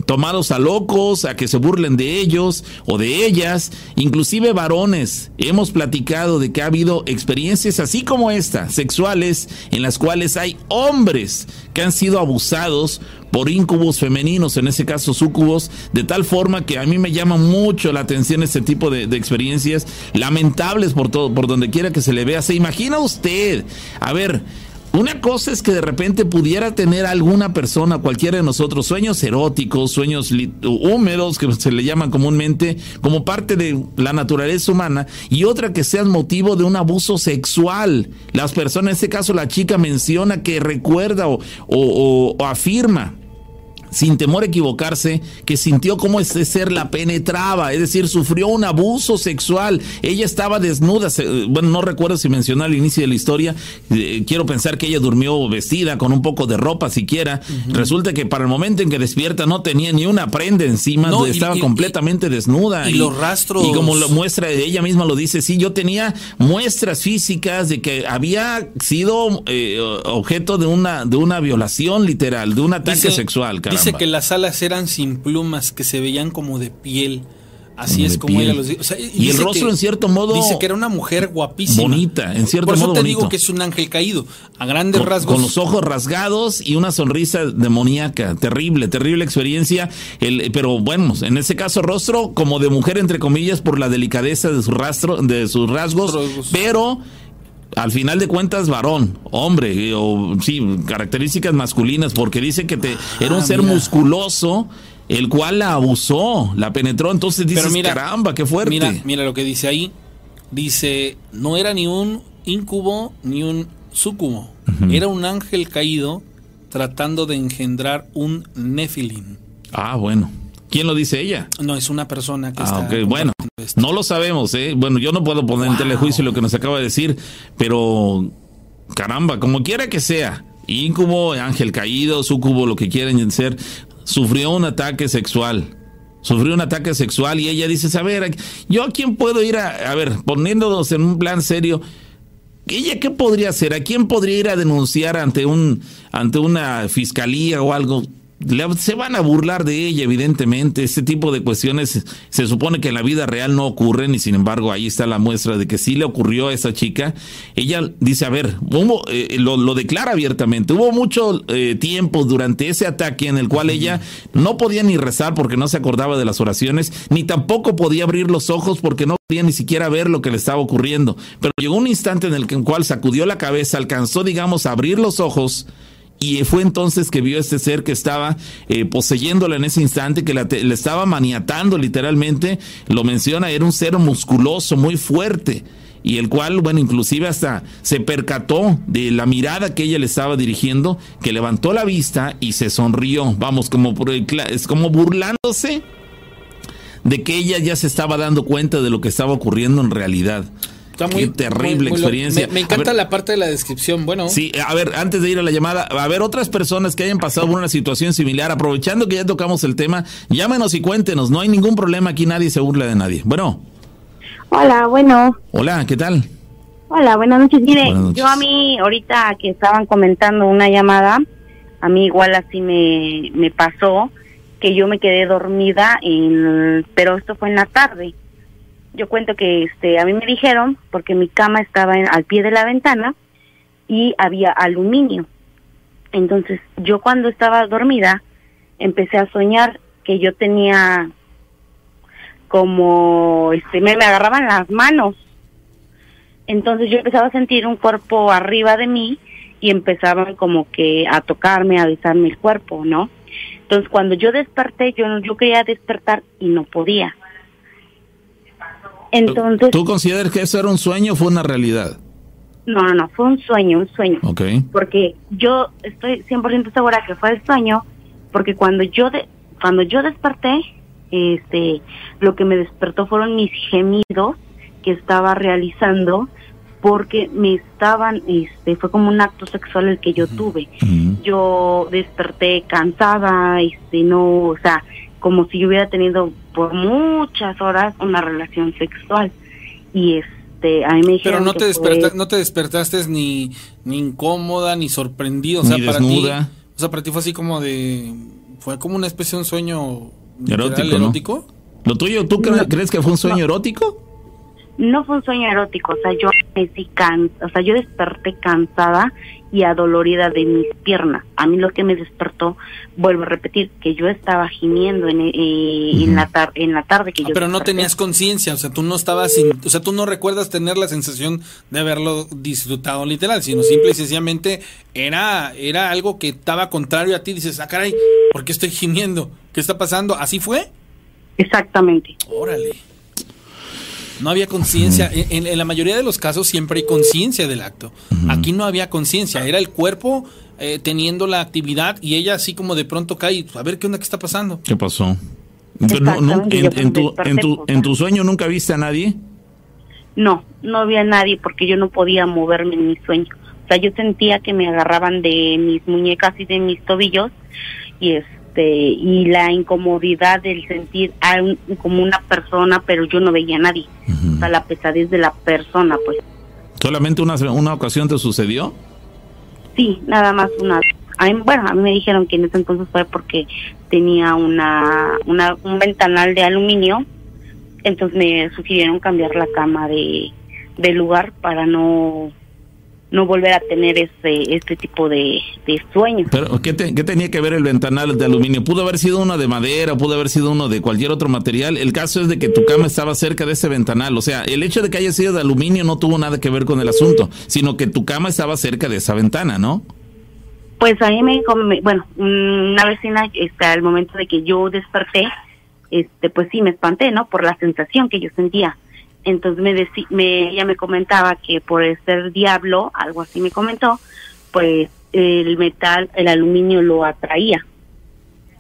tomados a locos, a que se burlen de ellos o de ellas, inclusive varones. Hemos platicado de que ha habido experiencias así como esta, sexuales, en las cuales hay hombres que han sido abusados por incubos femeninos, en ese caso sucubos, de tal forma que a mí me llama mucho la atención este tipo de, de experiencias lamentables por todo, por donde quiera que se le vea. ¿Se imagina usted? A ver, una cosa es que de repente pudiera tener alguna persona, cualquiera de nosotros, sueños eróticos, sueños húmedos, que se le llaman comúnmente, como parte de la naturaleza humana, y otra que sea motivo de un abuso sexual. Las personas, en este caso la chica menciona que recuerda o afirma sin temor a equivocarse, que sintió cómo ese ser la penetraba, es decir, sufrió un abuso sexual. Ella estaba desnuda, bueno, no recuerdo si mencionó al inicio de la historia, eh, quiero pensar que ella durmió vestida con un poco de ropa siquiera. Resulta que para el momento en que despierta no tenía ni una prenda encima, estaba completamente desnuda. Y, los rastros. Y como lo muestra, ella misma lo dice, sí, yo tenía muestras físicas de que había sido eh, objeto de una, de una violación literal, de un ataque sexual. Dice que las alas eran sin plumas, que se veían como de piel. Así es como ella los dice. y el rostro, en cierto modo. Dice que era una mujer guapísima. Bonita, en cierto modo. Por eso te digo que es un ángel caído. A grandes rasgos. Con los ojos rasgados y una sonrisa demoníaca. Terrible, terrible experiencia. El, pero bueno, en ese caso, rostro como de mujer, entre comillas, por la delicadeza de su rastro, de sus rasgos. Pero al final de cuentas varón, hombre, o sí, características masculinas, porque dice que te era un ah, ser musculoso, el cual la abusó, la penetró, entonces dices, caramba, qué fuerte. Mira, mira lo que dice ahí. Dice, no era ni un incubo ni un sucubo, era un ángel caído tratando de engendrar un nefilim. Ah, bueno. ¿Quién lo dice ella? No, es una persona que ah, está. Bueno, no lo sabemos, ¿eh? Bueno, yo no puedo poner en telejuicio lo que nos acaba de decir, pero caramba, como quiera que sea, íncubo, ángel caído, sucubo, lo que quieran ser, sufrió un ataque sexual. Sufrió un ataque sexual y ella dice, a ver, ¿yo a quién puedo ir a, a ver, poniéndonos en un plan serio, ¿ella qué podría hacer? ¿A quién podría ir a denunciar ante un, ante una fiscalía o algo? Se van a burlar de ella, evidentemente. Este tipo de cuestiones se supone que en la vida real no ocurren y sin embargo ahí está la muestra de que sí le ocurrió a esa chica. Ella dice, a ver, eh, lo, declara abiertamente. Hubo mucho eh, tiempo durante ese ataque en el cual ella no podía ni rezar porque no se acordaba de las oraciones, ni tampoco podía abrir los ojos porque no podía ni siquiera ver lo que le estaba ocurriendo. Pero llegó un instante en el cual sacudió la cabeza, alcanzó, digamos, a abrir los ojos y fue entonces que vio este ser que estaba eh, poseyéndola en ese instante, que le estaba maniatando literalmente. Lo menciona, era un ser musculoso, muy fuerte. Y el cual, bueno, inclusive hasta se percató de la mirada que ella le estaba dirigiendo, que levantó la vista y se sonrió. Vamos, como, es como burlándose de que ella ya se estaba dando cuenta de lo que estaba ocurriendo en realidad. Está muy, Qué terrible experiencia. Me, encanta la parte de la descripción. Bueno. Sí, a ver, antes de ir a la llamada, a ver, otras personas que hayan pasado por una situación similar, aprovechando que ya tocamos el tema, llámenos y cuéntenos. No hay ningún problema aquí, nadie se burla de nadie. Bueno. Hola, bueno. Hola, ¿qué tal? Hola, buenas noches. Mire, yo a mí, ahorita que estaban comentando una llamada, a mí igual así me, me pasó que yo me quedé dormida, en, pero esto fue en la tarde yo cuento que este a mí me dijeron porque mi cama estaba al pie de la ventana y había aluminio. Entonces, yo cuando estaba dormida empecé a soñar que yo tenía como este me, me agarraban las manos. Entonces yo empezaba a sentir un cuerpo arriba de mí y empezaban como que a tocarme, a besarme el cuerpo, ¿no? Entonces cuando yo desperté, yo yo quería despertar y no podía. Entonces, ¿Tú consideras que eso era un sueño o fue una realidad? No, no, no, fue un sueño, un sueño. Ok. Porque yo estoy 100% segura que fue el sueño, porque cuando yo de, cuando yo desperté, este, lo que me despertó fueron mis gemidos que estaba realizando porque me estaban, este, fue como un acto sexual el que yo tuve. Yo desperté cansada, este, no, o sea, como si yo hubiera tenido por muchas horas una relación sexual. Y este a mí me dijeron pero no te no te despertaste ni ni incómoda ni sorprendida o sea para ti o sea para ti fue así como de fue como una especie de un sueño erótico, erótico? lo tuyo tú crees que fue un sueño erótico no fue un sueño erótico, o sea, yo me can, o sea, yo desperté cansada y adolorida de mis piernas. A mí lo que me despertó, vuelvo a repetir, que yo estaba gimiendo en, eh, en la tarde, en la tarde que ah, yo. Pero no tenías conciencia, o sea, tú no estabas, o sea, tú no recuerdas tener la sensación de haberlo disfrutado literal, sino simple y sencillamente era, era algo que estaba contrario a ti. Dices, ah, caray, ¿por qué estoy gimiendo? ¿Qué está pasando? ¿Así fue? Exactamente. Órale. No había conciencia. En, la mayoría de los casos siempre hay conciencia del acto. Aquí no había conciencia. Era el cuerpo eh, teniendo la actividad y ella así como de pronto cae. A ver qué onda, qué está pasando. ¿Qué pasó? en, tu, en, tu, sueño nunca viste a nadie? No, no había nadie porque yo no podía moverme en mi sueño. O sea, yo sentía que me agarraban de mis muñecas y de mis tobillos y es este, y la incomodidad del sentir a como una persona, pero yo no veía a nadie. O sea, la pesadez de la persona, pues. ¿Solamente una, una ocasión te sucedió? Sí, nada más una. bueno, a mí me dijeron que en ese entonces fue porque tenía una, una un ventanal de aluminio, entonces me sugirieron cambiar la cama de, de lugar para no no volver a tener este, este tipo de, de sueños. ¿Pero ¿qué, ¿qué, tenía que ver el ventanal de aluminio? ¿Pudo haber sido uno de madera, pudo haber sido uno de cualquier otro material? El caso es de que tu cama estaba cerca de ese ventanal. O sea, el hecho de que haya sido de aluminio no tuvo nada que ver con el asunto, sino que tu cama estaba cerca de esa ventana, ¿no? Pues a mí me, bueno, una vecina, este, al momento de que yo desperté, este, pues sí me espanté, ¿no? Por la sensación que yo sentía entonces me, me ella me comentaba que por ser diablo, algo así me comentó, pues el metal, el aluminio lo atraía.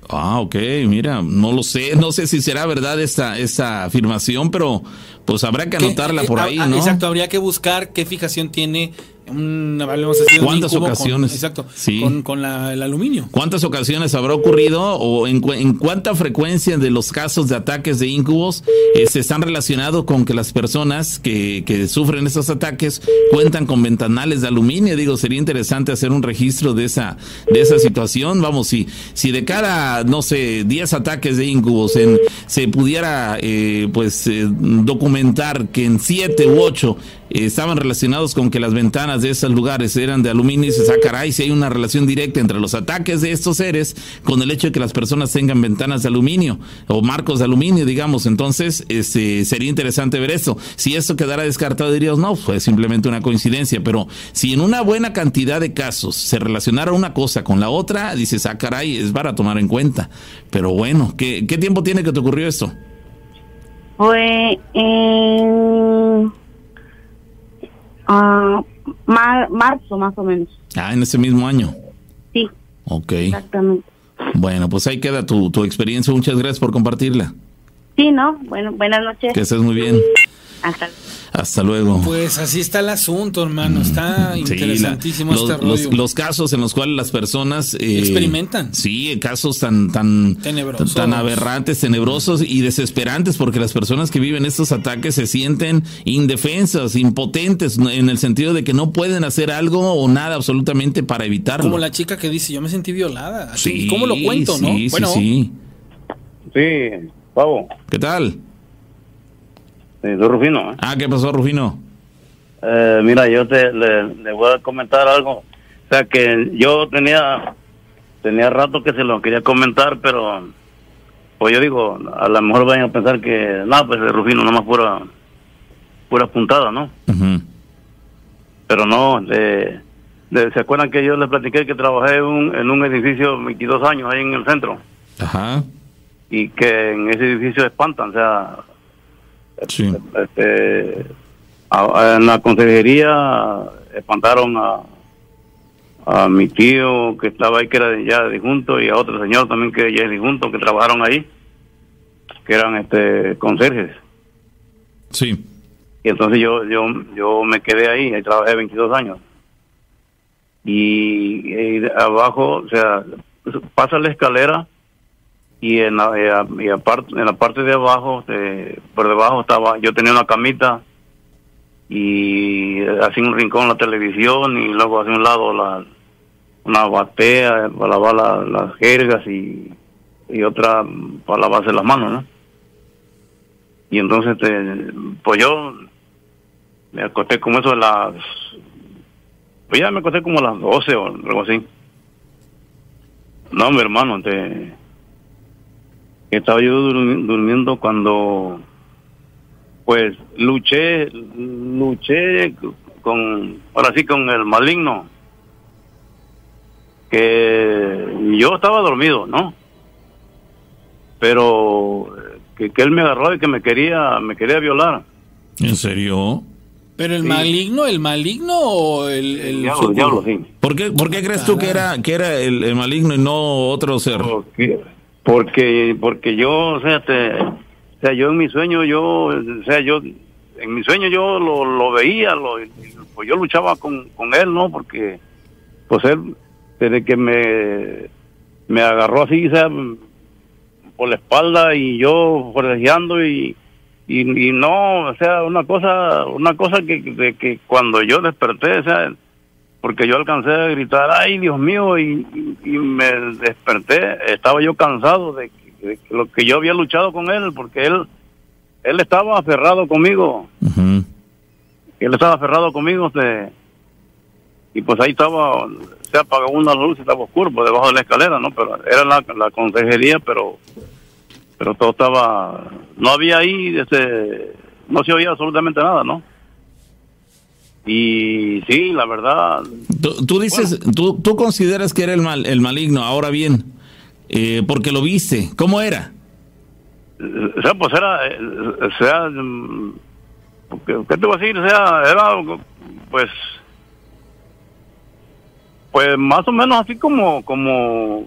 Ah, ok, mira, no lo sé, no sé si será verdad esta, esta afirmación, pero Pues habrá que anotarla por ahí, ¿no? Exacto, habría que buscar qué fijación tiene ¿Cuántas ocasiones? exacto, con, el aluminio. ¿Cuántas ocasiones habrá ocurrido o en, cuánta frecuencia de los casos de ataques de incubos eh, se están relacionados con que las personas que, sufren esos ataques cuentan con ventanales de aluminio? Digo, sería interesante hacer un registro de esa, de esa situación. Vamos, si, si de cara, no sé, 10 ataques de incubos en, se pudiera eh, pues eh, documentar que en 7 u 8 estaban relacionados con que las ventanas de esos lugares eran de aluminio y se sacará si hay una relación directa entre los ataques de estos seres con el hecho de que las personas tengan ventanas de aluminio o marcos de aluminio, digamos, entonces este, sería interesante ver eso. Si esto quedara descartado, diríamos, no, fue simplemente una coincidencia, pero si en una buena cantidad de casos se relacionara una cosa con la otra, dices, ah, caray, es para tomar en cuenta. Pero bueno, ¿qué, qué tiempo tiene que te ocurrió esto? Fue en Ah, marzo más o menos. Ah, en ese mismo año. Sí. Ok. Exactamente. Bueno, pues ahí queda tu, tu experiencia. Muchas gracias por compartirla. Sí, ¿no? Bueno, buenas noches. Que estés muy bien. Hasta hasta luego. Pues así está el asunto, hermano. Está interesantísimo este rollo. Los, casos en los cuales las personas eh, experimentan. Sí, casos tan tan tan aberrantes, tenebrosos y desesperantes, porque las personas que viven estos ataques se sienten indefensas, impotentes, en el sentido de que no pueden hacer algo o nada absolutamente para evitarlo. Como la chica que dice, yo me sentí violada. ¿Cómo lo cuento, no? bueno, sí. Sí, Pavo. ¿Qué tal? Rufino. ¿eh? Ah, ¿qué pasó, Rufino? Eh, mira, yo te le, voy a comentar algo. O sea, que yo tenía tenía rato que se lo quería comentar, pero pues yo digo, a lo mejor vayan a pensar que, no, pues el Rufino nomás pura, pura puntada, ¿no? Pero no, ¿se acuerdan que yo les platiqué que trabajé un, en un edificio 22 años ahí en el centro? Ajá. Y que en ese edificio espantan, o sea, este, en la consejería espantaron a, a mi tío que estaba ahí, que era ya disjunto, y a otro señor también que ya es disjunto, que trabajaron ahí, que eran este conserjes. Sí. Y entonces yo, yo, yo me quedé ahí, ahí trabajé 22 años. Y, y abajo, o sea, pasa la escalera y en la, y aparte, en la parte de abajo, por debajo estaba, yo tenía una camita y hacía un rincón la televisión y luego hacia un lado la, una batea para lavar las jergas y, y otra para lavarse las manos, ¿no? Y entonces, este, pues yo me acosté como eso de las, pues ya me acosté como a las 12 o algo así. No, mi hermano, te estaba yo durmiendo cuando pues luché luché con ahora sí con el maligno que yo estaba dormido no pero que, él me agarró y que me quería me quería violar. En serio pero el maligno, el maligno o el, el, diablo, sí. ¿Por qué, por qué crees tú que era que era el, maligno y no otro ser? porque porque yo o sea te, yo en mi sueño yo o sea yo en mi sueño yo lo, lo veía lo pues yo luchaba con, con él no porque pues él desde que me me agarró así o sea por la espalda y yo forcejeando y, y, no o sea una cosa una cosa que, que cuando yo desperté o sea porque yo alcancé a gritar, ay Dios mío, y, me desperté, estaba yo cansado de, lo que yo había luchado con él, porque él, él estaba aferrado conmigo, él estaba aferrado conmigo, y pues ahí estaba, se apagó una luz, estaba oscuro por debajo de la escalera, ¿no? Pero era la, la consejería, pero pero todo estaba, no había ahí, este, no se oía absolutamente nada, ¿no? Y sí, la verdad. Tú, dices, tú, tú consideras que era el, mal, el maligno, ahora bien, eh, porque lo viste, ¿cómo era? O sea, pues era, eh, o sea, mm, ¿qué te voy a decir? O sea, era, pues, pues más o menos así como, como,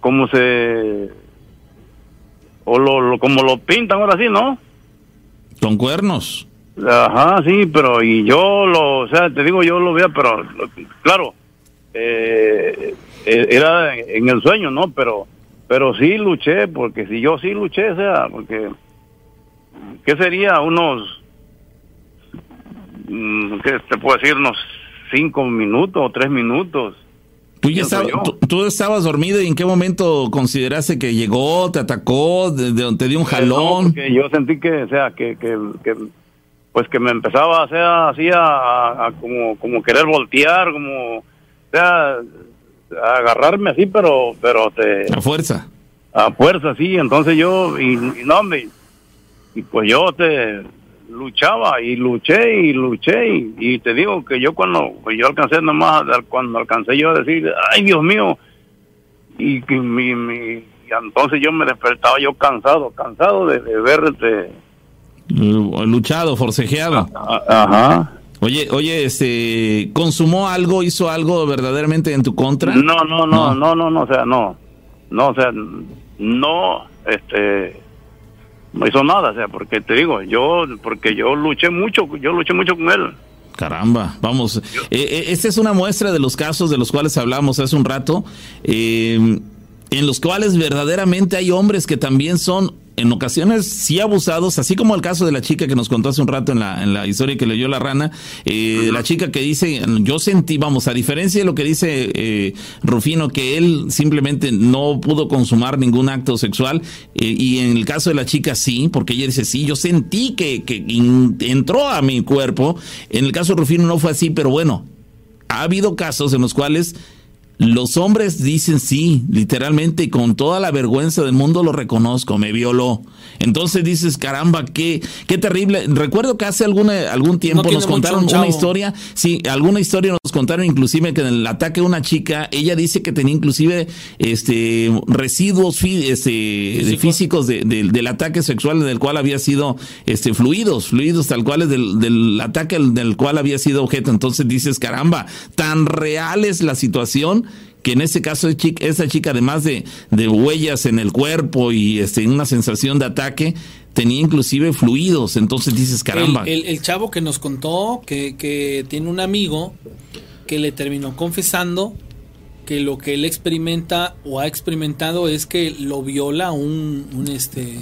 como se, o lo, como lo pintan ahora sí, ¿no? Con cuernos. Ajá, sí, pero y yo lo, o sea, te digo, yo lo veía, pero claro, eh, eh, era en el sueño, ¿no? Pero, pero sí luché, porque si yo sí luché, o sea, porque, ¿qué sería? Unos, mm, ¿qué te puedo decir? Unos cinco minutos o tres minutos. ¿Tú, ya estabas, tú, estabas dormido y en qué momento consideraste que llegó, te atacó, de, te dio un jalón? yo sentí que, o sea, que, que, que pues que me empezaba a hacer así a, como, como querer voltear, como, o sea, a agarrarme así, pero, pero te... A fuerza. A fuerza, sí, entonces yo, y, no, me, y pues yo te luchaba y luché y luché y, te digo que yo cuando pues yo alcancé nomás, cuando alcancé yo a decir, ay Dios mío, y que mi, mi, entonces yo me despertaba yo cansado, cansado de, de verte luchado, forcejeado. Ajá. Oye, oye, este, ¿consumó algo, hizo algo verdaderamente en tu contra? No, no, no, no, no, no, o sea, no, no, o sea, no, este, no hizo nada, o sea, porque te digo, yo, porque yo luché mucho, yo luché mucho con él. Caramba, vamos, eh, esta es una muestra de los casos de los cuales hablamos hace un rato, eh, en los cuales verdaderamente hay hombres que también son en ocasiones sí abusados, así como el caso de la chica que nos contó hace un rato en la, en la historia que leyó la rana, eh, la chica que dice, yo sentí, vamos, a diferencia de lo que dice eh, Rufino, que él simplemente no pudo consumar ningún acto sexual, eh, y en el caso de la chica sí, porque ella dice, sí, yo sentí que, que entró a mi cuerpo, en el caso de Rufino no fue así, pero bueno, ha habido casos en los cuales los hombres dicen sí, literalmente, y con toda la vergüenza del mundo lo reconozco, me violó. Entonces dices, caramba, qué, qué terrible. Recuerdo que hace alguna, algún tiempo nos contaron una historia, sí, alguna historia nos contaron inclusive que en el ataque a una chica, ella dice que tenía inclusive este residuos este, físicos del ataque sexual del cual había sido este fluidos, fluidos tal cual del, del ataque del cual había sido objeto. Entonces dices, caramba, tan real es la situación que en ese caso esa chica, además de, huellas en el cuerpo y este, una sensación de ataque, tenía inclusive fluidos. Entonces dices, caramba. El, chavo que nos contó que, que, tiene un amigo que le terminó confesando que lo que él experimenta o ha experimentado es que lo viola un, un este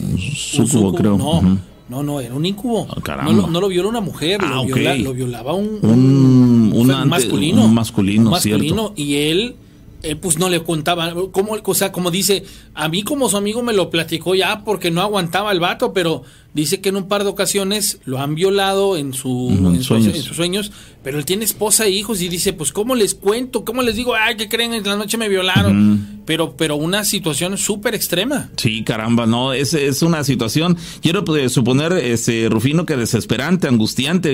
un creo. No, no, no, era un incubo. Ah, no, lo, viola una mujer, lo, ah, lo, violaba un, un, un masculino. Un masculino, masculino y él él pues no le contaba, como, o sea, como dice, a mí como su amigo me lo platicó ya porque no aguantaba el vato, pero dice que en un par de ocasiones lo han violado en, su, en, sus sueños, pero él tiene esposa e hijos y dice, pues cómo les cuento, cómo les digo, ay, que creen, en la noche me violaron, pero, pero una situación súper extrema. Sí, caramba, no, es, es una situación, quiero pues, suponer, ese Rufino, que desesperante, angustiante,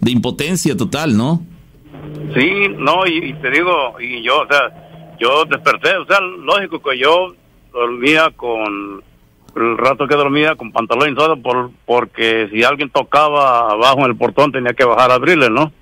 de impotencia total, ¿no? Sí, no, y te digo, y yo, o sea, yo desperté, o sea, lógico que yo dormía con el rato que dormía con pantalón y todo, por, porque si alguien tocaba abajo en el portón tenía que bajar a abrirle, ¿no?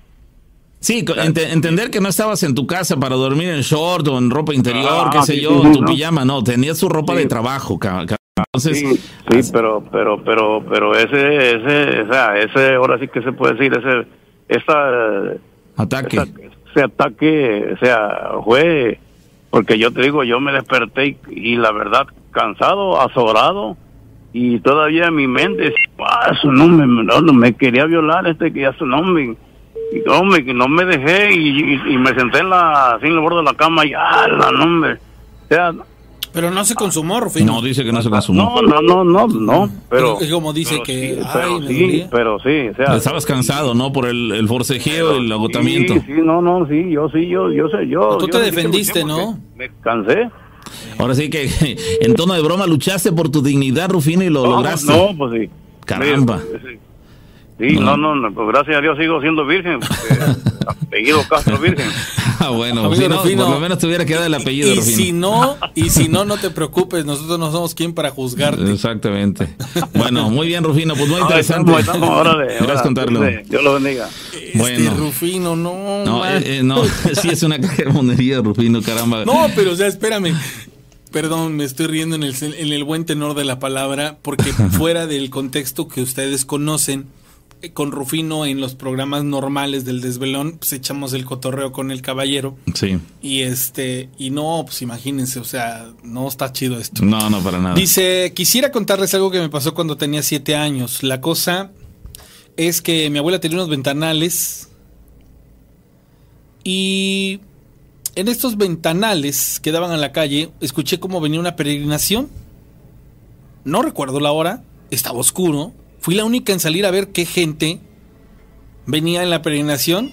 Sí, entender que no estabas en tu casa para dormir en short o en ropa interior, qué ah, sé yo, en tu pijama, no, tenías su ropa de trabajo, Entonces, sí, sí, pero, pero, pero, pero ese, ese, o sea, ese, ahora sí que se puede decir, ese, esa, ataque, ese ataque, o sea, fue porque yo te digo, yo me desperté y, la verdad, cansado, azorado, y todavía en mi mente, ah, su nombre, no, me quería violar este que ya su nombre. Y hombre, que no me dejé y, me senté en la, así en el borde de la cama y, ah, la nombre. O sea, pero no se consumó, Rufino. No, dice que no se consumó. No, no, no, no, pero... Es como dice que... pero, sí, pero sí, o sea... Estabas cansado, ¿no? Por el, el forcejeo, el agotamiento. Sí, sí, no, no, sí, yo sí, yo, yo sé, yo... Tú te defendiste, ¿no? Me cansé. Ahora sí que, <laughs> en tono de broma, luchaste por tu dignidad, Rufino, y lo lograste. No, pues sí. Caramba. Sí, no, no, no, pues gracias a Dios sigo siendo virgen. <laughs> apellido Castro Virgen. Ah, bueno, si no, por lo menos te hubiera quedado el apellido. Y si no, y si no, no te preocupes, nosotros no somos quien para juzgarte. Exactamente. Bueno, muy bien, Rufino, pues muy interesante. Gracias contarlo. Dios lo bendiga. Este bueno. Rufino, no. No, eh, eh, no, <laughs> sí es una caja de Rufino, caramba. No, pero o sea, espérame Perdón, me estoy riendo en el, en el buen tenor de la palabra, porque <laughs> fuera del contexto que ustedes conocen, con Rufino en los programas normales del desvelón, pues echamos el cotorreo con el caballero. Sí. Y este, y no, pues imagínense, o sea, no está chido esto. No, no, para nada. Dice, quisiera contarles algo que me pasó cuando tenía siete años. La cosa es que mi abuela tenía unos ventanales y en estos ventanales que daban a la calle, escuché cómo venía una peregrinación. No recuerdo la hora, estaba oscuro, Fui la única en salir a ver qué gente venía en la peregrinación.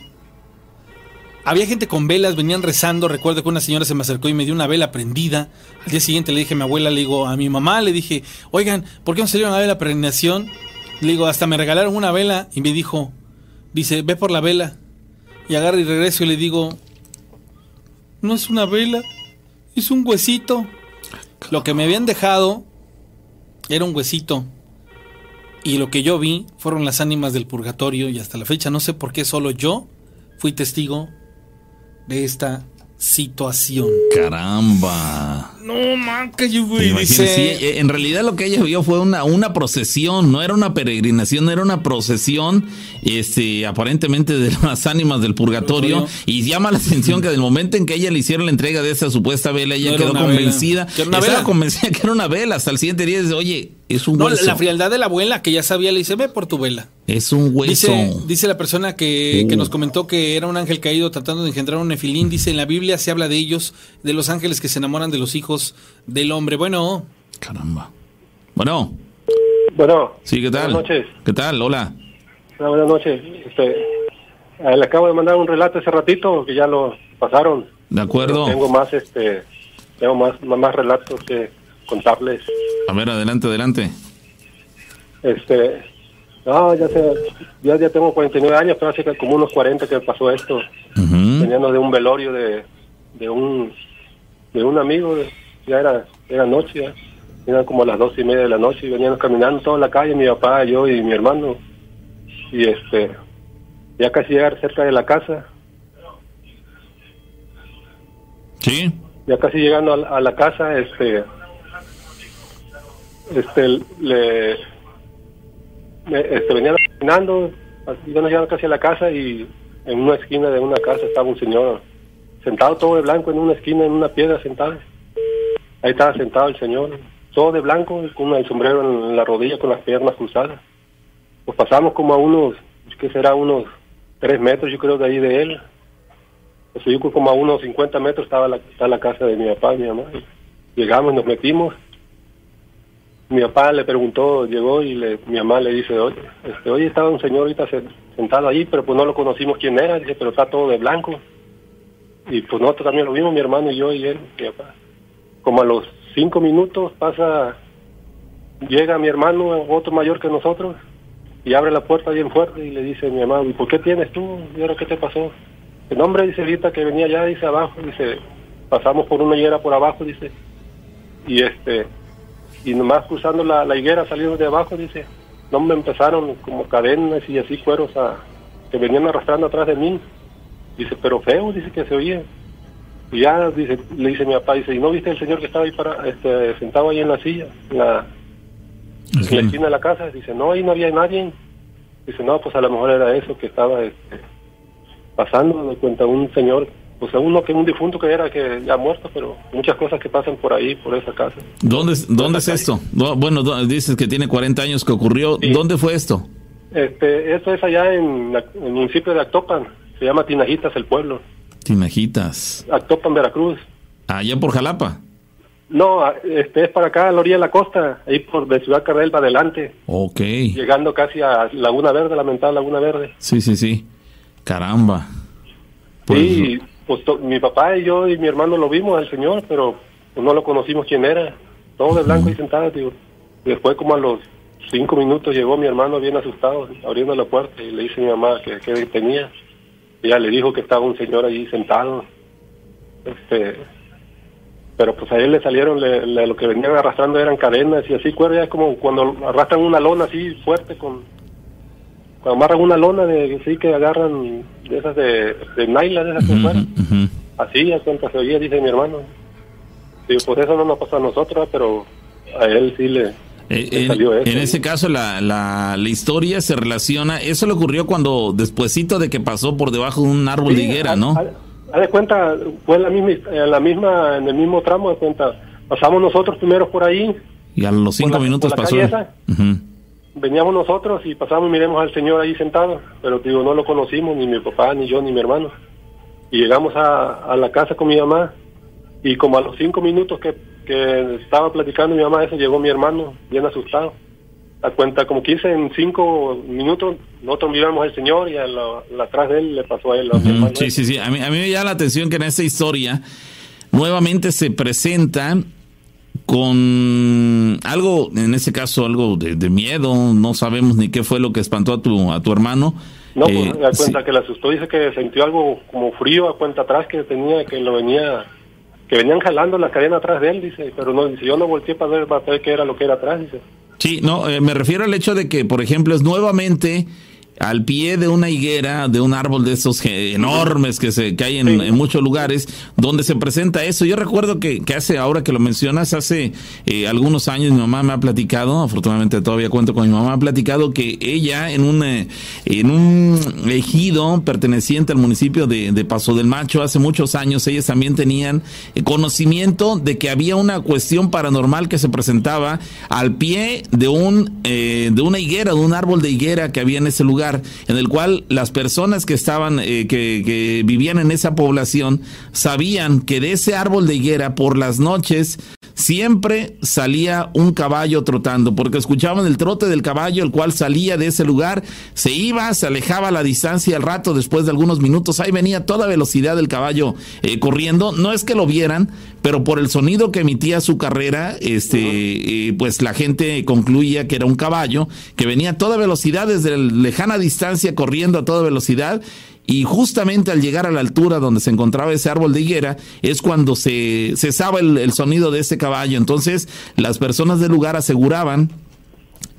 Había gente con velas, venían rezando. Recuerdo que una señora se me acercó y me dio una vela prendida. Al día siguiente le dije a mi abuela, le digo a mi mamá, le dije, oigan, ¿por qué no salieron a ver la peregrinación? Le digo, hasta me regalaron una vela y me dijo, dice, ve por la vela. Y agarro y regreso y le digo, no es una vela, es un huesito. Lo que me habían dejado era un huesito. Y lo que yo vi fueron las ánimas del purgatorio y hasta la fecha no sé por qué solo yo fui testigo de esta situación. Caramba. No, man, que yo güey. Dice... Sí, en realidad lo que ella vio fue una, una procesión, no era una peregrinación, era una procesión, este, aparentemente de <laughs> las ánimas del purgatorio. Y llama la atención que del momento en que ella le hicieron la entrega de esa supuesta vela, ella quedó convencida. Que era una vela. convencida <laughs> que era una vela. Hasta el siguiente día dice, oye, es un hueso. la frialdad de la abuela, que ya sabía, le dice, ve por tu vela. Es un hueso. Dice, dice la persona que, que, nos comentó que era un ángel caído tratando de engendrar un nefilín. Dice, en la Biblia se habla de ellos, de los ángeles que se enamoran de los hijos del hombre. Bueno. Caramba. Bueno. Bueno. Sí, ¿qué tal? Buenas noches. ¿Qué tal? Hola. buenas noches. Este, eh, le acabo de mandar un relato hace ratito que ya lo pasaron. De acuerdo. tengo más, este, tengo más, más relatos que contarles. A ver, adelante, adelante. Este, no, ya, sé, ya, ya tengo 49 años, pero hace como unos 40 que pasó esto. Veniendo de un velorio de, de un de un amigo, ya era, era noche, ya. eran como las dos y media de la noche y veníamos caminando toda la calle, mi papá, yo y mi hermano. Y este, ya casi llegar cerca de la casa. Sí. Ya casi llegando a, a la casa, este, este, le, este, venían caminando, nos llegaron casi a la casa y en una esquina de una casa estaba un señor sentado todo de blanco en una esquina, en una piedra sentado. Ahí estaba sentado el señor, todo de blanco, con el sombrero en la rodilla, con las piernas cruzadas. Pues pasamos como a unos, que será unos tres metros, yo creo, de ahí de él. Pues yo como a unos 50 metros estaba la, la casa de mi papá y mi mamá. Llegamos, nos metimos mi papá le preguntó, llegó y le, mi mamá le dice, oye, este, oye, estaba un señor ahorita sentado ahí, pero pues no lo conocimos quién era, dice, pero está todo de blanco. Y pues nosotros también lo vimos, mi hermano y yo y él, mi papá. Como a los cinco minutos pasa, llega mi hermano, otro mayor que nosotros, y abre la puerta bien fuerte y le dice mi mamá, ¿y por qué tienes tú? ¿Y ahora qué te pasó? El hombre dice ahorita que venía allá, dice abajo, dice, pasamos por una higuera por abajo, dice, y este, y nomás cruzando la, la higuera saliendo de abajo, dice, no me empezaron como cadenas y así cueros a, que venían arrastrando atrás de mí. Dice, pero feo, dice que se oía. Y ya dice, le dice mi papá, dice, ¿y no viste el señor que estaba ahí para, este, sentado ahí en la silla, en la, en la esquina de la casa? Dice, no, ahí no había nadie. Dice, no, pues a lo mejor era eso que estaba este, pasando, de cuenta un señor pues uno que un difunto que era que ya muerto, pero muchas cosas que pasan por ahí, por esa casa. ¿Dónde, dónde es esto? Bueno, dices que tiene 40 años que ocurrió. ¿Dónde fue esto? Este, esto es allá en, el municipio de Actopan. Se llama Tinajitas el pueblo. Tinajitas. Actopan, Veracruz. Allá por Jalapa. No, este es para acá, a la orilla de la costa, ahí por de Ciudad Carrel para adelante. Ok. Llegando casi a Laguna Verde, lamentada Laguna Verde. Sí, sí, sí. Caramba. Pues, sí, pues mi papá y yo y mi hermano lo vimos al señor, pero pues, no lo conocimos quién era. Todo de blanco y sentado. Después como a los cinco minutos llegó mi hermano bien asustado, abriendo la puerta y le dice a mi mamá que, que tenía. Ella le dijo que estaba un señor ahí sentado. Este, pero pues a él le salieron, le, lo que venían arrastrando eran cadenas y así, es como cuando arrastran una lona así fuerte con, amarran una lona de sí que agarran de esas de, de naila, de esas que fueran. Así, a cuenta se oía, dice mi hermano. Digo, pues eso no nos pasa a nosotros, pero a él sí le, eh, en, ese caso la, la, la, historia se relaciona, eso le ocurrió cuando despuesito de que pasó por debajo de un árbol de higuera, ¿no? Haz de cuenta, fue en la misma, en la misma, en el mismo tramo de cuenta, pasamos nosotros primero por ahí. Y a los cinco minutos pasó. Veníamos nosotros y pasamos y miremos al señor ahí sentado, pero digo, no lo conocimos, ni mi papá, ni yo, ni mi hermano. Y llegamos a, a la casa con mi mamá y como a los cinco minutos que que estaba platicando mi mamá eso, llegó mi hermano, bien asustado. A cuenta, como 15 en 5 minutos, nosotros miramos al señor y a la, atrás de él le pasó a él. sí, sí, sí. A mí, a mí me llama la atención que en esta historia nuevamente se presenta con algo, en ese caso, algo de, miedo. No sabemos ni qué fue lo que espantó a tu, a tu hermano. No, pues, eh, a cuenta que le asustó, dice que sintió algo como frío a cuenta atrás que tenía, que lo venía que venían jalando la cadena atrás de él, dice, pero no, dice, yo no volteé para ver, para ver qué era lo que era atrás, dice. Sí, no, eh, me refiero al hecho de que, por ejemplo, es nuevamente al pie de una higuera, de un árbol de esos enormes que se que hay en, muchos lugares, donde se presenta eso. Yo recuerdo que, que hace, ahora que lo mencionas, hace eh, algunos años mi mamá me ha platicado, afortunadamente todavía cuento con mi mamá, ha platicado que ella en un, eh, en un ejido perteneciente al municipio de, de, Paso del Macho, hace muchos años, ellas también tenían eh, conocimiento de que había una cuestión paranormal que se presentaba al pie de un de una higuera, de un árbol de higuera que había en ese lugar en el cual las personas que estaban, eh, que, vivían en esa población, sabían que de ese árbol de higuera por las noches siempre salía un caballo trotando, porque escuchaban el trote del caballo, el cual salía de ese lugar, se iba, se alejaba a la distancia al rato, después de algunos minutos, ahí venía toda velocidad del caballo eh, corriendo, no es que lo vieran, pero por el sonido que emitía su carrera, este, eh, pues la gente concluía que era un caballo que venía a toda velocidad desde lejana distancia corriendo a toda velocidad y justamente al llegar a la altura donde se encontraba ese árbol de higuera es cuando se cesaba el, el sonido de ese caballo. Entonces las personas del lugar aseguraban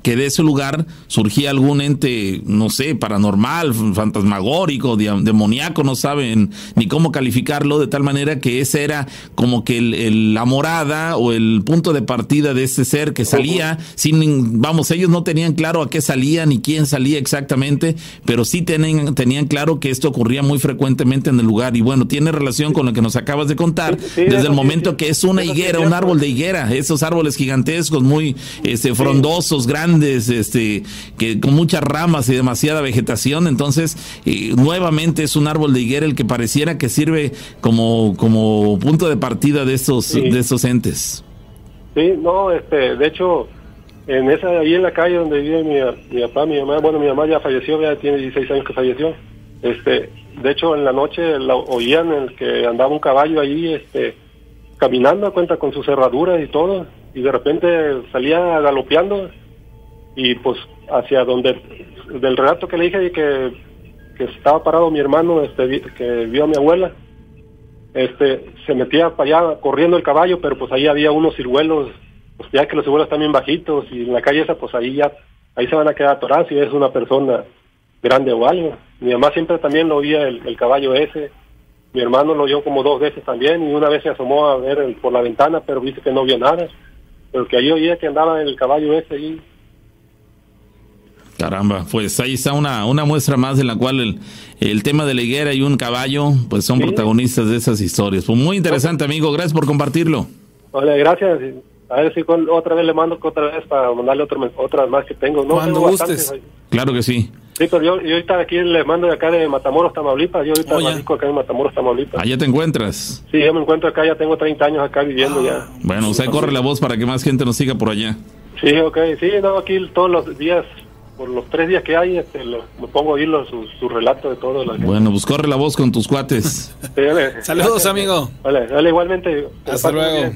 que de ese lugar surgía algún ente, no sé, paranormal, fantasmagórico, demoníaco, no saben ni cómo calificarlo, de tal manera que esa era como que la morada o el punto de partida de ese ser que salía, sin, vamos, ellos no tenían claro a qué salía ni quién salía exactamente, pero sí tenían, tenían claro que esto ocurría muy frecuentemente en el lugar. Y bueno, tiene relación con lo que nos acabas de contar, desde el momento que es una higuera, un árbol de higuera, esos árboles gigantescos, muy este, frondosos, grandes este, que con muchas ramas y demasiada vegetación, entonces eh, nuevamente es un árbol de higuera el que pareciera que sirve como, como punto de partida de esos, de esos entes. Sí, no, este, de hecho, en esa, ahí en la calle donde vive mi, mi papá, mi mamá, bueno, mi mamá ya falleció, ya tiene 16 años que falleció, este, de hecho en la noche la oían el que andaba un caballo ahí, este, caminando a cuenta con sus cerraduras y todo, y de repente salía galopeando y pues hacia donde del relato que le dije que, que estaba parado mi hermano este que vio a mi abuela este se metía para allá corriendo el caballo pero pues ahí había unos ciruelos pues ya que los ciruelos están bien bajitos y en la calle esa pues ahí ya ahí se van a quedar atorados si es una persona grande o algo. Mi mamá siempre también lo oía el, el caballo ese. Mi hermano lo oyó como dos veces también y una vez se asomó a ver por la ventana pero dice que no vio nada. Pero que ahí oía que andaba el caballo ese ahí Caramba, pues ahí está una, una muestra más en la cual el, el tema de la higuera y un caballo pues son protagonistas de esas historias. Pues muy interesante, amigo. Gracias por compartirlo. Hola, gracias. A ver si otra vez le mando otra vez para mandarle otro, otra más que tengo. No, Cuando gustes. Claro que sí. Sí, pero yo, yo ahorita aquí le mando de acá de Matamoros, Tamaulipas. Yo ahorita oh, acá en Matamoros, Tamaulipas. ¿Allá te encuentras? Sí, yo me encuentro acá, ya tengo 30 años acá viviendo ya. Bueno, usted corre la voz para que más gente nos siga por allá. Sí, ok. Sí, no, aquí todos los días por los tres días que hay, este, me pongo a oír su, relato de todo. La bueno, pues corre la voz con tus cuates. <laughs> Saludos, amigo. Dale, igualmente. Hasta luego.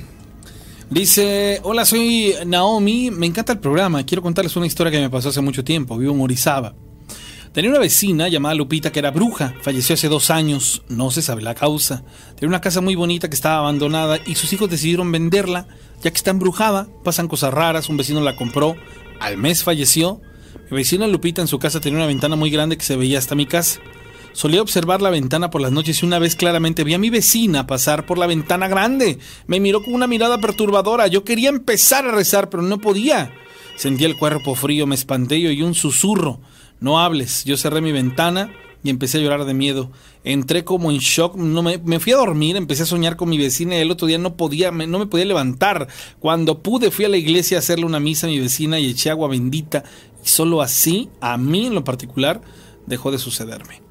Dice, hola, soy Naomi, me encanta el programa, quiero contarles una historia que me pasó hace mucho tiempo, vivo en Orizaba. Tenía una vecina llamada Lupita que era bruja, falleció hace dos años, no se sabe la causa. Tenía una casa muy bonita que estaba abandonada y sus hijos decidieron venderla, ya que está embrujada, pasan cosas raras, un vecino la compró, al mes falleció mi vecina Lupita en su casa tenía una ventana muy grande que se veía hasta mi casa. Solía observar la ventana por las noches y una vez claramente vi a mi vecina pasar por la ventana grande. Me miró con una mirada perturbadora. Yo quería empezar a rezar, pero no podía. Sentí el cuerpo frío, me espanté y oí un susurro. No hables. Yo cerré mi ventana y empecé a llorar de miedo. Entré como en shock, no me, fui a dormir, empecé a soñar con mi vecina y el otro día no podía, no me podía levantar. Cuando pude fui a la iglesia a hacerle una misa a mi vecina y eché agua bendita y solo así, a mí en lo particular, dejó de sucederme.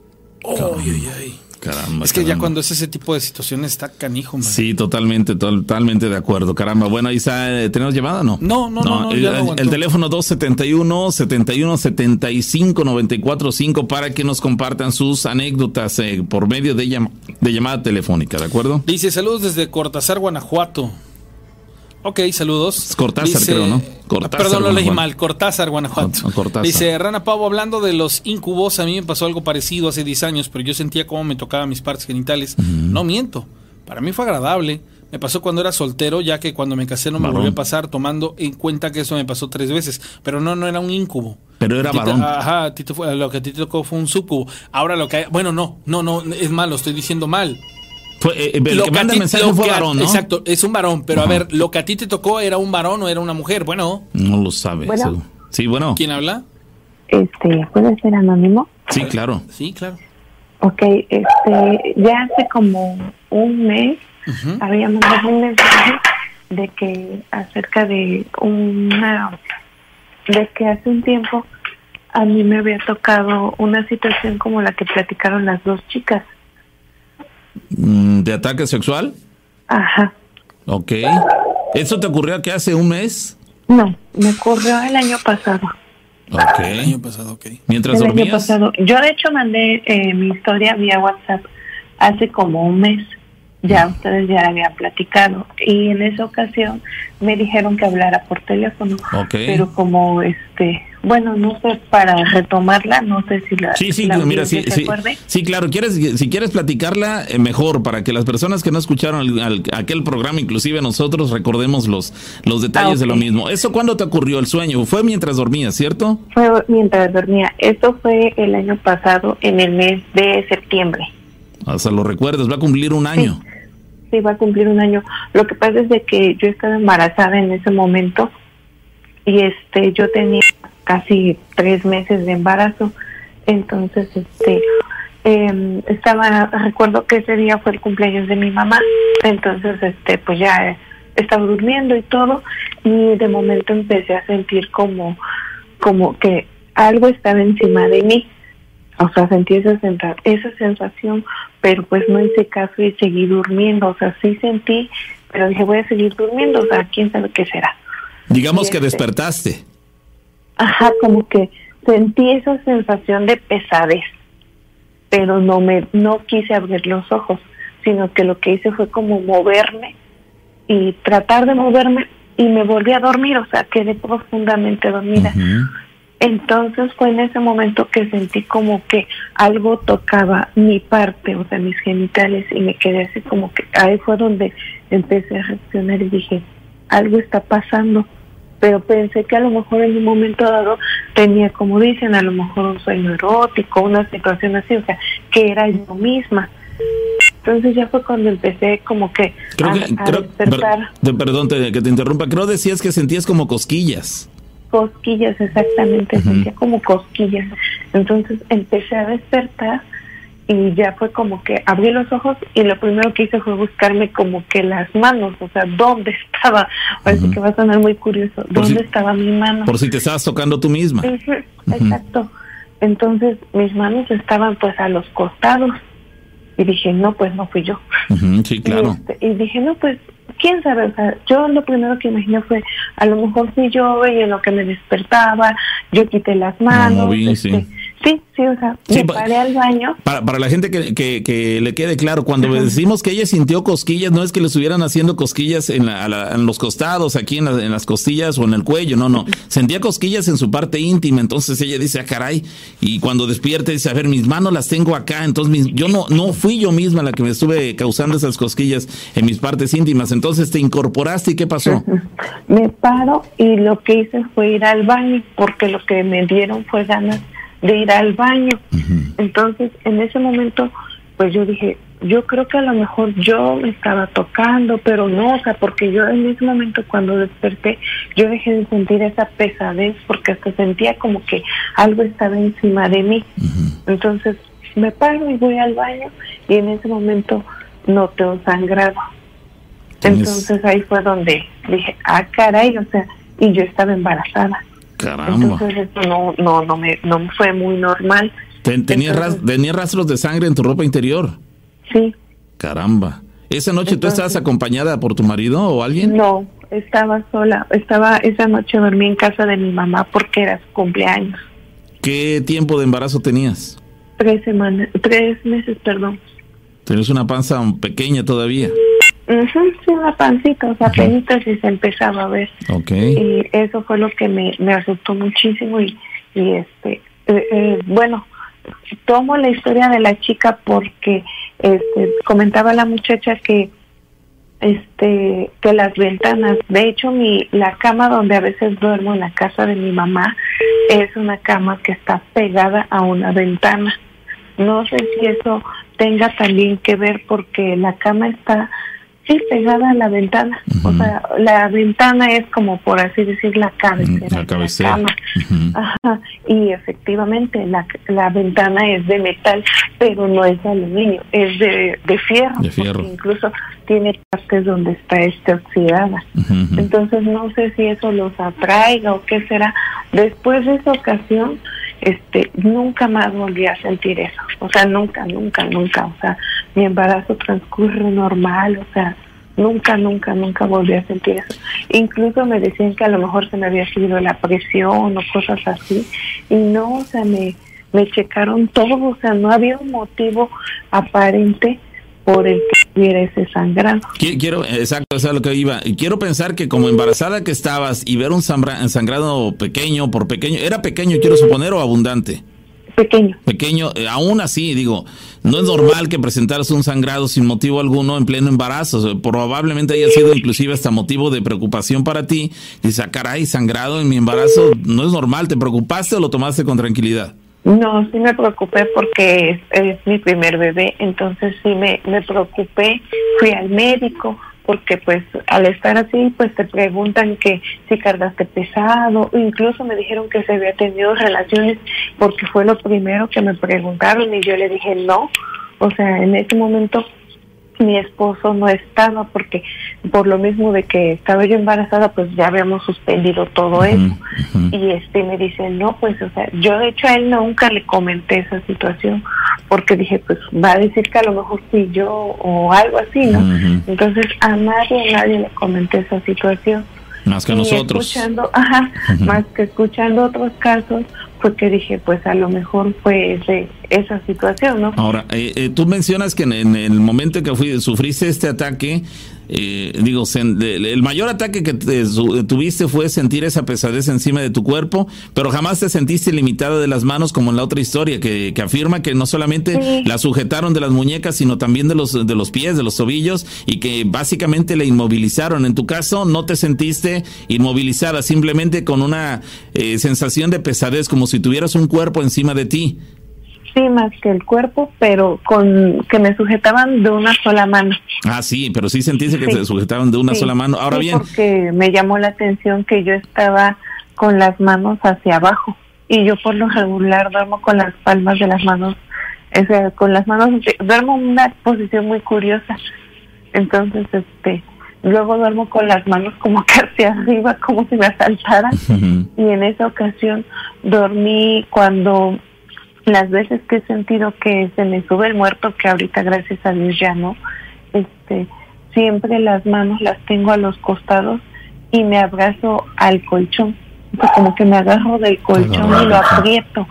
Ay, ay, ay. Caramba. Es que ya cuando es ese tipo de situaciones está canijo, man. Sí, totalmente, totalmente de acuerdo. Caramba, bueno, ahí está. eh, ¿Tenemos llamada o no? No, no, no, no, no el- el teléfono 271 71 75 945 para que nos compartan sus anécdotas eh, por medio de, llam- de llamada telefónica, ¿de acuerdo? Dice, saludos desde Cortázar, Guanajuato. Ok, saludos. Cortázar, creo, ¿no? Cortázar, Perdón, lo leí mal. Cortázar, Guanajuato. Cor- Cortázar. Dice, Rana Pavo, hablando de los incubos, a mí me pasó algo parecido hace 10 años, pero yo sentía cómo me tocaba mis partes genitales. No miento. Para mí fue agradable. Me pasó cuando era soltero, ya que cuando me casé no me volvió a pasar, tomando en cuenta que eso me pasó tres veces. Pero no, no era un incubo. Pero era varón. Ajá, lo que a ti te tocó fue un sucubo. Ahora lo que hay, bueno, no, no, no, es malo, estoy diciendo mal. Fue, eh, el Lo que manda ti- el mensaje fue a- varón, ¿no? Exacto, es un varón, pero Ajá. a ver, lo que a ti te tocó era un varón o era una mujer. Bueno, No lo sabe. Bueno. Sí, bueno. ¿quién habla? Este, ¿puede ser anónimo? Sí, claro. Sí, claro. Ok, este, ya hace como un mes Ujú. había mandado un mensaje de que acerca de una, de que hace un tiempo a mí me había tocado una situación como la que platicaron las dos chicas. Mm, ¿De ataque sexual? Ajá. Ok. ¿Eso te ocurrió que hace un mes? No, me ocurrió el año pasado. Ok. El año pasado, ok. Mientras el año dormías. pasado. Yo de hecho mandé eh, mi historia vía WhatsApp hace como un mes. Ya ustedes ya habían platicado y en esa ocasión me dijeron que hablara por teléfono. Ok. Pero como este, bueno, no sé para retomarla, no sé si la Sí, sí, la mira, sí, sí, claro, quieres, si quieres platicarla, eh, mejor, para que las personas que no escucharon al- al- aquel programa, inclusive nosotros, recordemos los, los detalles Ah, de lo mismo. ¿Eso cuándo te ocurrió el sueño? Fue mientras dormías, ¿cierto? Fue mientras dormía. Esto fue el año pasado en el mes de septiembre. O sea, lo recuerdas, va a cumplir un año. Sí, va a cumplir un año. Lo que pasa es de que yo estaba embarazada en ese momento y este yo tenía casi tres meses de embarazo. Entonces, este em, estaba, recuerdo que ese día fue el cumpleaños de mi mamá. Entonces, este pues ya estaba durmiendo y todo y de momento empecé a sentir como como que algo estaba encima de mí. O sea, sentí esa, sensa- esa sensación, pero pues no hice caso y seguí durmiendo. O sea, sí sentí, pero dije, voy a seguir durmiendo. O sea, quién sabe qué será. Digamos que este. despertaste. Ajá, como que sentí esa sensación de pesadez, pero no me no quise abrir los ojos, sino que lo que hice fue como moverme y tratar de moverme y me volví a dormir, o sea, quedé profundamente dormida. Entonces fue en ese momento que sentí como que algo tocaba mi parte, o sea, mis genitales, y me quedé así como que ahí fue donde empecé a reaccionar y dije, algo está pasando. Pero pensé que a lo mejor en un momento dado tenía, como dicen, a lo mejor un sueño erótico, una situación así, o sea, que era yo misma. Entonces ya fue cuando empecé como que Creo a, que, a creo- despertar per- perdón te- que te interrumpa, creo decías que sentías como cosquillas. Cosquillas, exactamente, sentía como cosquillas. Entonces empecé a despertar y ya fue como que abrí los ojos y lo primero que hice fue buscarme como que las manos, o sea, ¿dónde <laughs> estaba? Parece que va a sonar muy curioso, ¿dónde si- estaba mi mano? Por si te estabas tocando tú misma. Exacto. Entonces mis manos estaban pues a los costados y dije, no, pues no fui yo. Sí, <laughs> Y, claro. este, y dije, no, pues, quién sabe, o sea, yo lo primero que imaginé fue, a lo mejor fui yo y en lo que me despertaba, yo quité las manos. moví, este, sí. Sí, sí, o sea, Sí, me pa- paré al baño. Para, para la gente que, que, que le quede claro, cuando decimos que ella sintió cosquillas, no es que le estuvieran haciendo cosquillas en, la- la- en los costados, aquí en, la- en las costillas o en el cuello, no, no. Sentía cosquillas en su parte íntima, entonces ella dice, ah, caray, y cuando despierta dice, a ver, mis manos las tengo acá, entonces mis- yo no, no fui yo misma la que me estuve causando esas cosquillas en mis partes íntimas, entonces te incorporaste y ¿qué pasó? Me paro y lo que hice fue ir al baño porque lo que me dieron fue ganas de ir al baño. Entonces, en ese momento, pues yo dije, yo creo que a lo mejor yo me estaba tocando, pero no, o sea, porque yo en ese momento cuando desperté, yo dejé de sentir esa pesadez porque hasta sentía como que algo estaba encima de mí. Entonces me paro y voy al baño y en ese momento noté un sangrado. Entonces ahí fue donde dije, ah, caray, o sea, y yo estaba embarazada. Caramba. Entonces eso no, no, no, me, no fue muy normal. ¿Tenías rastros de sangre en tu ropa interior? Sí. Caramba. ¿Esa noche tú estabas acompañada por tu marido o alguien? No, estaba sola. Estaba esa noche dormí en casa de mi mamá porque era su cumpleaños. ¿Qué tiempo de embarazo tenías? Tres semanas, tres meses, perdón. ¿Tenías una panza pequeña todavía? Sí, una pancita, o sea, apenas y se empezaba a ver. Ok. Y eso fue lo que me, me asustó muchísimo y, y este, eh, eh, bueno, tomo la historia de la chica porque este, comentaba la muchacha que este que las ventanas de hecho mi la cama donde a veces duermo en la casa de mi mamá es una cama que está pegada a una ventana no sé si eso tenga también que ver porque la cama está sí pegada a la ventana o sea la ventana es como por así decir la cabecera, la cabecera. La cama. Ajá. y efectivamente la, la ventana es de metal pero no es de aluminio es de, de fierro, De fierro. incluso tiene partes donde está este oxidada entonces no sé si eso los atraiga o qué será después de esa ocasión este nunca más volví a sentir eso. O sea nunca nunca nunca. O sea mi embarazo transcurre normal. O sea nunca nunca nunca volví a sentir eso. Incluso me decían que a lo mejor se me había subido la presión o cosas así. Y no o sea me me checaron todo. O sea no había un motivo aparente por el que hubiera ese sangrado Qui- Quiero, exacto, eso es lo que iba. Quiero pensar que como embarazada que estabas y ver un sangrado pequeño por pequeño, ¿era pequeño, quiero suponer, o abundante? pequeño Pequeño, eh, aún así, digo, no es normal que presentaras un sangrado sin motivo alguno en pleno embarazo. Probablemente haya sido inclusive hasta motivo de preocupación para ti. Dices, ah, caray, sangrado en mi embarazo, no es normal. ¿Te preocupaste o lo tomaste con tranquilidad? No, sí me preocupé porque es, mi primer bebé, entonces sí me, me preocupé, fui al médico porque pues al estar así pues te preguntan que si cargaste pesado, incluso me dijeron que se había tenido relaciones porque fue lo primero que me preguntaron y yo le dije no, o sea, en ese momento mi esposo no estaba porque por lo mismo de que estaba yo embarazada pues ya habíamos suspendido todo eso. y este me dice no pues o sea yo de hecho a él nunca le comenté esa situación porque dije pues va a decir que a lo mejor fui yo o algo así no entonces a nadie a nadie le comenté esa situación. Más que Y nosotros. escuchando ajá más que escuchando otros casos fue que dije pues a lo mejor fue ese, esa situación no Ahora, eh, eh, tú mencionas que en, en el momento en que fui- sufriste este ataque, eh, digo, el mayor ataque que te tuviste fue sentir esa pesadez encima de tu cuerpo, pero jamás te sentiste limitada de las manos como en la otra historia, que, que afirma que no solamente Sí. la sujetaron de las muñecas, sino también de los, de los pies, de los tobillos, y que básicamente la inmovilizaron. En tu caso, no te sentiste inmovilizada, simplemente con una eh, sensación de pesadez, como si tuvieras un cuerpo encima de ti. Sí más que el cuerpo pero con que me sujetaban de una sola mano Ah, sí, pero sí sentiste que Sí. se sujetaban de una Sí, sola mano. Ahora sí, bien, porque me llamó la atención que yo estaba con las manos hacia abajo y yo por lo regular duermo con las palmas de las manos, o sea, con las manos, duermo en una posición muy curiosa. Entonces, este, luego duermo con las manos como que hacia arriba, como si me asaltaran. Y en esa ocasión dormí cuando las veces que he sentido que se me sube el muerto, que ahorita gracias a Dios ya no, este, siempre las manos las tengo a los costados y me abrazo al colchón. O sea, como que me agarro del colchón y lo aprieto.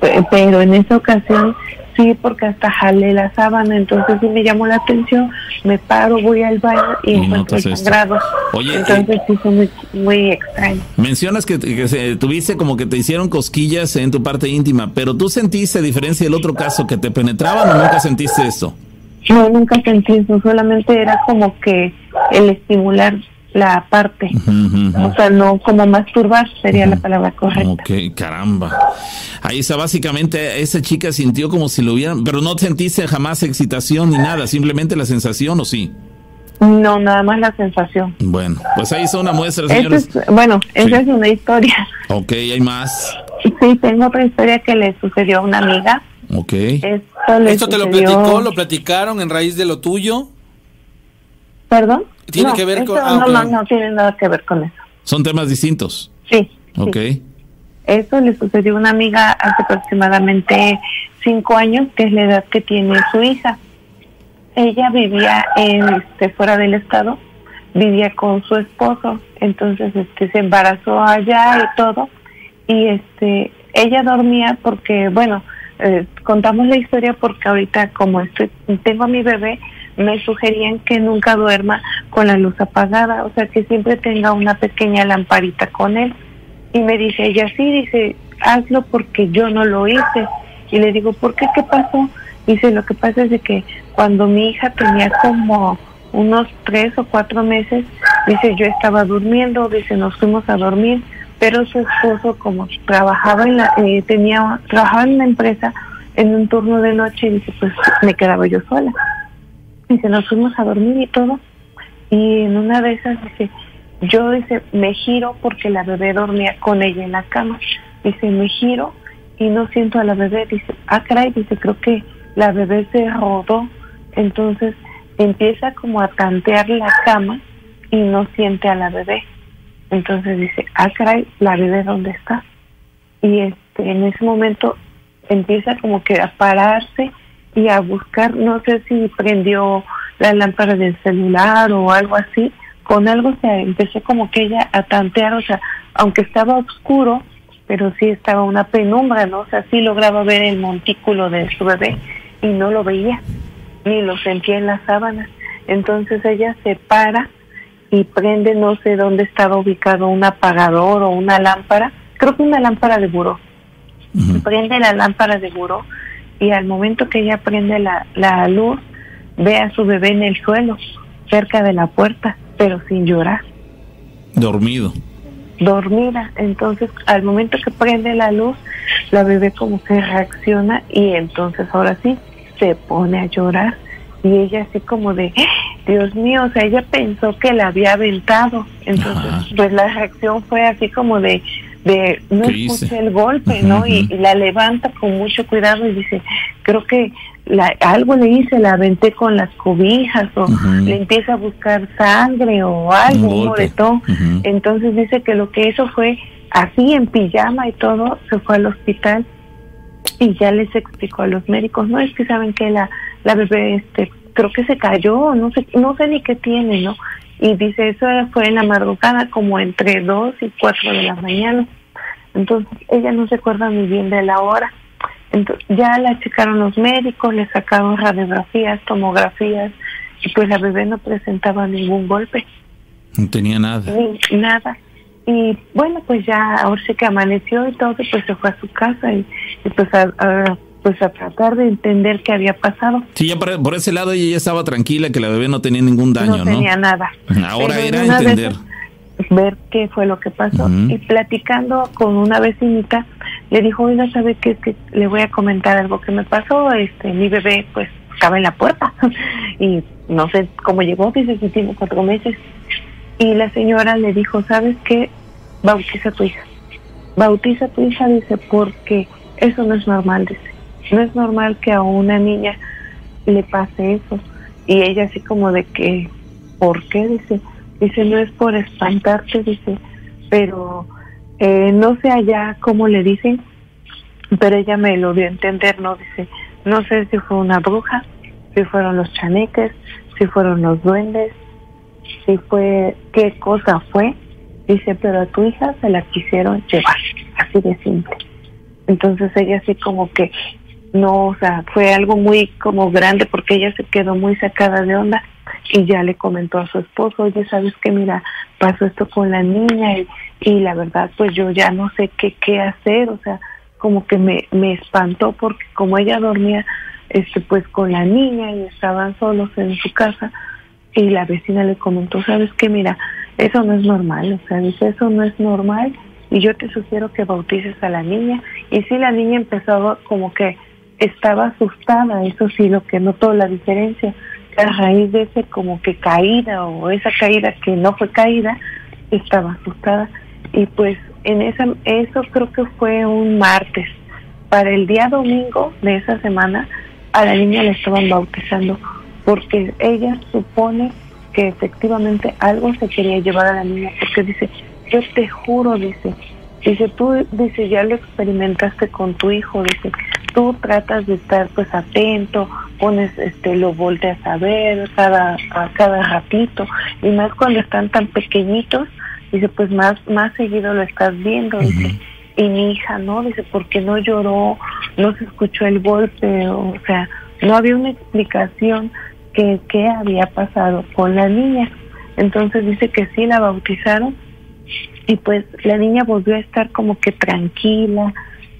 Pe- Pero en esa ocasión sí, porque hasta jalé la sábana, entonces sí me llamó la atención. Me paro, voy al baño y, Y encuentro el sangrado. Oye, entonces sí fue muy, muy extraño. mencionas que, que se- tuviste como que te hicieron cosquillas en tu parte íntima, pero tú sentiste, a diferencia del otro caso, que te penetraban o nunca sentiste esto? No, nunca sentí eso, solamente era como que el estimular la parte. O sea, no como masturbar sería la palabra correcta. Ok, caramba. Ahí está, básicamente, esa chica sintió como si lo hubieran, pero no sentiste jamás excitación ni nada, simplemente la sensación, ¿o sí? No, nada más la sensación. Bueno, pues ahí está una muestra, señores. bueno, esa es una historia. Ok, hay más. Sí, tengo otra historia que le sucedió a una amiga. Ok. Esto, te lo platicó, lo platicaron en raíz de lo tuyo? ¿Perdón? ¿Tiene que ver con...? Ah, no, no, no tiene nada que ver con eso. ¿Son temas distintos? Sí. Ok. Eso le sucedió a una amiga hace aproximadamente cinco años, que es la edad que tiene su hija. Ella vivía en, este, fuera del estado, vivía con su esposo, entonces este, se embarazó allá y todo, y este, ella dormía porque, bueno, eh, contamos la historia porque ahorita como estoy, tengo a mi bebé, me sugerían que nunca duerma con la luz apagada, o sea, que siempre tenga una pequeña lamparita con él. Y me dice ella, sí, dice, hazlo porque yo no lo hice. Y le digo, ¿por qué? ¿Qué pasó? Dice, lo que pasa es de que cuando mi hija tenía como unos tres o cuatro meses, dice, yo estaba durmiendo, dice, nos fuimos a dormir, pero su esposo como trabajaba en la, eh, tenía, trabajaba en una empresa en un turno de noche, dice, pues me quedaba yo sola. Dice, nos fuimos a dormir y todo. Y en una de esas dice, yo dice, me giro porque la bebé dormía con ella en la cama. Dice, me giro y no siento a la bebé. Dice, ah, caray, dice, creo que la bebé se rodó. Entonces empieza como a tantear la cama y no siente a la bebé. Entonces dice, ah, caray, la bebé dónde está. Y este, en ese momento empieza como que a pararse y a buscar, no sé si prendió la lámpara del celular o algo así, con algo se empezó como que ella a tantear, o sea, aunque estaba oscuro, pero sí estaba una penumbra, ¿no? O sea, sí lograba ver el montículo de su bebé y no lo veía, ni lo sentía en las sábanas. Entonces ella se para y prende, no sé dónde estaba ubicado, un apagador o una lámpara, creo que una lámpara de buró. Prende la lámpara de buró y al momento que ella prende la, la luz, ve a su bebé en el suelo, cerca de la puerta, pero sin llorar. Dormido. Dormida. Entonces, al momento que prende la luz, la bebé como que reacciona y entonces ahora sí se pone a llorar. Y ella así como de, Dios mío, o sea, ella pensó que la había aventado. Entonces, pues la reacción fue así como de, de no escuché el golpe, ¿no? y, la levanta con mucho cuidado y dice, creo que la, algo le hice, la aventé con las cobijas o le empieza a buscar sangre o algo, un, moretón. Entonces dice que lo que hizo fue así en pijama y todo, se fue al hospital y ya les explicó a los médicos, no es que saben que la, la bebé este creo que se cayó, no sé, no sé ni qué tiene, ¿no? Y dice, eso fue en la madrugada, como entre 2 y 4 de la mañana. Entonces, ella no se acuerda muy bien de la hora. Entonces, ya la checaron los médicos, le sacaron radiografías, tomografías, y pues la bebé no presentaba ningún golpe. No tenía nada. Ni, nada. Y bueno, pues ya ahora sí que amaneció y todo, pues se fue a su casa y, pues a pues a tratar de entender qué había pasado. Sí, ya por, ese lado ella ya estaba tranquila que la bebé no tenía ningún daño, ¿no? No tenía nada. Ahora era entender. ver qué fue lo que pasó. Y platicando con una vecinita, le dijo, oiga, ¿sabe qué? Es que le voy a comentar algo que me pasó. Este, mi bebé, pues, estaba en la puerta. <laughs> y no sé cómo llegó, dice que tiene cuatro meses. Y la señora le dijo, ¿sabes qué? Bautiza a tu hija. Bautiza a tu hija, dice, porque eso no es normal, dice no es normal que a una niña le pase eso. Y ella así como de que, ¿por qué? Dice, dice, no es por espantarte, dice, pero eh, no sé allá cómo le dicen, pero ella me lo dio a entender, ¿no? Dice, no sé si fue una bruja, si fueron los chaneques, si fueron los duendes, si fue, qué cosa fue. Dice, pero a tu hija se la quisieron llevar, así de simple. Entonces ella así como que no, o sea, fue algo muy como grande porque ella se quedó muy sacada de onda y ya le comentó a su esposo, oye, sabes que mira, pasó esto con la niña y, la verdad pues yo ya no sé qué, qué hacer, o sea, como que me, me espantó porque como ella dormía este pues con la niña y estaban solos en su casa y la vecina le comentó, sabes que mira, eso no es normal, o sea, dice, eso no es normal y yo te sugiero que bautices a la niña. Y sí, la niña empezó como que estaba asustada, eso sí, lo que notó la diferencia, a raíz de ese como que caída o esa caída que no fue caída, estaba asustada. Y pues en esa, eso creo que fue un martes. Para el día domingo de esa semana, a la niña la estaban bautizando porque ella supone que efectivamente algo se quería llevar a la niña, porque dice, yo te juro, dice, dice, tú, dice, ya lo experimentaste con tu hijo, dice, tú tratas de estar pues atento, pones, este, lo volteas a ver cada, a cada ratito, y más cuando están tan pequeñitos, dice, pues más, más seguido lo estás viendo, dice, y mi hija no, dice, porque no lloró, no se escuchó el golpe, o sea, no había una explicación que qué había pasado con la niña. Entonces dice que sí la bautizaron y pues la niña volvió a estar como que tranquila,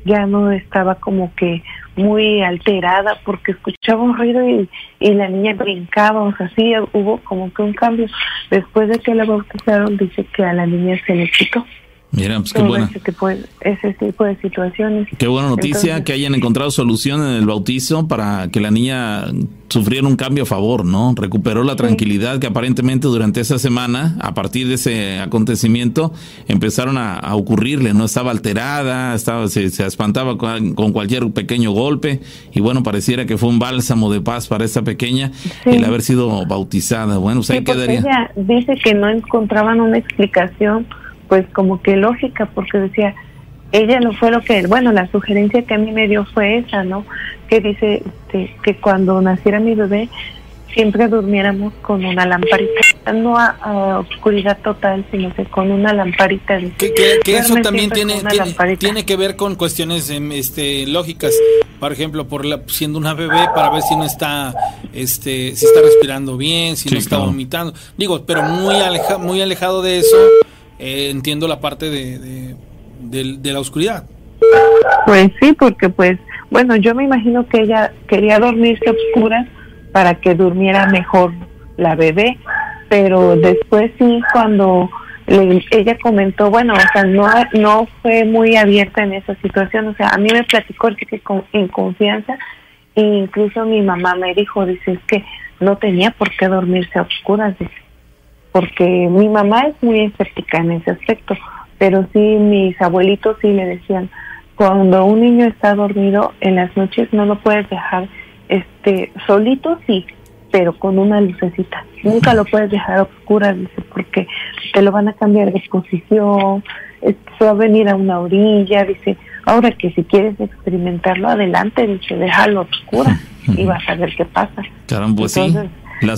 ya no estaba como que muy alterada porque escuchaba un ruido y, y la niña brincaba, o sea, sí hubo como que un cambio. Después de que la bautizaron, dice que a la niña se le quitó. Mira, pues qué buena. Ese tipo, de, ese tipo de situaciones. Qué buena noticia que hayan encontrado solución en el bautizo para que la niña sufriera un cambio a favor, ¿no? Recuperó la tranquilidad que aparentemente durante esa semana, a partir de ese acontecimiento, empezaron a, ocurrirle, ¿no? Estaba alterada, estaba, se, espantaba con, cualquier pequeño golpe y bueno, pareciera que fue un bálsamo de paz para esa pequeña el haber sido bautizada. Bueno, pues ahí quedaría. Ella dice que no encontraban una explicación pues como que lógica, porque decía, ella no fue lo que, bueno, la sugerencia que a mí me dio fue esa, ¿no? Que dice este, que cuando naciera mi bebé siempre durmiéramos con una lamparita, no a, oscuridad total, sino que con una lamparita. que, que, eso también tiene, tiene, que ver con cuestiones em, este, lógicas, por ejemplo, por la, siendo una bebé para ver si no está, este, si está respirando bien, si no está vomitando, digo, pero muy aleja, muy alejado de eso eh, entiendo la parte de, de, la oscuridad. Pues sí, porque pues, bueno, yo me imagino que ella quería dormirse oscura para que durmiera mejor la bebé, pero después sí, cuando ella comentó, bueno, o sea, no, no fue muy abierta en esa situación, o sea, a mí me platicó que con, en confianza, e incluso mi mamá me dijo, dice, es que no tenía por qué dormirse a oscuras, dice, porque mi mamá es muy escéptica en ese aspecto, pero sí mis abuelitos sí le decían, cuando un niño está dormido en las noches no lo puedes dejar este solito sí, pero con una lucecita. Nunca lo puedes dejar a oscuras, dice, porque te lo van a cambiar de posición, se va a venir a una orilla, dice, ahora que si quieres experimentarlo adelante, dice, déjalo a oscuras y vas a ver qué pasa. Caramba, sí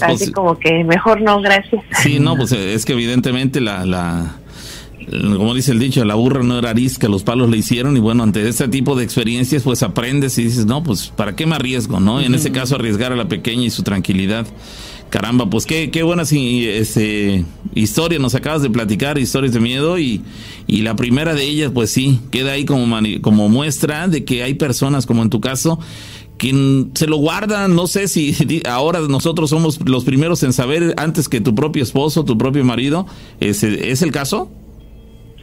Así como que mejor no, gracias. Sí, no, pues es que evidentemente la, la, como dice el dicho, la burra no era arisca, los palos le hicieron y bueno, ante este tipo de experiencias pues aprendes y dices, no, pues ¿para qué me arriesgo? ¿no? Y en ese caso arriesgar a la pequeña y su tranquilidad. Caramba, pues qué, qué buenas este, historias nos acabas de platicar, historias de miedo y, y la primera de ellas pues sí, queda ahí como, como muestra de que hay personas como en tu caso quien se lo guarda, no sé si <laughs> ahora nosotros somos los primeros en saber antes que tu propio esposo, tu propio marido, ¿es, es el caso?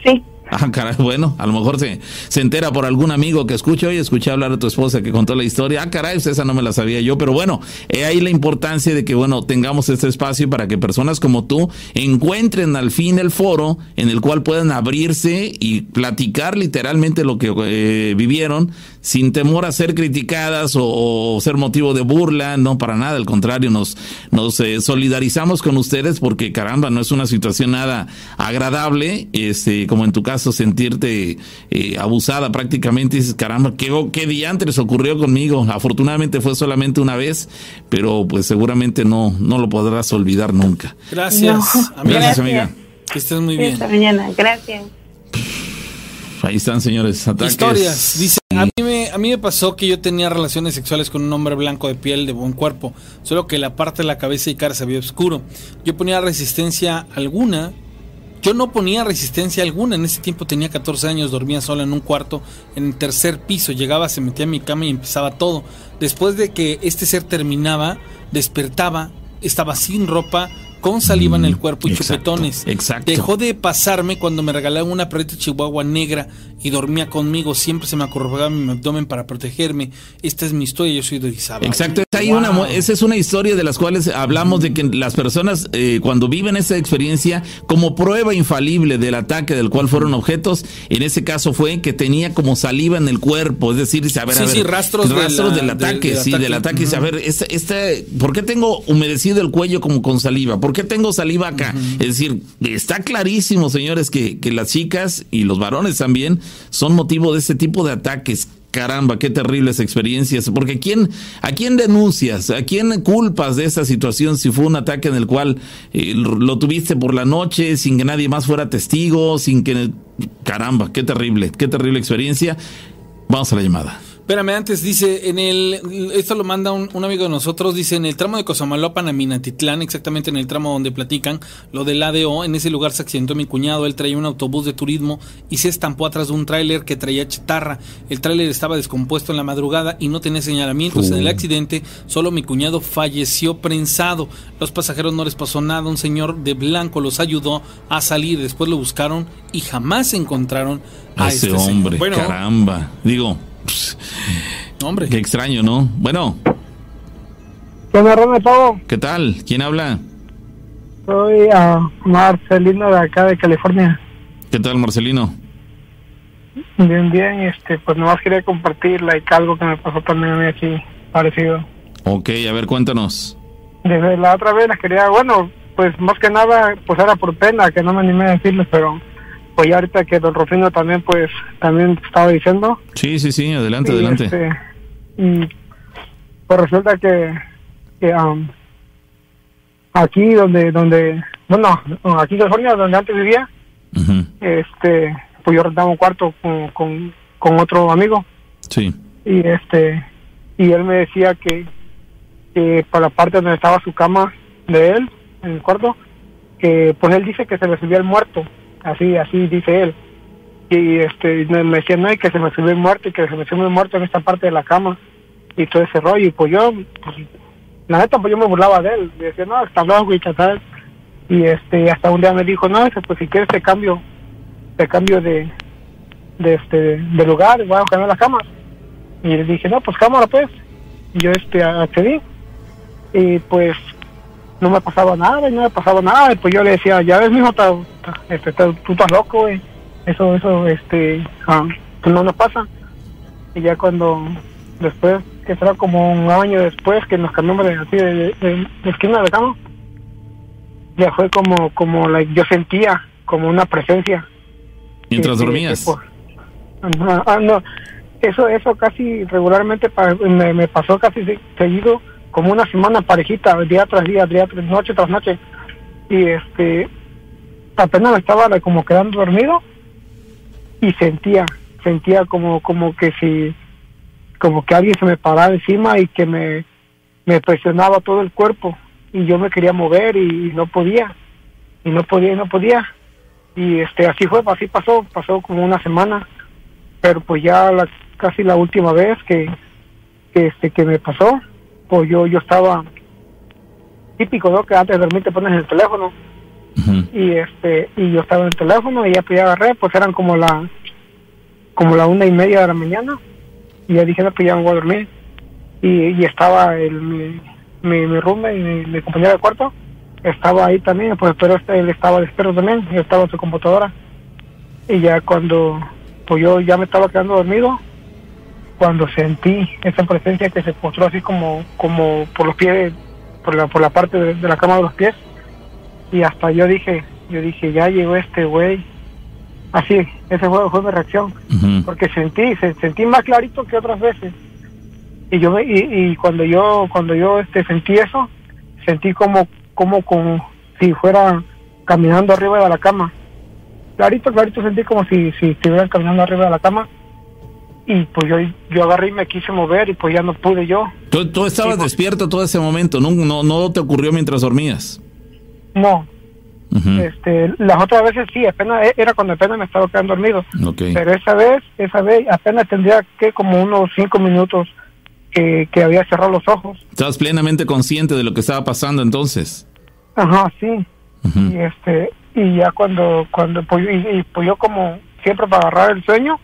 Sí. Ah, caray, bueno, a lo mejor se, se entera por algún amigo que escucha, oye, escuché hablar a tu esposa que contó la historia. Ah, caray, pues esa no me la sabía yo, pero bueno, he ahí la importancia de que, bueno, tengamos este espacio para que personas como tú encuentren al fin el foro en el cual puedan abrirse y platicar literalmente lo que eh, vivieron sin temor a ser criticadas o, ser motivo de burla, no para nada, al contrario, nos, nos eh, solidarizamos con ustedes porque caramba, no es una situación nada agradable, este, como en tu caso sentirte eh, abusada prácticamente, dices, caramba, ¿qué, qué diantres ocurrió conmigo? Afortunadamente fue solamente una vez, pero pues seguramente no, no lo podrás olvidar nunca. Gracias, amiga. Gracias, amiga. Que estés muy bien. Esta mañana, gracias. Ahí están, señores. Ataques. Historias. Dice, a mí, me, a mí me pasó que yo tenía relaciones sexuales con un hombre blanco de piel de buen cuerpo, solo que la parte de la cabeza y cara se veía oscuro. Yo ponía resistencia alguna. Yo no ponía resistencia alguna. En ese tiempo tenía 14 años, dormía sola en un cuarto, en el tercer piso. Llegaba, se metía en mi cama y empezaba todo. Después de que este ser terminaba, despertaba, estaba sin ropa, con saliva en el cuerpo y Exacto, chupetones. exacto. Dejó de pasarme cuando me regalaron una perrita chihuahua negra y dormía conmigo. Siempre se me acorrugaba mi abdomen para protegerme. Esta es mi historia, yo soy de Orizaba. Exacto, hay una, mu- esa es una historia de las cuales hablamos de que las personas eh, cuando viven esa experiencia como prueba infalible del ataque del cual fueron objetos, en ese caso fue que tenía como saliva en el cuerpo, es decir, ver, Sí, a ver, sí, rastros de rastros la- del del- ataque, del sí, ataque. del ataque, dice, a Ujú. ver, este, este, ¿por qué tengo humedecido el cuello como con saliva? ¿Por qué tengo saliva acá? Es decir, está clarísimo, señores, que, que las chicas y los varones también son motivo de ese tipo de ataques. Caramba, qué terribles experiencias. Porque ¿quién, ¿a quién denuncias? ¿A quién culpas de esa situación si fue un ataque en el cual eh, lo tuviste por la noche sin que nadie más fuera testigo, sin que... Caramba, qué terrible, qué terrible experiencia. Vamos a la llamada. Espérame, antes dice, en el, esto lo manda un, un amigo de nosotros, dice, en el tramo de Cosamaloapan a Minatitlán, exactamente en el tramo donde platican lo del ADO, en ese lugar se accidentó mi cuñado, él traía un autobús de turismo y se estampó atrás de un tráiler que traía chatarra. El tráiler estaba descompuesto en la madrugada y no tenía señalamientos. En el accidente, solo mi cuñado falleció prensado. Los pasajeros no les pasó nada, un señor de blanco los ayudó a salir, después lo buscaron y jamás encontraron a, A ese este hombre, Bueno, caramba. Digo, pss, hombre. qué extraño, ¿no? Bueno, ¿Qué onda, Ronald Pavo? ¿qué tal? ¿Quién habla? Soy ah, Marcelino de acá de California. ¿Qué tal, Marcelino? Bien, bien, este, pues nomás quería compartir like, algo que me pasó también a mí aquí, parecido. Ok, a ver, cuéntanos. Desde la otra vez les quería, bueno, pues más que nada, pues era por pena que no me animé a decirles, pero pues ya ahorita que don Rufino también, pues, también estaba diciendo. Sí, sí, sí, adelante, y, adelante. este, y pues resulta que, que um, aquí donde, donde, bueno, aquí en California, donde antes vivía, este pues yo rentaba un cuarto con, con, con otro amigo Sí. y este y él me decía que, que para la parte donde estaba su cama de él en el cuarto que pues él dice que se le subía el muerto así así dice él. Y este me me decía no y que se me subió muerto y que se me subió muerto en esta parte de la cama y todo ese rollo y pues yo pues, la neta pues yo me burlaba de él. Y decía no está loco y tal y este hasta un día me dijo no pues si quieres te cambio te cambio de de este de lugar voy a cambiar la cama y le dije no pues cámara pues y yo este accedí. Y pues no me pasaba nada y no me pasaba nada y pues yo le decía ya ves mijo ta- ta- este, ta- tú estás loco güey eso eso este ah, pues no nos pasa. Y ya cuando después que será como un año después que nos cambiamos de así de, de- de esquina de cama ya fue como como like, yo sentía como una presencia. Mientras que- que- dormías. que Ajá, ah, no, eso eso casi regularmente pa- me, me pasó casi se- seguido como una semana parejita día tras día día tras noche tras noche. Y este apenas me estaba como quedando dormido y sentía sentía como como que si como que alguien se me paraba encima y que me me presionaba todo el cuerpo. Y yo me quería mover y, no podía y no podía y no podía. Y este así fue así pasó pasó como una semana. Pero pues ya la, casi la última vez que este que me pasó pues yo yo estaba típico no que antes de dormir te pones el teléfono. Y este y yo estaba en el teléfono y ya pues ya agarré pues eran como la como la una y media de la mañana. Y ya dije no pues ya me voy a dormir y, y estaba el mi mi, mi roommate y mi, mi compañero de cuarto estaba ahí también pues pero este él estaba despierto también y estaba en su computadora. Y ya cuando pues yo ya me estaba quedando dormido cuando sentí esa presencia que se postró así como como por los pies por la por la parte de, de la cama de los pies. Y hasta yo dije yo dije ya llegó este güey así ese fue, fue mi reacción porque sentí se, sentí más clarito que otras veces. Y yo y, y cuando yo cuando yo este sentí eso sentí como como como si fuera caminando arriba de la cama. Clarito clarito sentí como si si estuvieran caminando arriba de la cama y pues yo yo agarré y me quise mover y pues ya no pude yo. Tú, tú estabas despierto todo ese momento, no, no, no te ocurrió mientras dormías. no. Este las otras veces sí apenas e, era cuando apenas me estaba quedando dormido. Pero esa vez esa vez apenas tendría que como unos cinco minutos que, que había cerrado los ojos. Estabas plenamente consciente de lo que estaba pasando entonces. Ajá, sí. Y este, y ya cuando, cuando, pues, y, y, pues yo como siempre para agarrar el sueño,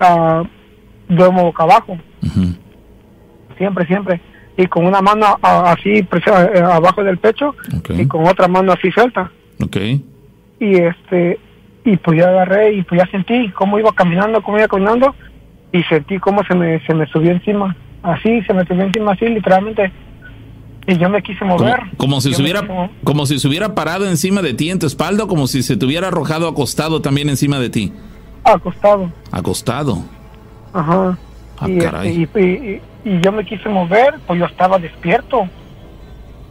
uh, duermo boca abajo. Siempre, siempre. Y con una mano así presa, eh, abajo del pecho Okay. y con otra mano así suelta. Ok. Y este, y pues ya agarré y pues ya sentí cómo iba caminando, cómo iba caminando y sentí cómo se me, se me subió encima. Así, se me subió encima así, literalmente. Y yo me quise mover. como si se hubiera, quise como si se hubiera parado encima de ti en tu espalda, como si se te hubiera arrojado acostado también encima de ti. acostado. Acostado. Ajá. Ah, y, caray. este, y, y- y yo me quise mover, pues yo estaba despierto.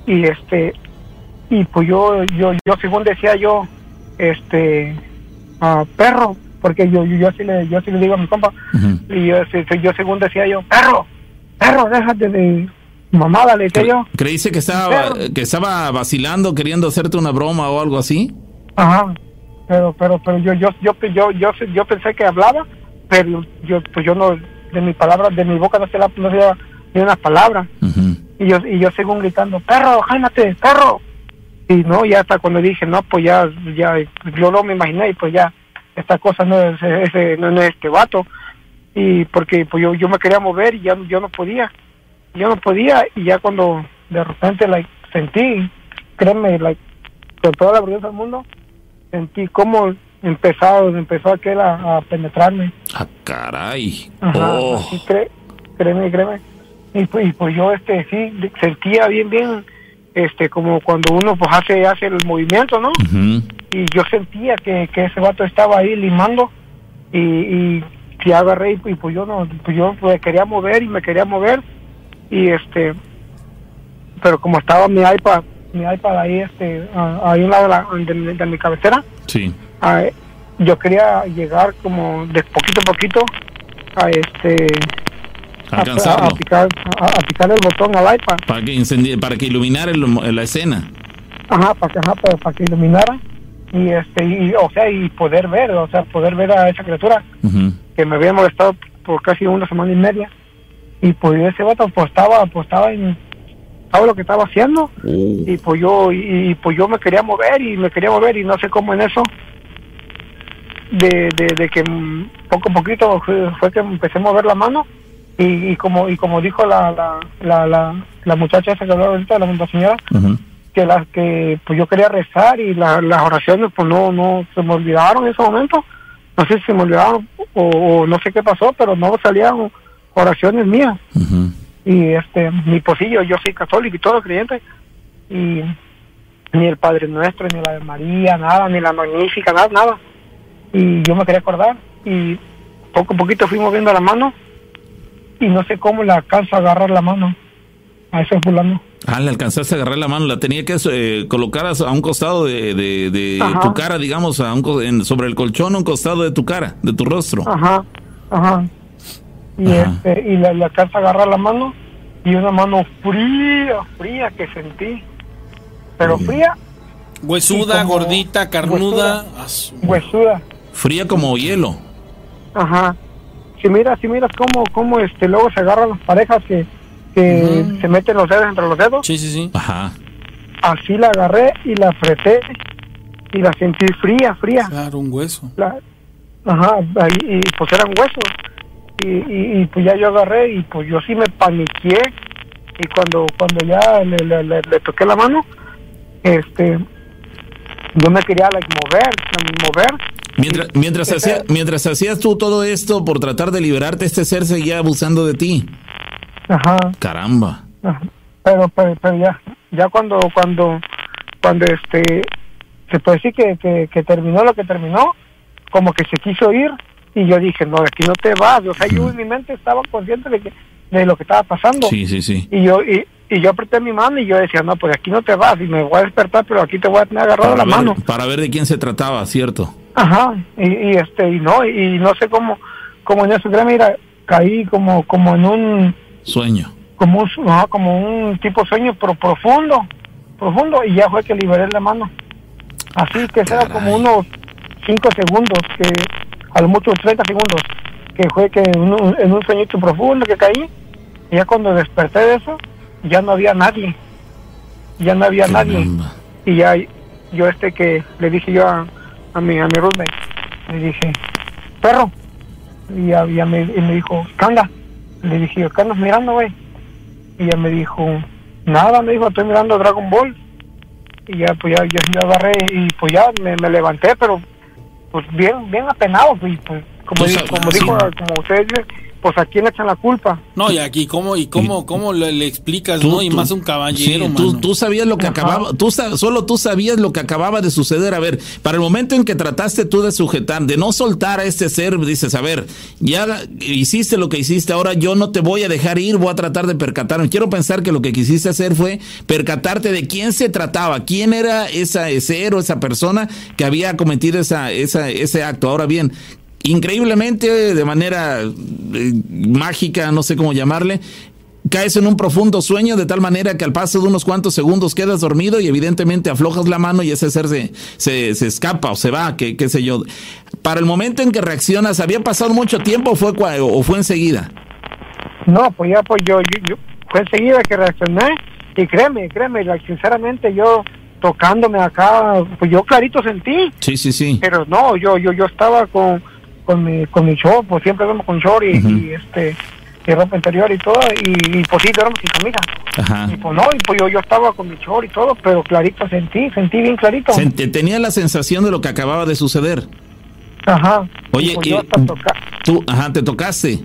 Y este, y pues yo, yo, yo según decía yo, este, ah, perro, porque yo, yo, yo así le, yo así le digo a mi compa, y yo, se- se- yo según decía yo, perro, perro, déjate de mamada, le decía yo. ¿Creíste que estaba, que estaba vacilando, queriendo hacerte una broma o algo así? Ajá. Pero, pero, pero yo, yo, yo, yo, yo, yo pensé que hablaba, pero yo, pues yo no, de mi palabra, de mi boca no se la, no se la- ni una palabra. Y yo, y yo según gritando, perro, cálmate, perro. Y no, ya hasta cuando dije, no, pues ya, ya, yo no me imaginé y pues ya, esta cosa no es, ese, no, no es este vato. Y porque pues yo, yo me quería mover y ya yo no podía. Yo no podía y ya cuando de repente, like, sentí, créeme, like, con toda la vergüenza del mundo, sentí cómo empezó, empezó aquel a, a penetrarme. Ah, caray. Ajá, Oh. así cree, créeme, créeme. Y pues, y pues yo este sí sentía bien bien este como cuando uno pues hace hace el movimiento, ¿no? Y yo sentía que, que ese vato estaba ahí limando y, y agarré y, y, pues yo no pues yo pues, quería mover y me quería mover y este pero como estaba mi iPad mi iPad ahí este ahí de, la- de mi- de mi cabecera Sí. A- yo quería llegar como de poquito a poquito a este a, a- a picar a, a picar el botón al iPad. Para que incendie, para que iluminara el- la escena. ajá para que ajá, para, para que iluminara. Y este y o sea y poder ver o sea poder ver a esa criatura que me había molestado por casi una semana y media. Y pues ese vato pues estaba pues estaba en estaba lo que estaba haciendo. Y pues yo y, y, pues yo me quería mover y me quería mover y no sé cómo en eso de, de, de que poco a poquito fue, que empecé a mover la mano y, y como y como dijo la la, la, la, la muchacha esa que habló ahorita la, señora que las que pues yo quería rezar y la- las oraciones pues no no se me olvidaron en ese momento. No sé si se me olvidaron o, o no sé qué pasó pero no salían oraciones mías. Y este mi posillo yo soy católico y todo creyente y ni el Padre Nuestro ni la de María nada ni la Magnífica nada nada y yo me quería acordar y poco a poquito fui moviendo la mano y no sé cómo le alcanzo a agarrar la mano a ese fulano Ah, le alcanzaste a agarrar la mano, la tenía que eh, colocar a, un costado de, de- de Ajá. tu cara, digamos, a un, co- en- sobre el colchón, a un costado de tu cara, de tu rostro. Ajá, ajá. Y, este, y le, le alcanza a agarrar la mano y una mano fría, fría que sentí. Pero fría, Huesuda, como gordita, carnuda. Ah, su- huesuda. Fría como hielo. Ajá. Si miras, si miras cómo, cómo este, luego se agarran las parejas que, que se meten los dedos entre los dedos. Sí, sí, sí. Ajá. Así la agarré y la apreté y la sentí fría, fría. Claro, un hueso. La- ajá, ahí, y pues eran huesos. Y, y, y, pues ya yo agarré y pues yo sí me paniqué. Y cuando cuando ya le, le, le- le toqué la mano, este, yo me quería like, mover, mover. Mientras, mientras, hacía- mientras hacías tú todo esto por tratar de liberarte, este ser seguía abusando de ti. Ajá. Caramba. Ajá. Pero, pero, pero ya, ya cuando, cuando, cuando este, se puede decir que, que, que terminó lo que terminó, como que se quiso ir y yo dije, no, de aquí no te vas. O sea, yo en mi mente estaba consciente de que, de lo que estaba pasando. Sí, sí, sí. Y yo, y, y yo apreté mi mano y yo decía, no, pues aquí no te vas y me voy a despertar, pero aquí te voy a tener agarrado Para la ver, mano. para ver de quién se trataba, ¿cierto? Ajá, y, y este, y no, y, no sé cómo, cómo en eso, mira, caí como, como en un, Sueño. como un, ajá, como un tipo sueño, pero profundo, profundo, y ya fue que liberé la mano. Así que sea como unos 5 segundos, que a lo mucho 30 segundos, que fue que en un, en un sueñito profundo que caí, y ya cuando desperté de eso, ya no había nadie, ya no había nadie. y ya yo este que le dije yo a, a mi a mi le dije, perro, y ya, ya me, y me dijo, ¿qué onda? Le dije yo, ¿qué andas mirando, güey? Y ella me dijo, nada, me dijo, estoy mirando Dragon Ball. Y ya, pues ya, yo, yo agarré y pues ya me, me levanté, pero pues bien, bien apenado, pues, pues como, Pues, como dijo, como ustedes dicen, pues a quién le echan la culpa. No, y aquí, ¿cómo, y cómo, cómo le, le explicas, Tú- no? Y tú- más un caballero, sí, tú, mano. tú sabías lo que acababa, tú solo tú sabías lo que acababa de suceder. A ver, para el momento en que trataste tú de sujetar, de no soltar a este ser, dices, a ver, ya hiciste lo que hiciste, ahora yo no te voy a dejar ir, voy a tratar de percatarme. Quiero pensar que lo que quisiste hacer fue percatarte de quién se trataba, quién era esa ser o esa persona que había cometido esa, esa, ese acto. Ahora bien, increíblemente, de manera eh, mágica, no sé cómo llamarle, caes en un profundo sueño de tal manera que al paso de unos cuantos segundos quedas dormido y evidentemente aflojas la mano y ese ser se, se, se escapa o se va, que, qué sé yo. Para el momento en que reaccionas, ¿había pasado mucho tiempo o fue, o fue enseguida? No, pues ya, pues yo, yo, yo fue enseguida que reaccioné y créeme, créeme, sinceramente yo tocándome acá, pues yo clarito sentí, Sí, sí, sí. pero no, yo, yo, yo estaba con, con mi, con mi short, pues siempre duermo con short y, y, este, y ropa interior y todo, y, y pues sí, duermo sin camisa. Ajá. Y pues no, y pues yo, yo estaba con mi short y todo, pero clarito sentí, sentí bien clarito. Se- te- tenía la sensación de lo que acababa de suceder. Ajá. Oye, pues, y- yo hasta toca- tú, ajá, te tocaste.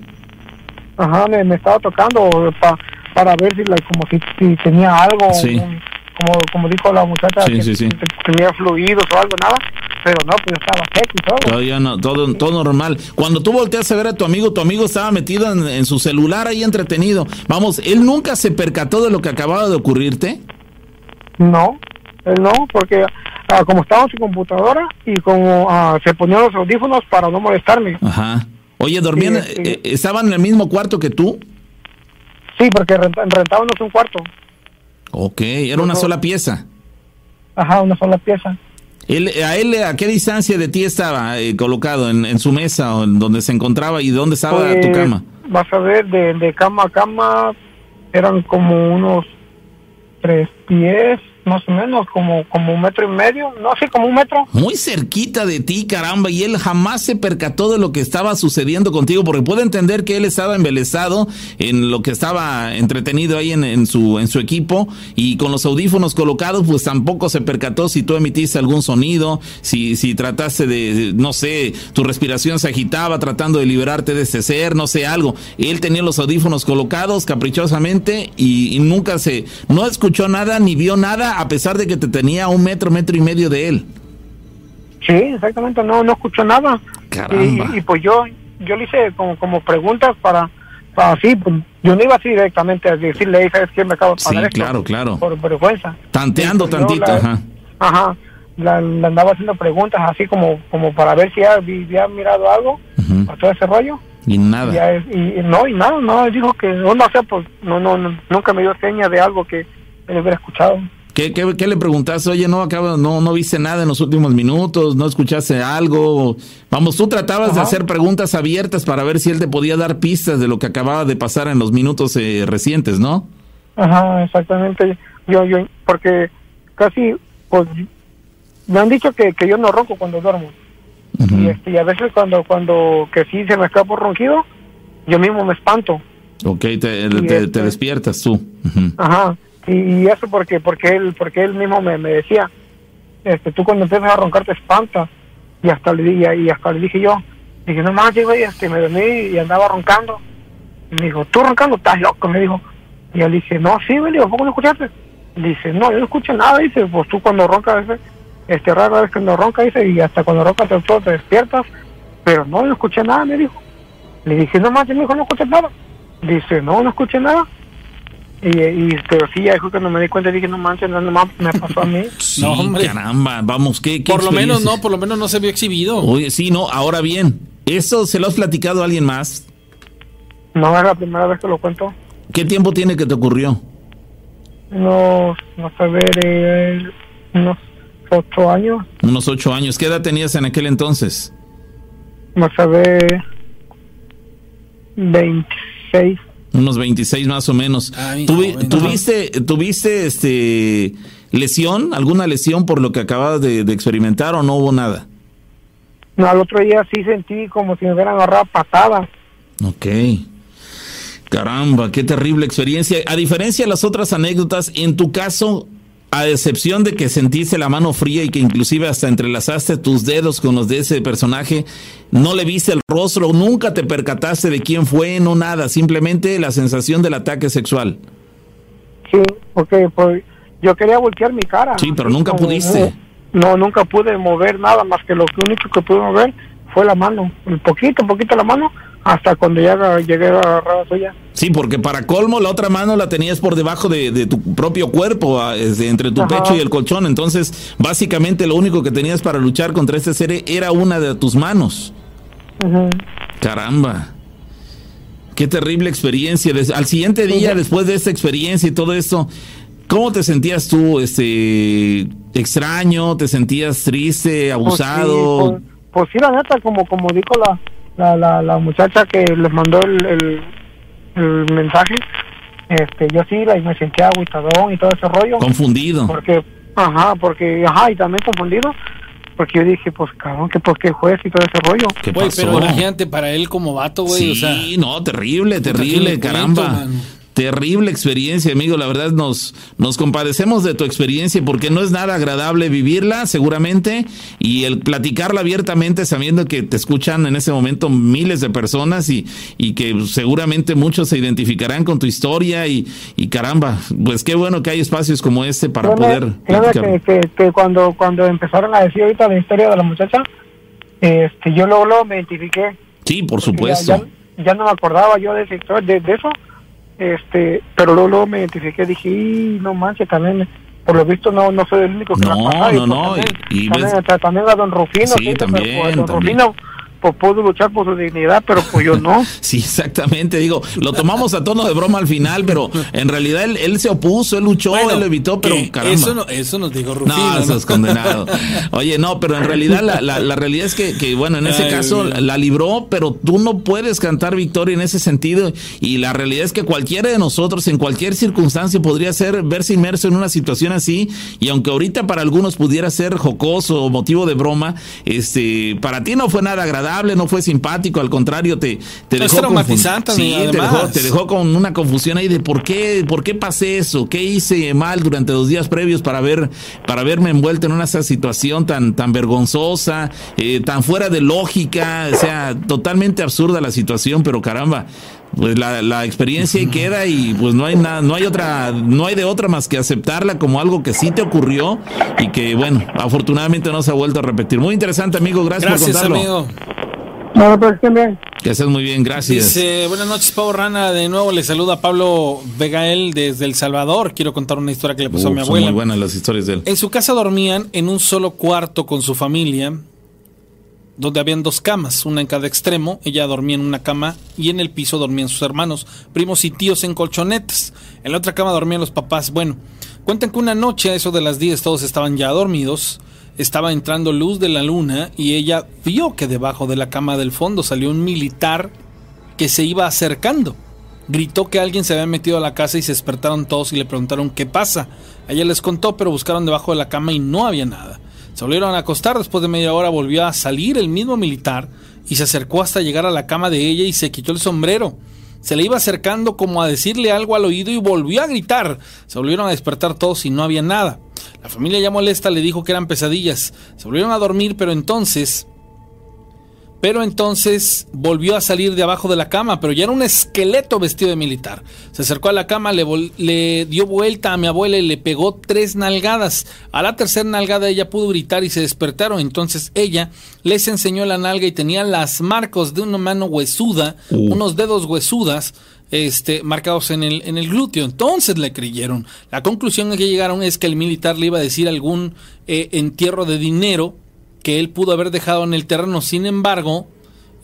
Ajá, me, me estaba tocando pa- para ver si, like, como si, si tenía algo, Sí. un- como, como dijo la muchacha, Sí, que, sí, sí. que tenía fluidos o algo, nada, pero no, pues yo estaba seco y todo. Todavía no, todo, todo normal. Cuando tú volteas a ver a tu amigo, tu amigo estaba metido en, en su celular ahí entretenido. Vamos, él nunca se percató de lo que acababa de ocurrirte. No, él no, porque ah, como estaba en su computadora y como ah, se ponían los audífonos para no molestarme. Ajá. Oye, ¿dormían, eh, estaban en el mismo cuarto que tú? Sí, porque rentábamos un cuarto, Ok, era una sola pieza. ajá, una sola pieza. Él, ¿A él a qué distancia de ti estaba eh, colocado? ¿En, en su mesa o en donde se encontraba y dónde estaba Pues, tu cama? Vas a ver, de, de cama a cama eran como unos tres pies, más o menos, como, como un metro y medio, no, sí, como un metro. Muy cerquita de ti, caramba, y él jamás se percató de lo que estaba sucediendo contigo, porque puede entender que él estaba embelesado en lo que estaba entretenido ahí en, en su, en su equipo, y con los audífonos colocados, pues tampoco se percató si tú emitiste algún sonido, si, si trataste de, no sé, tu respiración se agitaba tratando de liberarte de ese ser, no sé, algo. Él tenía los audífonos colocados caprichosamente y nunca se, no escuchó nada ni vio nada, a pesar de que te tenía un metro, metro y medio de él. Sí, exactamente, no, no escuchó nada. Caramba. Y, y, pues yo, yo le hice como, como preguntas para, para así, pues yo no iba así directamente a decirle, "Hey, ¿sabes qué? Me acabo de Sí, pagar esto", claro, claro. Por vergüenza. Tanteando pues, tantito, la- ajá. Ajá, la, la andaba haciendo preguntas así como, como para ver si había mirado algo, Ujú. por todo ese rollo. Y nada. y, y no, y nada, no, dijo que, no, no sé, pues no, no, no, nunca me dio seña de algo que él hubiera escuchado. ¿Qué, qué, qué le preguntaste? Oye, no acaba, no, no viste nada en los últimos minutos, no escuchaste algo. Vamos, tú tratabas de hacer preguntas abiertas para ver si él te podía dar pistas de lo que acababa de pasar en los minutos eh, recientes, ¿no? Ajá, exactamente. Yo, yo, porque casi, pues, me han dicho que, que yo no ronco cuando duermo. Ujú. Y, este, y a veces cuando, cuando, que sí se me escapa un ronquido, yo mismo me espanto. Ok, te, te- este- despiertas tú. Ajá. Y, eso porque, porque él, porque él mismo me, me decía, este, tú cuando empiezas a roncar te espantas. Y hasta le dije, y hasta le dije yo, dije, no manches, güey, este, me dormí y andaba roncando. Me dijo, tú roncando, estás loco, me dijo. Y yo le dije, no, sí, güey, digo, ¿cómo no escuchaste? Dice, no, yo no escucho nada, dice, pues tú cuando roncas, este, rara vez cuando ronca, dice, y hasta cuando roncas te, te despiertas, pero no, yo no escuché nada, me dijo. Le dije, no manches, me dijo, no escuché nada. Dice, no, no escuché nada. Y, y pero sí, ya dijo cuando me di cuenta, dije, no manches, no, no me pasó a mí. <laughs> Sí, No, hombre. caramba, vamos, qué, qué Por lo menos no, por lo menos no se vio exhibido. Oye, sí, no, ahora bien, ¿eso se lo has platicado a alguien más? No es la primera vez que lo cuento. ¿Qué tiempo tiene que te ocurrió? Unos, no sé, ver, eh, unos ocho años, Unos ocho años. ¿Qué edad tenías en aquel entonces? no sé, ver, 26. Unos 26 más o menos. Ay, Tuvi- joven. tuviste, tuviste este ¿Lesión? ¿Alguna lesión por lo que acababas de, experimentar o no hubo nada? No, al otro día sí sentí como si me hubieran agarrado patada. Ok. Caramba, qué terrible experiencia. A diferencia de las otras anécdotas, en tu caso, a excepción de que sentiste la mano fría y que inclusive hasta entrelazaste tus dedos con los de ese personaje, no le viste el rostro, nunca te percataste de quién fue, no nada, simplemente la sensación del ataque sexual. Sí, porque pues, yo quería voltear mi cara. Sí, pero nunca pudiste. No, nunca pude mover nada más que lo único que pude mover fue la mano, un poquito, un poquito la mano, hasta cuando ya llegué a agarrar suya. Sí, porque para colmo la otra mano la tenías por debajo de, tu propio cuerpo, entre tu pecho y el colchón. Entonces, básicamente lo único que tenías para luchar contra este ser era una de tus manos. Caramba. Qué terrible experiencia. Al siguiente día, después de esta experiencia y todo esto, ¿cómo te sentías tú? Este, extraño, te sentías triste, pues abusado. Pues, pues, sí, la neta, como como dijo la, la, la, la muchacha que les mandó el, el, mensaje, este, yo sí la, me sentía agüitadón y todo ese rollo. Confundido. Porque, ajá, porque, ajá, y también confundido. Porque yo dije, pues cabrón, que por qué juez y todo ese rollo. Güey, pero imagínate para él como vato, güey. Sí, no, terrible, terrible, caramba. Terrible experiencia, amigo. La verdad nos, nos compadecemos de tu experiencia porque no es nada agradable vivirla, seguramente, y el platicarla abiertamente sabiendo que te escuchan en ese momento miles de personas y, y que seguramente muchos se identificarán con tu historia y, y caramba, pues qué bueno que hay espacios como este para poder... Que, que, cuando, cuando empezaron a decir ahorita la historia de la muchacha, este, yo luego, lo me identifiqué. Sí, por supuesto. Ya, no me acordaba yo de, de, de eso este pero luego, me identifiqué dije no manches también por lo visto no no soy el único que no, la no no y, también, a don Rufino sí, también, don Rufino pues pudo luchar por su dignidad, pero pues yo no. <laughs> sí, exactamente, digo, lo tomamos a tono de broma al final, pero en realidad él, él se opuso, él luchó, él lo evitó, pero caramba. Eso, no, eso nos dijo Rufino. No, eso es condenado. Oye, no, pero en realidad la, la, la realidad es que, que, bueno, en ese caso la libró, pero tú no puedes cantar victoria en ese sentido y la realidad es que cualquiera de nosotros en cualquier circunstancia podría ser verse inmerso en una situación así y aunque ahorita para algunos pudiera ser jocoso o motivo de broma, este, para ti no fue nada agradable no fue simpático, al contrario, te, te dejó, sí, te dejó, te dejó, con una confusión ahí de por qué, por qué pasé eso, qué hice mal durante los días previos para ver, para verme envuelto en una situación tan, tan vergonzosa, eh, tan fuera de lógica, o sea, totalmente absurda la situación, pero caramba, pues la, la experiencia queda y pues no hay nada, no hay otra, no hay de otra más que aceptarla como algo que sí te ocurrió y que bueno, afortunadamente no se ha vuelto a repetir. Muy interesante, amigo, gracias, por contarlo. Amigo. No, pues bien. Que estés muy bien, gracias. Dice, buenas noches, Pau Rana. De nuevo le saluda Pablo Vegael desde El Salvador. Quiero contar una historia que le pasó a mi abuela. muy buenas las historias de él. En su casa dormían en un solo cuarto con su familia donde habían dos camas, una en cada extremo. Ella dormía en una cama y en el piso dormían sus hermanos, primos y tíos en colchonetas. En la otra cama dormían los papás. Bueno, cuentan que una noche, a eso de las 10, todos estaban ya dormidos. Estaba entrando luz de la luna y ella vio que debajo de la cama del fondo salió un militar que se iba acercando. Gritó que alguien se había metido a la casa y se despertaron todos y le preguntaron qué pasa. Ella les contó, pero buscaron debajo de la cama y no había nada. Se volvieron a acostar, después de media hora volvió a salir el mismo militar y se acercó hasta llegar a la cama de ella y se quitó el sombrero. Se le iba acercando como a decirle algo al oído y volvió a gritar. Se volvieron a despertar todos y no había nada. La familia ya molesta le dijo que eran pesadillas. Se volvieron a dormir, pero entonces pero entonces volvió a salir de abajo de la cama, pero ya era un esqueleto vestido de militar. Se acercó a la cama, le, dio vuelta a mi abuela y le pegó tres nalgadas. A la tercera nalgada ella pudo gritar y se despertaron. Entonces ella les enseñó la nalga y tenía las marcos de una mano huesuda, uh. unos dedos huesudas. Este, marcados en el, en el glúteo. Entonces le creyeron. La conclusión a que llegaron es que el militar le iba a decir algún eh, entierro de dinero que él pudo haber dejado en el terreno. Sin embargo,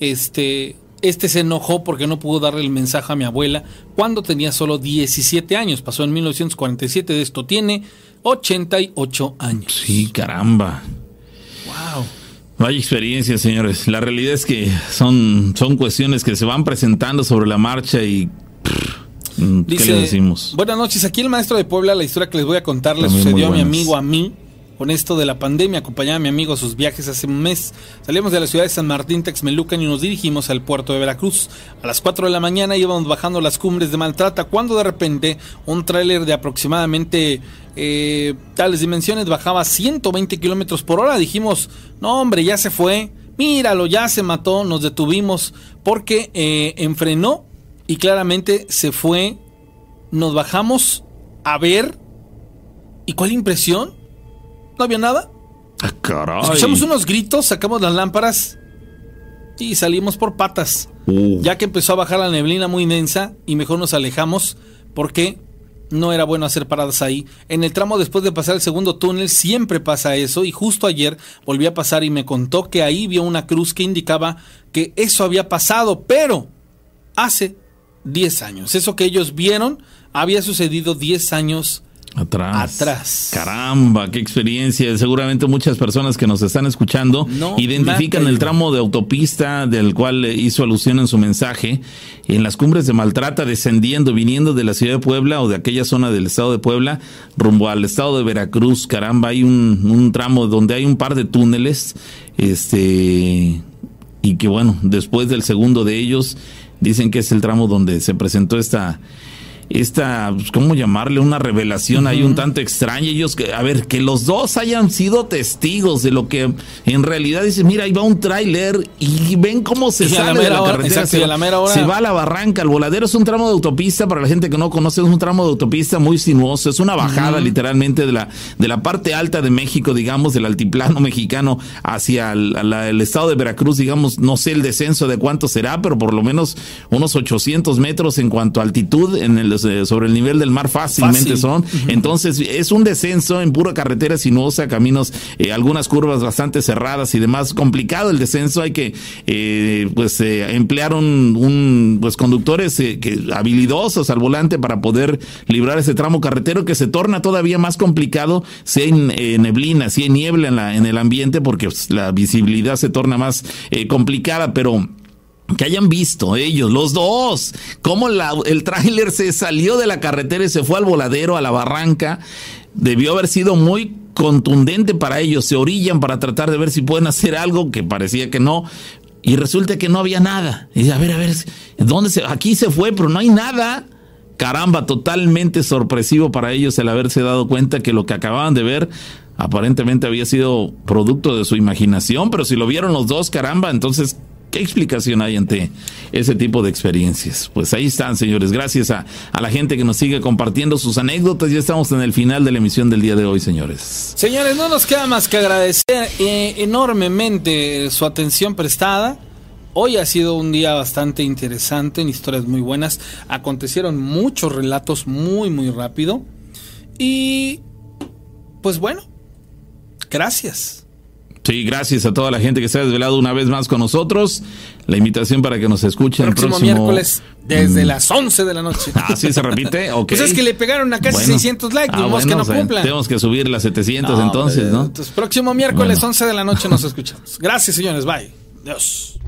este, este se enojó porque no pudo darle el mensaje a mi abuela cuando tenía solo 17 años. Pasó en 1947, de esto tiene 88 años. Sí, caramba. Wow. Vaya experiencia, señores. La realidad es que son, son cuestiones que se van presentando sobre la marcha y ¿Qué le decimos? Buenas noches, aquí el maestro de Puebla, la historia que les voy a contar le sucedió a mi amigo, a mí, con esto de la pandemia. Acompañaba a mi amigo a sus viajes hace un mes. Salimos de la ciudad de San Martín, Texmelucan y nos dirigimos al puerto de Veracruz. A las 4 de la mañana íbamos bajando las cumbres de Maltrata cuando de repente un tráiler de aproximadamente eh, tales dimensiones bajaba 120 kilómetros por hora. Dijimos, no hombre, ya se fue. Míralo, ya se mató. Nos detuvimos porque eh, enfrenó y claramente se fue. Nos bajamos a ver. ¿Y cuál impresión? no había nada. Ah, Escuchamos unos gritos, sacamos las lámparas y salimos por patas. Uh. Ya que empezó a bajar la neblina muy densa y mejor nos alejamos porque no era bueno hacer paradas ahí. En el tramo después de pasar el segundo túnel siempre pasa eso y justo ayer volví a pasar y me contó que ahí vio una cruz que indicaba que eso había pasado, pero hace 10 años. Eso que ellos vieron había sucedido 10 años Atrás. Atrás. Caramba, qué experiencia. Seguramente muchas personas que nos están escuchando identifican el tramo de autopista del cual hizo alusión en su mensaje. En las cumbres de Maltrata, descendiendo, viniendo de la ciudad de Puebla o de aquella zona del estado de Puebla, rumbo al estado de Veracruz. Caramba, hay un, un tramo donde hay un par de túneles. Este. Y que bueno, después del segundo de ellos, dicen que es el tramo donde se presentó esta esta, pues, ¿cómo llamarle? Una revelación ahí un tanto extraña. Ellos, que, a ver, que los dos hayan sido testigos de lo que en realidad dicen, mira, ahí va un tráiler y ven cómo se sale de la carretera. se, va a la barranca. El voladero es un tramo de autopista, para la gente que no conoce, es un tramo de autopista muy sinuoso. Es una bajada literalmente de la, de la parte alta de México, digamos, del altiplano mexicano hacia el, estado de Veracruz, digamos, no sé el descenso de cuánto será, pero por lo menos unos 800 metros en cuanto a altitud en el eh, sobre el nivel del mar fácilmente son. Entonces es un descenso en pura carretera sinuosa, caminos, eh, algunas curvas bastante cerradas y demás. Complicado el descenso, hay que eh, pues emplear un, pues conductores que, habilidosos al volante para poder librar ese tramo carretero que se torna todavía más complicado si hay neblina, si hay niebla en, la, en el ambiente porque pues, la visibilidad se torna más complicada, pero que hayan visto ellos, los dos, cómo el tráiler se salió de la carretera y se fue al voladero, a la barranca, debió haber sido muy contundente para ellos, se orillan para tratar de ver si pueden hacer algo, que parecía que no, y resulta que no había nada. Y dice, a ver, a ver, ¿dónde se, aquí se fue, pero no hay nada. Caramba, totalmente sorpresivo para ellos el haberse dado cuenta que lo que acababan de ver aparentemente había sido producto de su imaginación, pero si lo vieron los dos, caramba, entonces ¿Qué explicación hay ante ese tipo de experiencias? Pues ahí están, señores. Gracias a, la gente que nos sigue compartiendo sus anécdotas. Ya estamos en el final de la emisión del día de hoy, señores. Señores, no nos queda más que agradecer eh, enormemente su atención prestada. Hoy ha sido un día bastante interesante, en historias muy buenas. Acontecieron muchos relatos muy, muy rápido. Y, pues bueno, gracias. Sí, gracias a toda la gente que se ha desvelado una vez más con nosotros. La invitación para que nos escuchen el próximo, miércoles desde mm. las 11 de la noche. <laughs> Ah, sí se repite. <laughs> Okay. Pues es que le pegaron a casi 600 likes, ah, que no cumplan. Tenemos que subir las 700 entonces, ¿no? Entonces, próximo miércoles 11 de la noche nos escuchamos. Gracias, señores. Bye. Dios.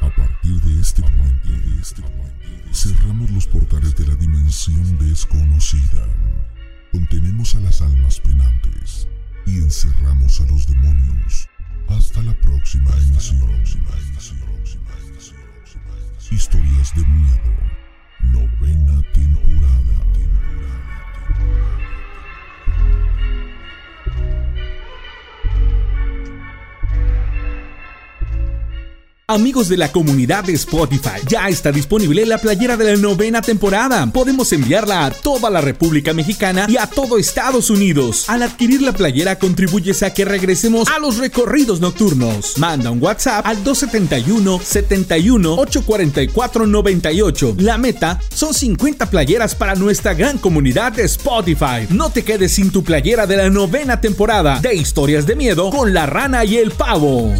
A partir de este momento, de este momento, cerramos los portales de la dimensión desconocida contenemos a las almas penantes y encerramos a los demonios. Hasta la próxima emisión. Historias de miedo. Novena temporada. Amigos de la comunidad de Spotify, ya está disponible la playera de la novena temporada. Podemos enviarla a toda la República Mexicana y a todo Estados Unidos. Al adquirir la playera contribuyes a que regresemos a los recorridos nocturnos. Manda un WhatsApp al 271 71 844 98. La meta son 50 playeras para nuestra gran comunidad de Spotify. No te quedes sin tu playera de la novena temporada de Historias de Miedo con la rana y el pavo.